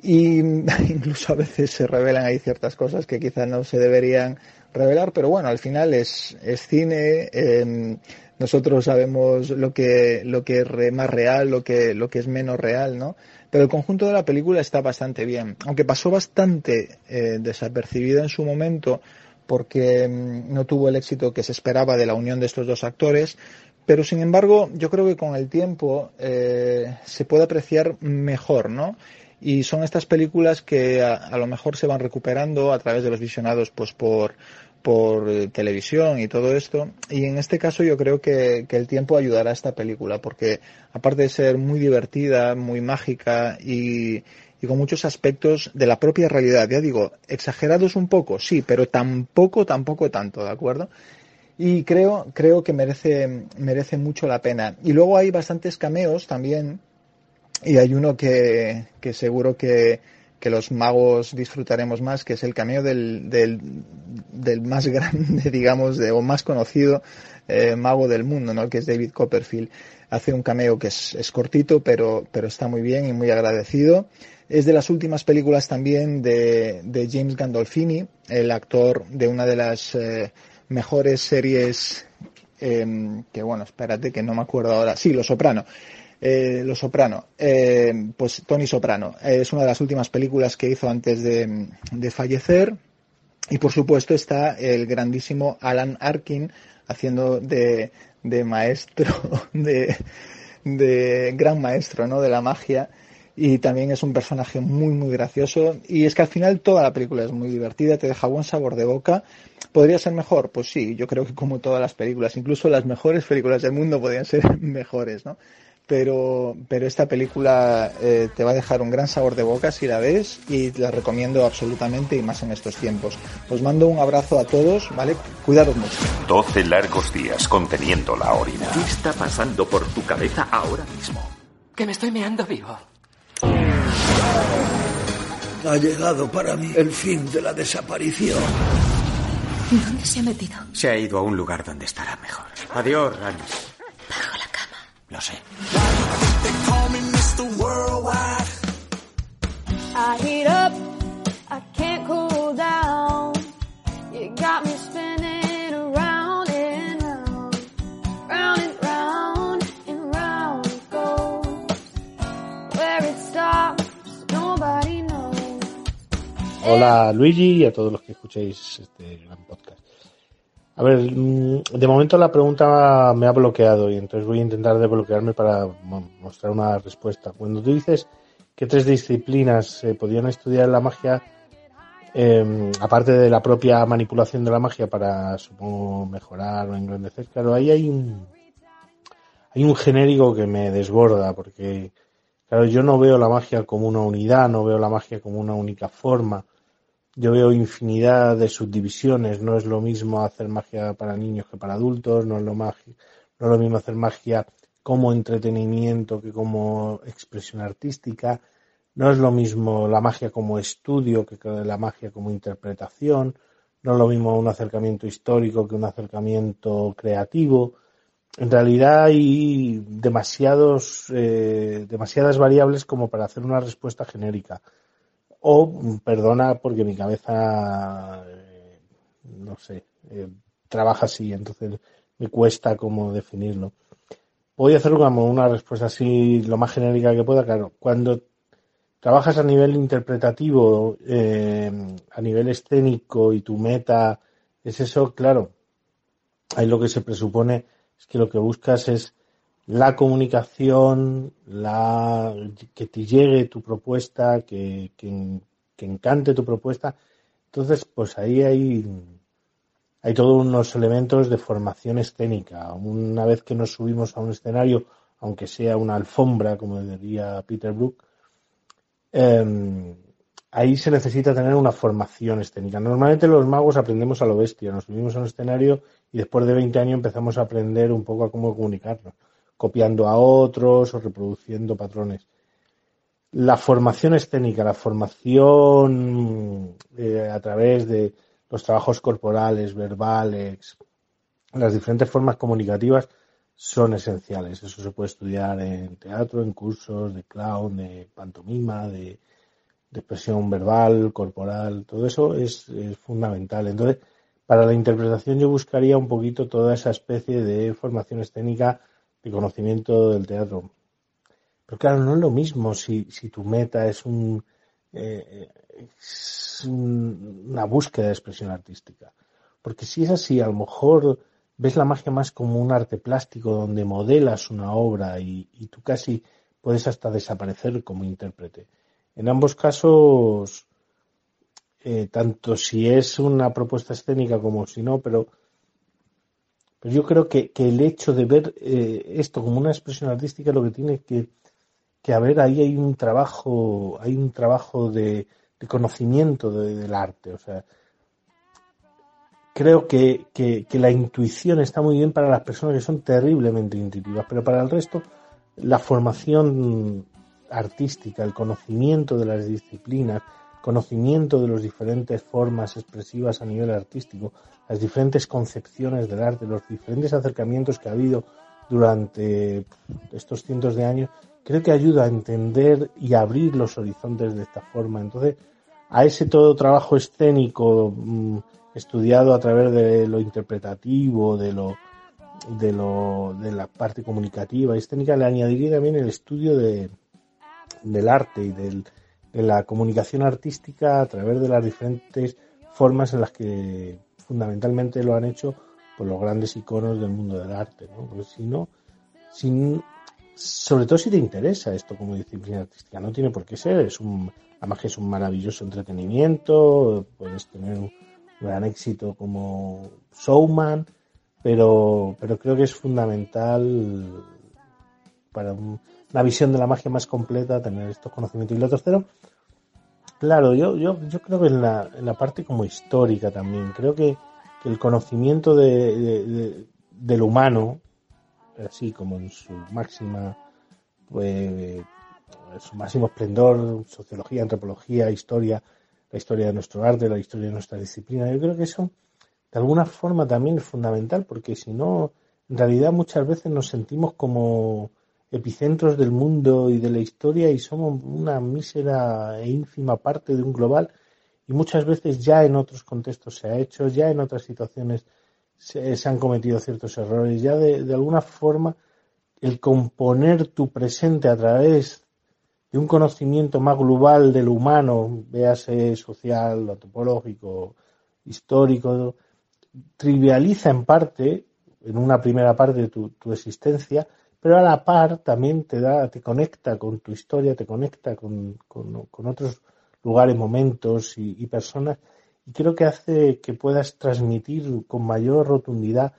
y incluso a veces se revelan ahí ciertas cosas que quizás no se deberían revelar, pero bueno, al final es, es cine, eh, nosotros sabemos lo que, lo que es más real, lo que, lo que es menos real, ¿no? Pero el conjunto de la película está bastante bien, aunque pasó bastante eh, desapercibida en su momento porque mm, no tuvo el éxito que se esperaba de la unión de estos dos actores, pero sin embargo yo creo que con el tiempo eh, se puede apreciar mejor, ¿no? Y son estas películas que a, a lo mejor se van recuperando a través de los visionados pues por, por eh, televisión y todo esto. Y en este caso yo creo que, que el tiempo ayudará a esta película, porque aparte de ser muy divertida, muy mágica y, y con muchos aspectos de la propia realidad, ya digo, exagerados un poco, sí, pero tampoco, tampoco tanto, ¿de acuerdo? Y creo, creo que merece, merece mucho la pena. Y luego hay bastantes cameos también, y hay uno que, que seguro que, que los magos disfrutaremos más, que es el cameo del, del, del más grande, digamos, de, o más conocido eh, mago del mundo, ¿no? que es David Copperfield. Hace un cameo que es, es cortito, pero, pero está muy bien y muy agradecido. Es de las últimas películas también de, de James Gandolfini, el actor de una de las eh, mejores series eh, que, bueno, espérate que no me acuerdo ahora. Sí, Los Soprano. Eh, Los Soprano, eh, pues Tony Soprano, eh, es una de las últimas películas que hizo antes de, de fallecer. Y por supuesto está el grandísimo Alan Arkin haciendo de, de maestro, de, de gran maestro, ¿no? De la magia. Y también es un personaje muy, muy gracioso. Y es que al final toda la película es muy divertida, te deja buen sabor de boca. ¿Podría ser mejor? Pues sí, yo creo que como todas las películas, incluso las mejores películas del mundo podrían ser mejores, ¿no? Pero, pero esta película eh, te va a dejar un gran sabor de boca si la ves y la recomiendo absolutamente y más en estos tiempos. Os mando un abrazo a todos, ¿vale? Cuidaros mucho. 12 largos días conteniendo la orina. ¿Qué está pasando por tu cabeza ahora mismo? Que me estoy meando vivo. Ha llegado para mí el fin de la desaparición. ¿Dónde se ha metido? Se ha ido a un lugar donde estará mejor. Adiós, Ranis. Bajo la cama. Lo sé. I heat up, I can't cool down. You got me spinning Hola Luigi y a todos los que escuchéis este gran podcast. A ver, mm, de momento la pregunta me ha bloqueado y entonces voy a intentar desbloquearme para mo- mostrar una respuesta. Cuando tú dices que tres disciplinas se podían estudiar la magia, eh, aparte de la propia manipulación de la magia para, supongo, mejorar o engrandecer, claro, ahí hay un, hay un genérico que me desborda porque, claro, yo no veo la magia como una unidad, no veo la magia como una única forma. Yo veo infinidad de subdivisiones. No es lo mismo hacer magia para niños que para adultos. No es lo, magi- no es lo mismo hacer magia como entretenimiento que como expresión artística. No es lo mismo la magia como estudio que la magia como interpretación. No es lo mismo un acercamiento histórico que un acercamiento creativo. En realidad hay demasiados, eh, demasiadas variables como para hacer una respuesta genérica. O, perdona, porque mi cabeza, eh, no sé, eh, trabaja así, entonces me cuesta como definirlo. Voy a hacer como una respuesta así lo más genérica que pueda. Claro, cuando trabajas a nivel interpretativo, eh, a nivel escénico y tu meta es eso, claro, ahí lo que se presupone es que lo que buscas es la comunicación, la que te llegue tu propuesta, que, que, encante tu propuesta. Entonces, pues ahí hay, hay todos unos elementos de formación escénica. Una vez que nos subimos a un escenario, aunque sea una alfombra, como diría Peter Brook, eh, ahí se necesita tener una formación escénica. Normalmente los magos aprendemos a lo bestia, nos subimos a un escenario y después de 20 años empezamos a aprender un poco a cómo comunicarnos, copiando a otros o reproduciendo patrones. La formación escénica, la formación eh, a través de los trabajos corporales, verbales, las diferentes formas comunicativas son esenciales. Eso se puede estudiar en teatro, en cursos de clown, de pantomima, de, de expresión verbal, corporal, todo eso es, es, fundamental. Entonces, para la interpretación yo buscaría un poquito toda esa especie de formación escénica de conocimiento del teatro. Pero claro, no es lo mismo si, si tu meta es, un, eh, una búsqueda de expresión artística. Porque si es así, a lo mejor ves la magia más como un arte plástico donde modelas una obra y, y tú casi puedes hasta desaparecer como intérprete. En ambos casos, eh, tanto si es una propuesta escénica como si no, pero, pero yo creo que, que el hecho de ver eh, esto como una expresión artística lo que tiene que, que haber ahí hay un trabajo, hay un trabajo de, de conocimiento de, del arte. O sea, creo que, que, que, la intuición está muy bien para las personas que son terriblemente intuitivas, pero para el resto, la formación artística, el conocimiento de las disciplinas, conocimiento de las diferentes formas expresivas a nivel artístico, las diferentes concepciones del arte, los diferentes acercamientos que ha habido durante estos cientos de años, creo que ayuda a entender y abrir los horizontes de esta forma. Entonces, a ese todo trabajo escénico mmm, estudiado a través de lo interpretativo, de lo de lo de la parte comunicativa y escénica, le añadiría también el estudio de, del arte y del, de la comunicación artística a través de las diferentes formas en las que fundamentalmente lo han hecho por los grandes iconos del mundo del arte, ¿no? Porque si no, sin, sobre todo si te interesa esto como disciplina artística, no tiene por qué ser, es un, la magia es un maravilloso entretenimiento, puedes tener un gran éxito como showman, pero, pero creo que es fundamental para un, una visión de la magia más completa, tener estos conocimientos. Y lo tercero, claro, yo, yo, yo creo que en la, en la parte como histórica también, creo que, que el conocimiento de, de, de, del humano, así como en su máxima, pues, su máximo esplendor, sociología, antropología, historia, la historia de nuestro arte, la historia de nuestra disciplina, yo creo que eso de alguna forma también es fundamental, porque si no, en realidad muchas veces nos sentimos como epicentros del mundo y de la historia y somos una mísera e ínfima parte de un global y muchas veces ya en otros contextos se ha hecho, ya en otras situaciones se, han cometido ciertos errores, ya de, alguna forma el componer tu presente a través de un conocimiento más global del humano, véase social, antropológico, histórico, trivializa en parte, en una primera parte de tu, tu existencia, pero a la par también te da, te conecta con tu historia, te conecta con, con, otros lugares, momentos y, personas, y creo que hace que puedas transmitir con mayor rotundidad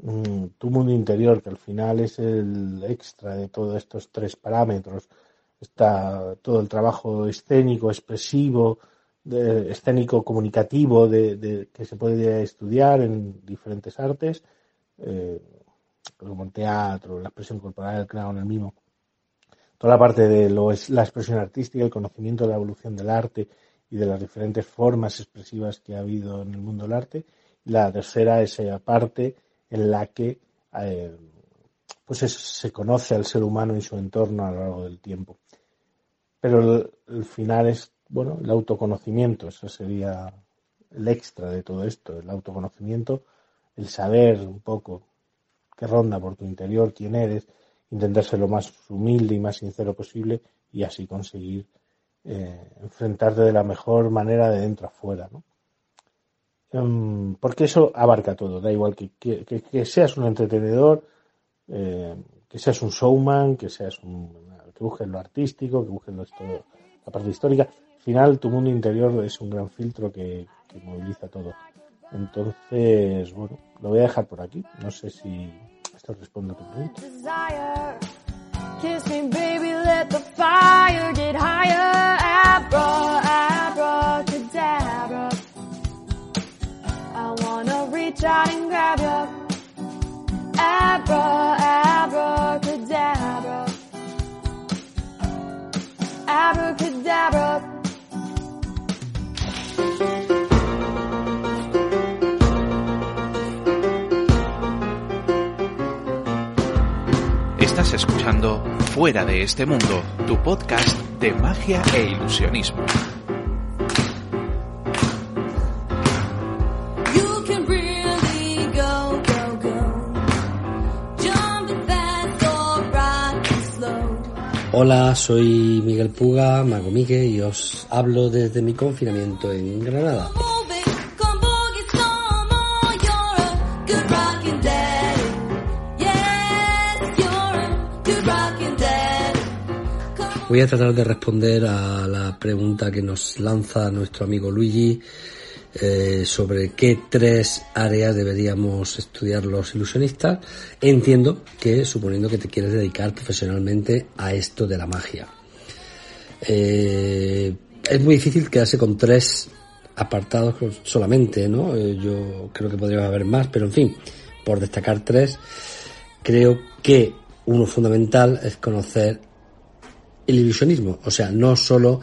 mmm, tu mundo interior, que al final es el extra de todos estos tres parámetros. Está todo el trabajo escénico, expresivo, escénico comunicativo de, de, que se puede estudiar en diferentes artes. Eh, como el teatro, la expresión corporal, el clown, el mimo. Toda la parte de lo es la expresión artística, el conocimiento de la evolución del arte y de las diferentes formas expresivas que ha habido en el mundo del arte. La tercera es esa parte en la que eh, pues es, se conoce al ser humano y su entorno a lo largo del tiempo. Pero el, el final es, bueno, el autoconocimiento, eso sería el extra de todo esto, el autoconocimiento, el saber un poco que ronda por tu interior, quién eres, intentar ser lo más humilde y más sincero posible y así conseguir eh, enfrentarte de la mejor manera de dentro a fuera, ¿no? Em, porque eso abarca todo, da igual que, que, seas un entretenedor, eh, que seas un showman, que seas un, que busques lo artístico, que busques lo histo- la parte histórica. Al final, tu mundo interior es un gran filtro que, que moviliza todo. Entonces, bueno, lo voy a dejar por aquí. No sé si esto responde a tu pregunta. desire. Kiss me, baby, let the fire get higher. Abra, abracadabra. I wanna reach out and grab you. Abra, abracadabra. Abracadabra. Estás escuchando Fuera de este mundo, tu podcast de magia e ilusionismo. Hola, soy Miguel Puga, Mago Migue, y os hablo desde mi confinamiento en Granada. Voy a tratar de responder a la pregunta que nos lanza nuestro amigo Luigi eh, sobre qué tres áreas deberíamos estudiar los ilusionistas. Entiendo que suponiendo que te quieres dedicar profesionalmente a esto de la magia. Eh, es muy difícil quedarse con tres apartados solamente, ¿no? Eh, yo creo que podría haber más, pero en fin, por destacar tres, creo que uno fundamental es conocer el ilusionismo, o sea, no solo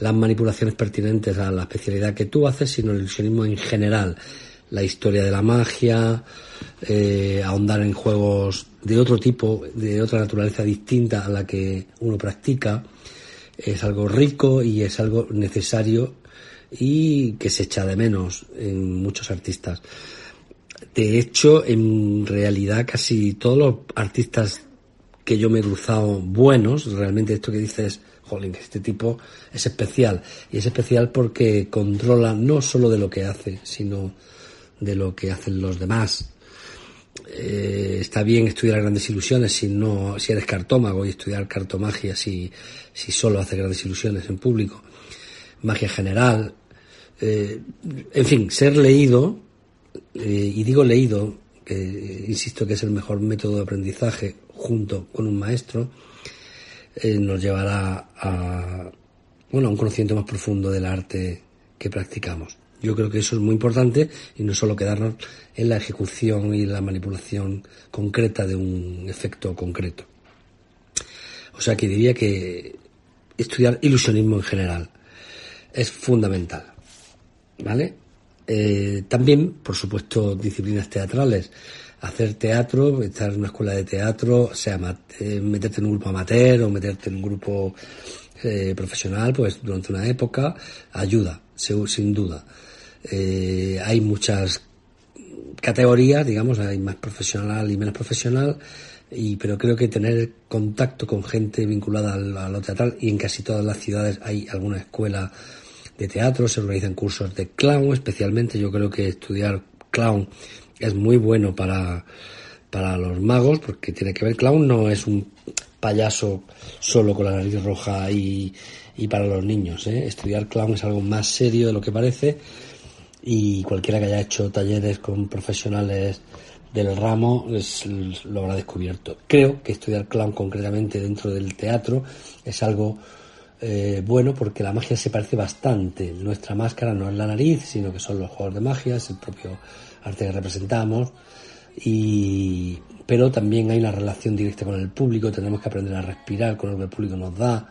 las manipulaciones pertinentes a la especialidad que tú haces, sino el ilusionismo en general, la historia de la magia, eh, ahondar en juegos de otro tipo, de otra naturaleza distinta a la que uno practica, es algo rico y es algo necesario y que se echa de menos en muchos artistas. De hecho, en realidad casi todos los artistas que yo me he cruzado buenos, realmente esto que dices, jolín, este tipo es especial. Y es especial porque controla no solo de lo que hace, sino de lo que hacen los demás. Eh, está bien estudiar grandes ilusiones si no, si eres cartómago y estudiar cartomagia si, si solo haces grandes ilusiones en público. Magia general. eh, en fin, ser leído, eh, y digo leído, que insisto que es el mejor método de aprendizaje junto con un maestro, eh, nos llevará a, bueno, a un conocimiento más profundo del arte que practicamos. Yo creo que eso es muy importante y no solo quedarnos en la ejecución y la manipulación concreta de un efecto concreto. O sea que diría que estudiar ilusionismo en general es fundamental. ¿Vale? Eh, también, por supuesto, disciplinas teatrales. Hacer teatro, estar en una escuela de teatro, sea eh, meterte en un grupo amateur o meterte en un grupo eh, profesional, pues durante una época, ayuda, sin duda. Eh, hay muchas categorías, digamos, hay más profesional y menos profesional, y, pero creo que tener contacto con gente vinculada a lo teatral y en casi todas las ciudades hay alguna escuela de teatro, se organizan cursos de clown, especialmente yo creo que estudiar clown es muy bueno para, para los magos, porque tiene que ver, clown no es un payaso solo con la nariz roja y, y para los niños, ¿eh? estudiar clown es algo más serio de lo que parece y cualquiera que haya hecho talleres con profesionales del ramo es- lo habrá descubierto. Creo que estudiar clown concretamente dentro del teatro es algo eh, bueno porque la magia se parece bastante. Nuestra máscara no es la nariz, sino que son los juegos de magia, es el propio arte que representamos. Y, pero también hay una relación directa con el público, tenemos que aprender a respirar con lo que el público nos da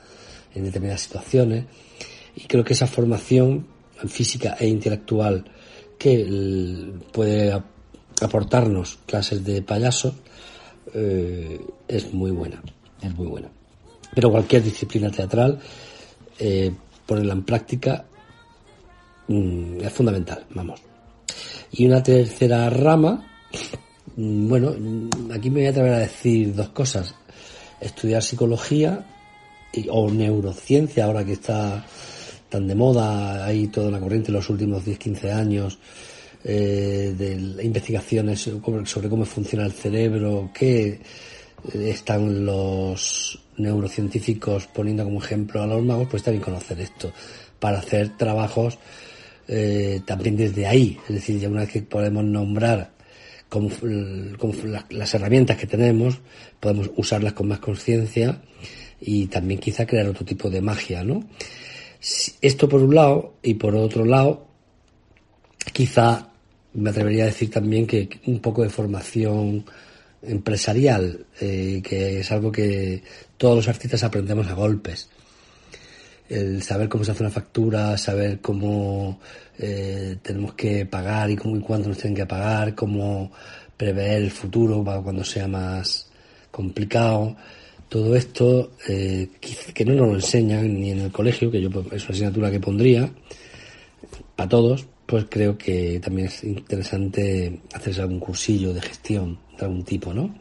en determinadas situaciones. Y creo que esa formación física e intelectual que puede ap- aportarnos clases de payaso eh, es muy buena, es muy buena. Pero cualquier disciplina teatral, eh, ponerla en práctica mm, es fundamental, vamos. Y una tercera rama, mm, bueno, mm, aquí me voy a atrever a decir dos cosas. Estudiar psicología y- o neurociencia, ahora que está tan de moda, hay toda una corriente en los últimos 10-15 años eh, de investigaciones sobre- cómo funciona el cerebro, eh, están los neurocientíficos poniendo como ejemplo a los magos, pues está bien conocer esto para hacer trabajos eh, también desde ahí. Es decir, ya una vez que podemos nombrar las herramientas que tenemos, podemos usarlas con más conciencia y también quizá crear otro tipo de magia, ¿no? Esto por un lado, y por otro lado, quizá me atrevería a decir también que un poco de formación empresarial, eh, que es algo que todos los artistas aprendemos a golpes. El saber cómo se hace una factura, saber cómo eh, tenemos que pagar y cómo y cuánto nos tienen que pagar, cómo prever el futuro cuando sea más complicado. Todo esto eh, que no nos lo enseñan ni en el colegio, que yo pues, es una asignatura que pondría para todos, pues creo que también es interesante hacerse algún cursillo de gestión de algún tipo, ¿no?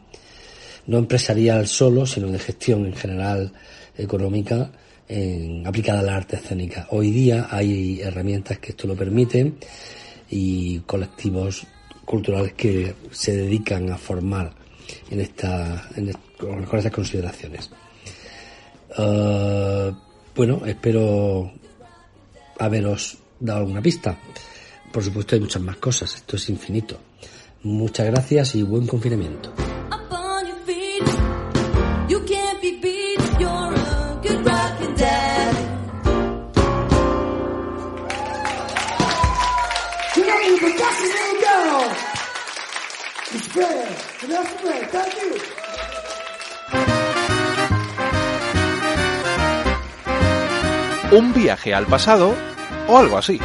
No empresarial solo, sino de gestión en general económica en- aplicada a la arte escénica. Hoy día hay herramientas que esto lo permiten y colectivos culturales que se dedican a formar en esta, en con estas consideraciones. Eh, bueno, espero haberos dado alguna pista. Por supuesto hay muchas más cosas, esto es infinito. Muchas gracias y buen confinamiento. Un viaje al pasado o algo así.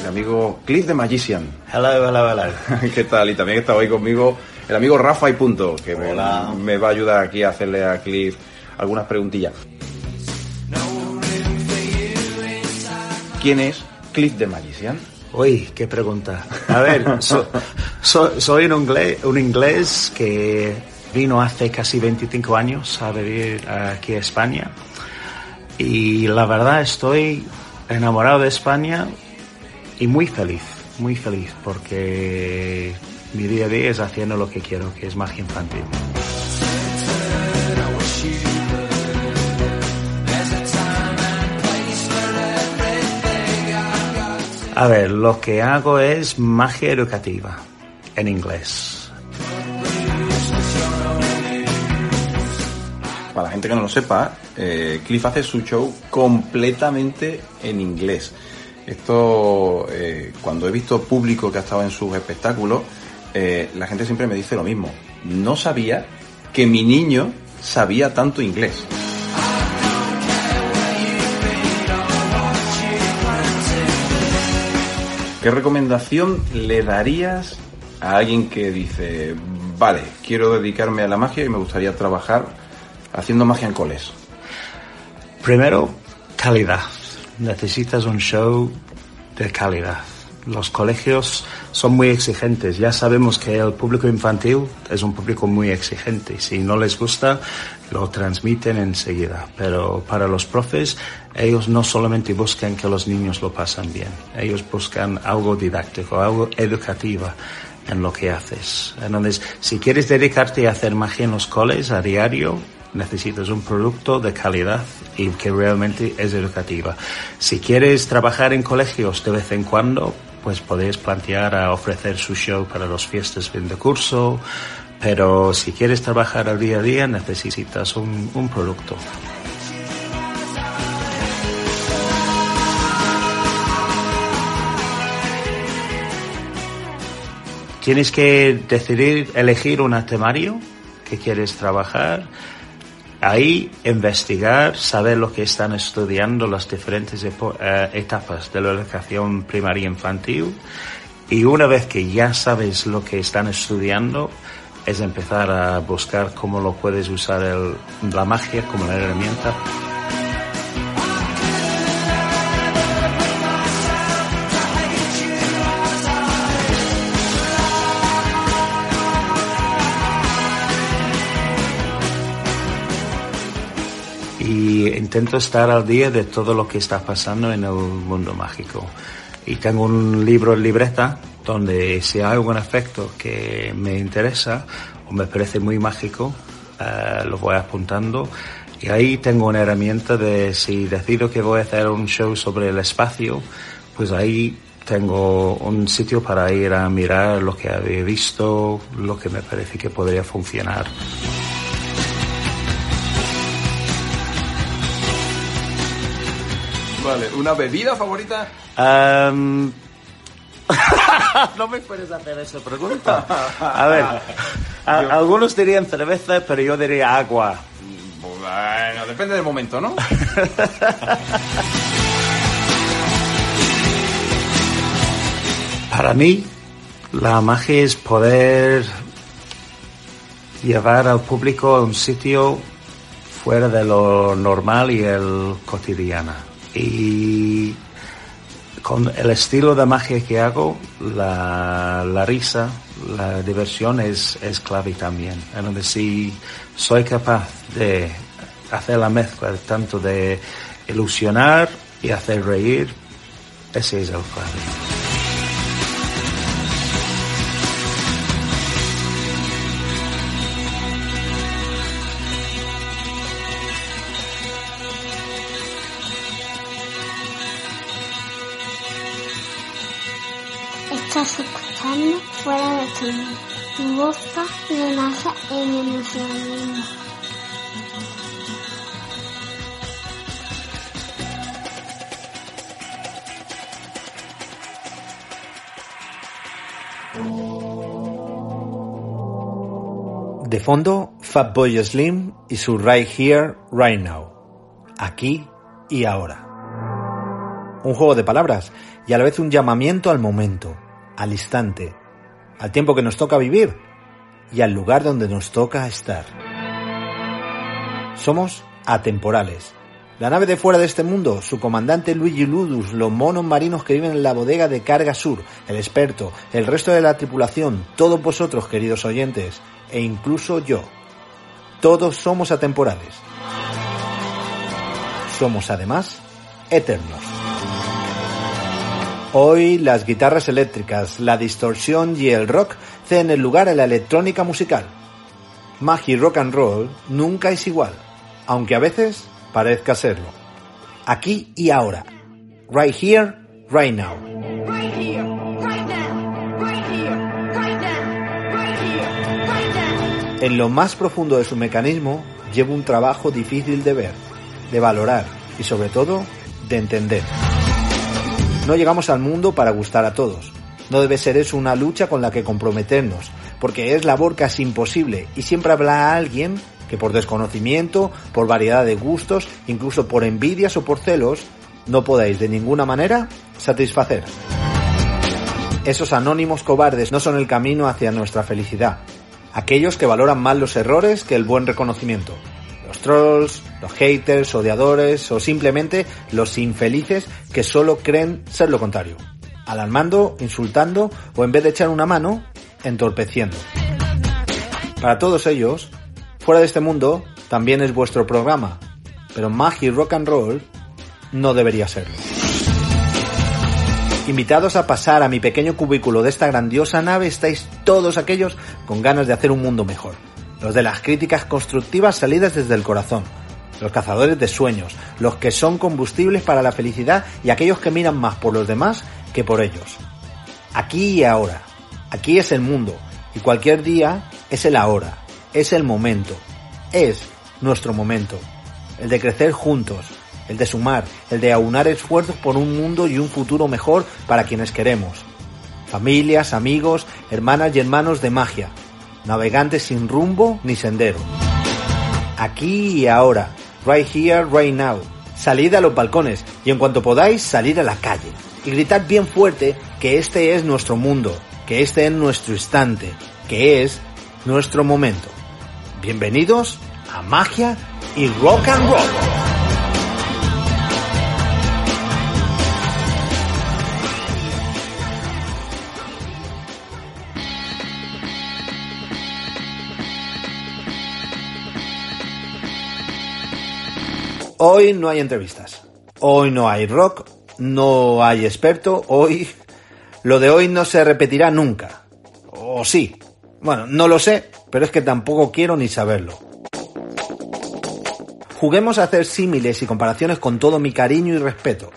El amigo Cliff the Magician. Hello, hello, hello. ¿Qué tal? Y también está hoy conmigo el amigo Rafa y Punto, que me, me va a ayudar aquí a hacerle a Cliff algunas preguntillas. ¿Quién es Cliff the Magician? Uy, qué pregunta. A ver, so- so- soy un inglés, un inglés que vino hace casi 25 años a vivir aquí a España. Y la verdad estoy enamorado de España y muy feliz, muy feliz, porque mi día a día es haciendo lo que quiero, que es magia infantil. A ver, lo que hago es magia educativa en inglés. Para la gente que no lo sepa, eh, Cliff hace su show completamente en inglés. Esto, eh, cuando he visto público que ha estado en sus espectáculos, eh, la gente siempre me dice lo mismo. No sabía que mi niño sabía tanto inglés. ¿Qué recomendación le darías a alguien que dice, vale, quiero dedicarme a la magia y me gustaría trabajar haciendo magia en coles? Primero, calidad. Necesitas un show de calidad. Los colegios son muy exigentes. Ya sabemos que el público infantil es un público muy exigente. Si no les gusta, lo transmiten enseguida. Pero para los profes, ellos no solamente buscan que los niños lo pasen bien. Ellos buscan algo didáctico, algo educativo en lo que haces. Entonces, si quieres dedicarte a hacer magia en los coles a diario, necesitas un producto de calidad y que realmente es educativa. Si quieres trabajar en colegios de vez en cuando, pues podéis plantear a ofrecer su show para las fiestas fin de curso, pero si quieres trabajar al día a día necesitas un, producto. Tienes que decidir, elegir un temario que quieres trabajar, ahí investigar, saber lo que están estudiando las diferentes eh, etapas de la educación primaria infantil y una vez que ya sabes lo que están estudiando, es empezar a buscar cómo lo puedes usar el- la magia como una herramienta y intento estar al día de todo lo que está pasando en el mundo mágico. Y tengo un libro en libreta donde si hay algún efecto que me interesa o me parece muy mágico, eh, lo voy apuntando. Y ahí tengo una herramienta de si decido que voy a hacer un show sobre el espacio, pues ahí tengo un sitio para ir a mirar lo que había visto, lo que me parece que podría funcionar. Vale, ¿una bebida favorita? Am, no me puedes hacer esa pregunta. A ver, a- algunos dirían cerveza, pero yo diría agua. Bueno, depende del momento, ¿no? Para mí, la magia es poder llevar al público a un sitio fuera de lo normal y el cotidiano. Y con el estilo de magia que hago, la, la risa, la diversión es, es clave también. Entonces, si soy capaz de hacer la mezcla tanto de ilusionar y hacer reír, ese es el clave. De tu magia en mundo. De fondo, Fatboy Slim y su Right Here, Right Now. Aquí y ahora. Un juego de palabras y a la vez un llamamiento al momento, al instante, al tiempo que nos toca vivir y al lugar donde nos toca estar. Somos atemporales. La nave de fuera de este mundo, su comandante Luigi Ludus, los monos marinos que viven en la bodega de Carga Sur, el experto, el resto de la tripulación, todos vosotros, queridos oyentes, e incluso yo. Todos somos atemporales. Somos además eternos. Hoy las guitarras eléctricas, la distorsión y el rock ceden el lugar a la electrónica musical. Magia y rock and roll nunca es igual, aunque a veces parezca serlo. Aquí y ahora. Right here, right now. En lo más profundo de su mecanismo lleva un trabajo difícil de ver, de valorar y sobre todo de entender. No llegamos al mundo para gustar a todos. No debe ser eso una lucha con la que comprometernos, porque es labor casi imposible y siempre habrá alguien que por desconocimiento, por variedad de gustos, incluso por envidias o por celos, no podáis de ninguna manera satisfacer. Esos anónimos cobardes no son el camino hacia nuestra felicidad. Aquellos que valoran más los errores que el buen reconocimiento. Los trolls, los haters, odiadores o simplemente los infelices que solo creen ser lo contrario. Alarmando, insultando o en vez de echar una mano, entorpeciendo. Para todos ellos, fuera de este mundo también es vuestro programa, pero Magia y Rock and Roll no debería serlo. Invitados a pasar a mi pequeño cubículo de esta grandiosa nave estáis todos aquellos con ganas de hacer un mundo mejor. Los de las críticas constructivas salidas desde el corazón. Los cazadores de sueños. Los que son combustibles para la felicidad y aquellos que miran más por los demás que por ellos. Aquí y ahora. Aquí es el mundo. Y cualquier día es el ahora. Es el momento. Es nuestro momento. El de crecer juntos el de sumar, el de aunar esfuerzos por un mundo y un futuro mejor para quienes queremos. Familias, amigos, hermanas y hermanos de magia, navegantes sin rumbo ni sendero. Aquí y ahora, right here, right now. Salid a los balcones y en cuanto podáis salir a la calle y gritad bien fuerte que este es nuestro mundo, que este es nuestro instante, que es nuestro momento. Bienvenidos a Magia y Rock and Roll. Hoy no hay entrevistas. Hoy no hay rock, no hay experto. Hoy lo de hoy no se repetirá nunca. O sí. Bueno, no lo sé, pero es que tampoco quiero ni saberlo. Juguemos a hacer símiles y comparaciones con todo mi cariño y respeto.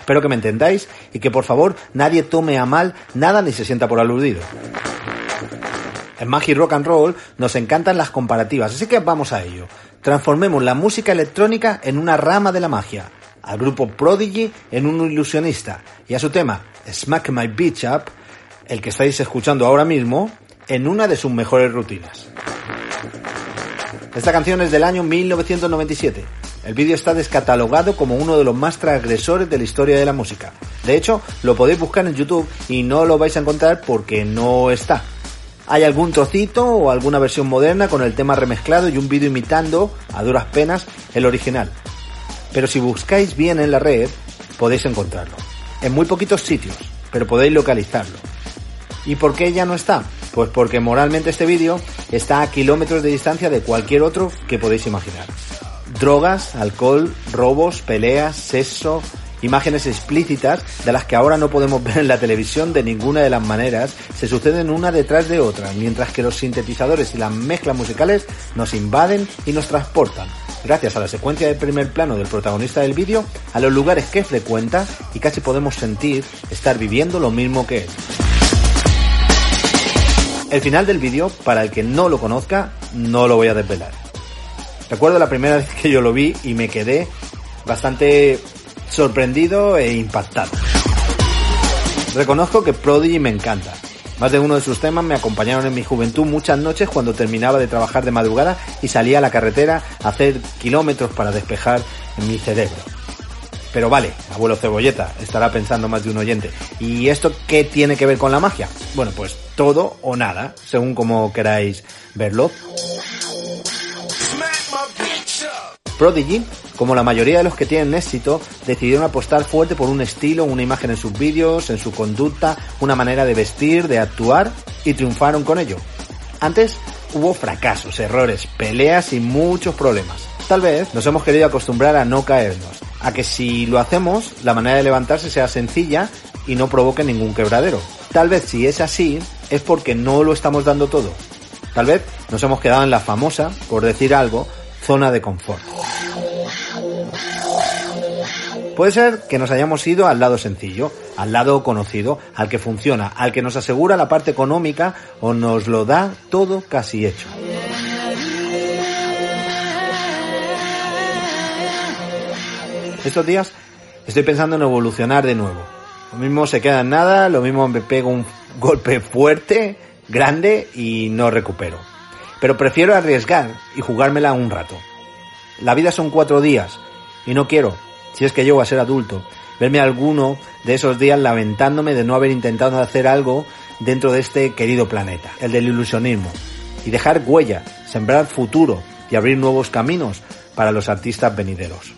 Espero que me entendáis y que por favor nadie tome a mal nada ni se sienta por aludido. En Magic Rock and Roll nos encantan las comparativas, así que vamos a ello. Transformemos la música electrónica en una rama de la magia, al grupo Prodigy en un ilusionista y a su tema Smack My Beach Up, el que estáis escuchando ahora mismo, en una de sus mejores rutinas. Esta canción es del año 1997. El vídeo está descatalogado como uno de los más transgresores de la historia de la música. De hecho, lo podéis buscar en YouTube y no lo vais a encontrar porque no está. Hay algún trocito o alguna versión moderna con el tema remezclado y un vídeo imitando, a duras penas, el original. Pero si buscáis bien en la red, podéis encontrarlo. En muy poquitos sitios, pero podéis localizarlo. ¿Y por qué ya no está? Pues porque moralmente este vídeo está a kilómetros de distancia de cualquier otro que podéis imaginar. Drogas, alcohol, robos, peleas, sexo, imágenes explícitas de las que ahora no podemos ver en la televisión de ninguna de las maneras, se suceden una detrás de otra, mientras que los sintetizadores y las mezclas musicales nos invaden y nos transportan, gracias a la secuencia de primer plano del protagonista del vídeo, a los lugares que frecuenta y casi podemos sentir estar viviendo lo mismo que él. El final del vídeo, para el que no lo conozca, no lo voy a desvelar. Recuerdo la primera vez que yo lo vi y me quedé bastante sorprendido e impactado. Reconozco que Prodigy me encanta. Más de uno de sus temas me acompañaron en mi juventud muchas noches cuando terminaba de trabajar de madrugada y salía a la carretera a hacer kilómetros para despejar mi cerebro. Pero vale, abuelo cebolleta, estará pensando más de un oyente. ¿Y esto qué tiene que ver con la magia? Bueno, pues todo o nada, según como queráis verlo. Prodigy, como la mayoría de los que tienen éxito, decidieron apostar fuerte por un estilo, una imagen en sus vídeos, en su conducta, una manera de vestir, de actuar y triunfaron con ello. Antes hubo fracasos, errores, peleas y muchos problemas. Tal vez nos hemos querido acostumbrar a no caernos, a que si lo hacemos, la manera de levantarse sea sencilla y no provoque ningún quebradero. Tal vez si es así, es porque no lo estamos dando todo. Tal vez nos hemos quedado en la famosa, por decir algo, zona de confort. Puede ser que nos hayamos ido al lado sencillo, al lado conocido, al que funciona, al que nos asegura la parte económica o nos lo da todo casi hecho. Estos días estoy pensando en evolucionar de nuevo. Lo mismo se queda en nada, lo mismo me pego un golpe fuerte, grande y no recupero. Pero prefiero arriesgar y jugármela un rato. La vida son cuatro días y no quiero, si es que llego a ser adulto, verme alguno de esos días lamentándome de no haber intentado hacer algo dentro de este querido planeta, el del ilusionismo, y dejar huella, sembrar futuro y abrir nuevos caminos para los artistas venideros.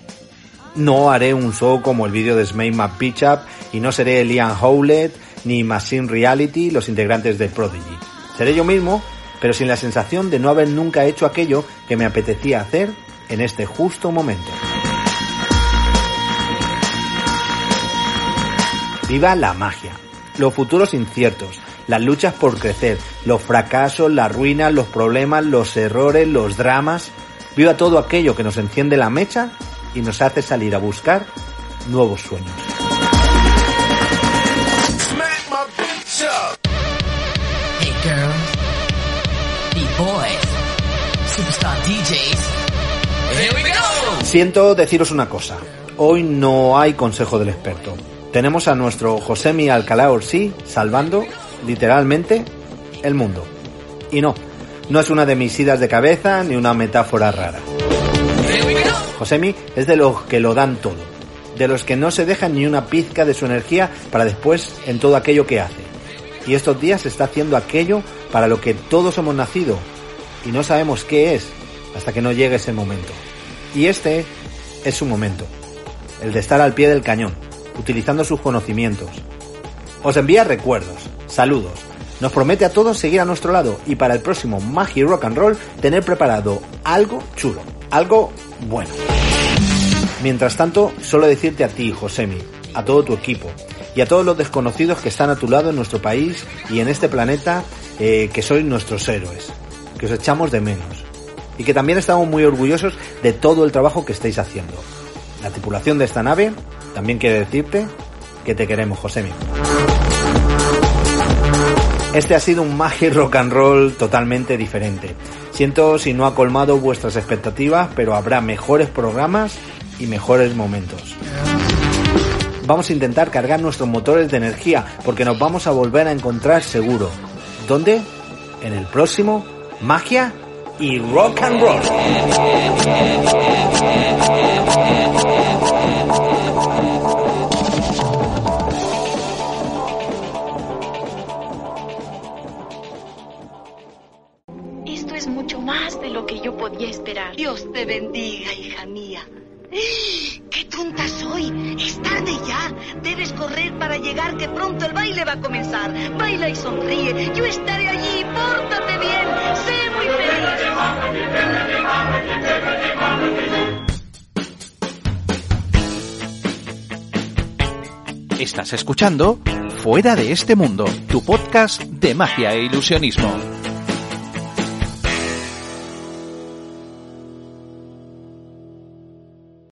No haré un show como el vídeo de Smay Pitch Up y no seré Liam Howlett ni Machine Reality, los integrantes de Prodigy. Seré yo mismo, pero sin la sensación de no haber nunca hecho aquello que me apetecía hacer en este justo momento. Viva la magia, los futuros inciertos, las luchas por crecer, los fracasos, las ruinas, los problemas, los errores, los dramas. Viva todo aquello que nos enciende la mecha y nos hace salir a buscar nuevos sueños. Hey girls, B-boys, superstar DJs. Here we go! Siento deciros una cosa. Hoy no hay consejo del experto. Tenemos a nuestro Josemi Alcalá Orsí salvando, literalmente, el mundo. Y no, no es una de mis idas de cabeza ni una metáfora rara. Josemi es de los que lo dan todo, de los que no se dejan ni una pizca de su energía para después en todo aquello que hace. Y estos días está haciendo aquello para lo que todos hemos nacido y no sabemos qué es hasta que no llegue ese momento. Y este es su momento, el de estar al pie del cañón, utilizando sus conocimientos. Os envía recuerdos, saludos, nos promete a todos seguir a nuestro lado y para el próximo Magi Rock and Roll tener preparado algo chulo, algo bueno. Mientras tanto, solo decirte a ti, Josemi, a todo tu equipo y a todos los desconocidos que están a tu lado en nuestro país y en este planeta eh, que sois nuestros héroes, que os echamos de menos y que también estamos muy orgullosos de todo el trabajo que estáis haciendo. La tripulación de esta nave también quiere decirte que te queremos, Josemi. Este ha sido un Magi Rock and Roll totalmente diferente. Siento si no ha colmado vuestras expectativas, pero habrá mejores programas y mejores momentos. Vamos a intentar cargar nuestros motores de energía porque nos vamos a volver a encontrar seguro. ¿Dónde? En el próximo Magia y Rock and Roll. Que yo podía esperar. Dios te bendiga, hija mía. ¡Qué tonta soy! ¡Es tarde ya! Debes correr para llegar, que pronto el baile va a comenzar. Baila y sonríe. Yo estaré allí. Pórtate bien. Sé muy Estás escuchando Fuera de este mundo, tu podcast de magia e ilusionismo.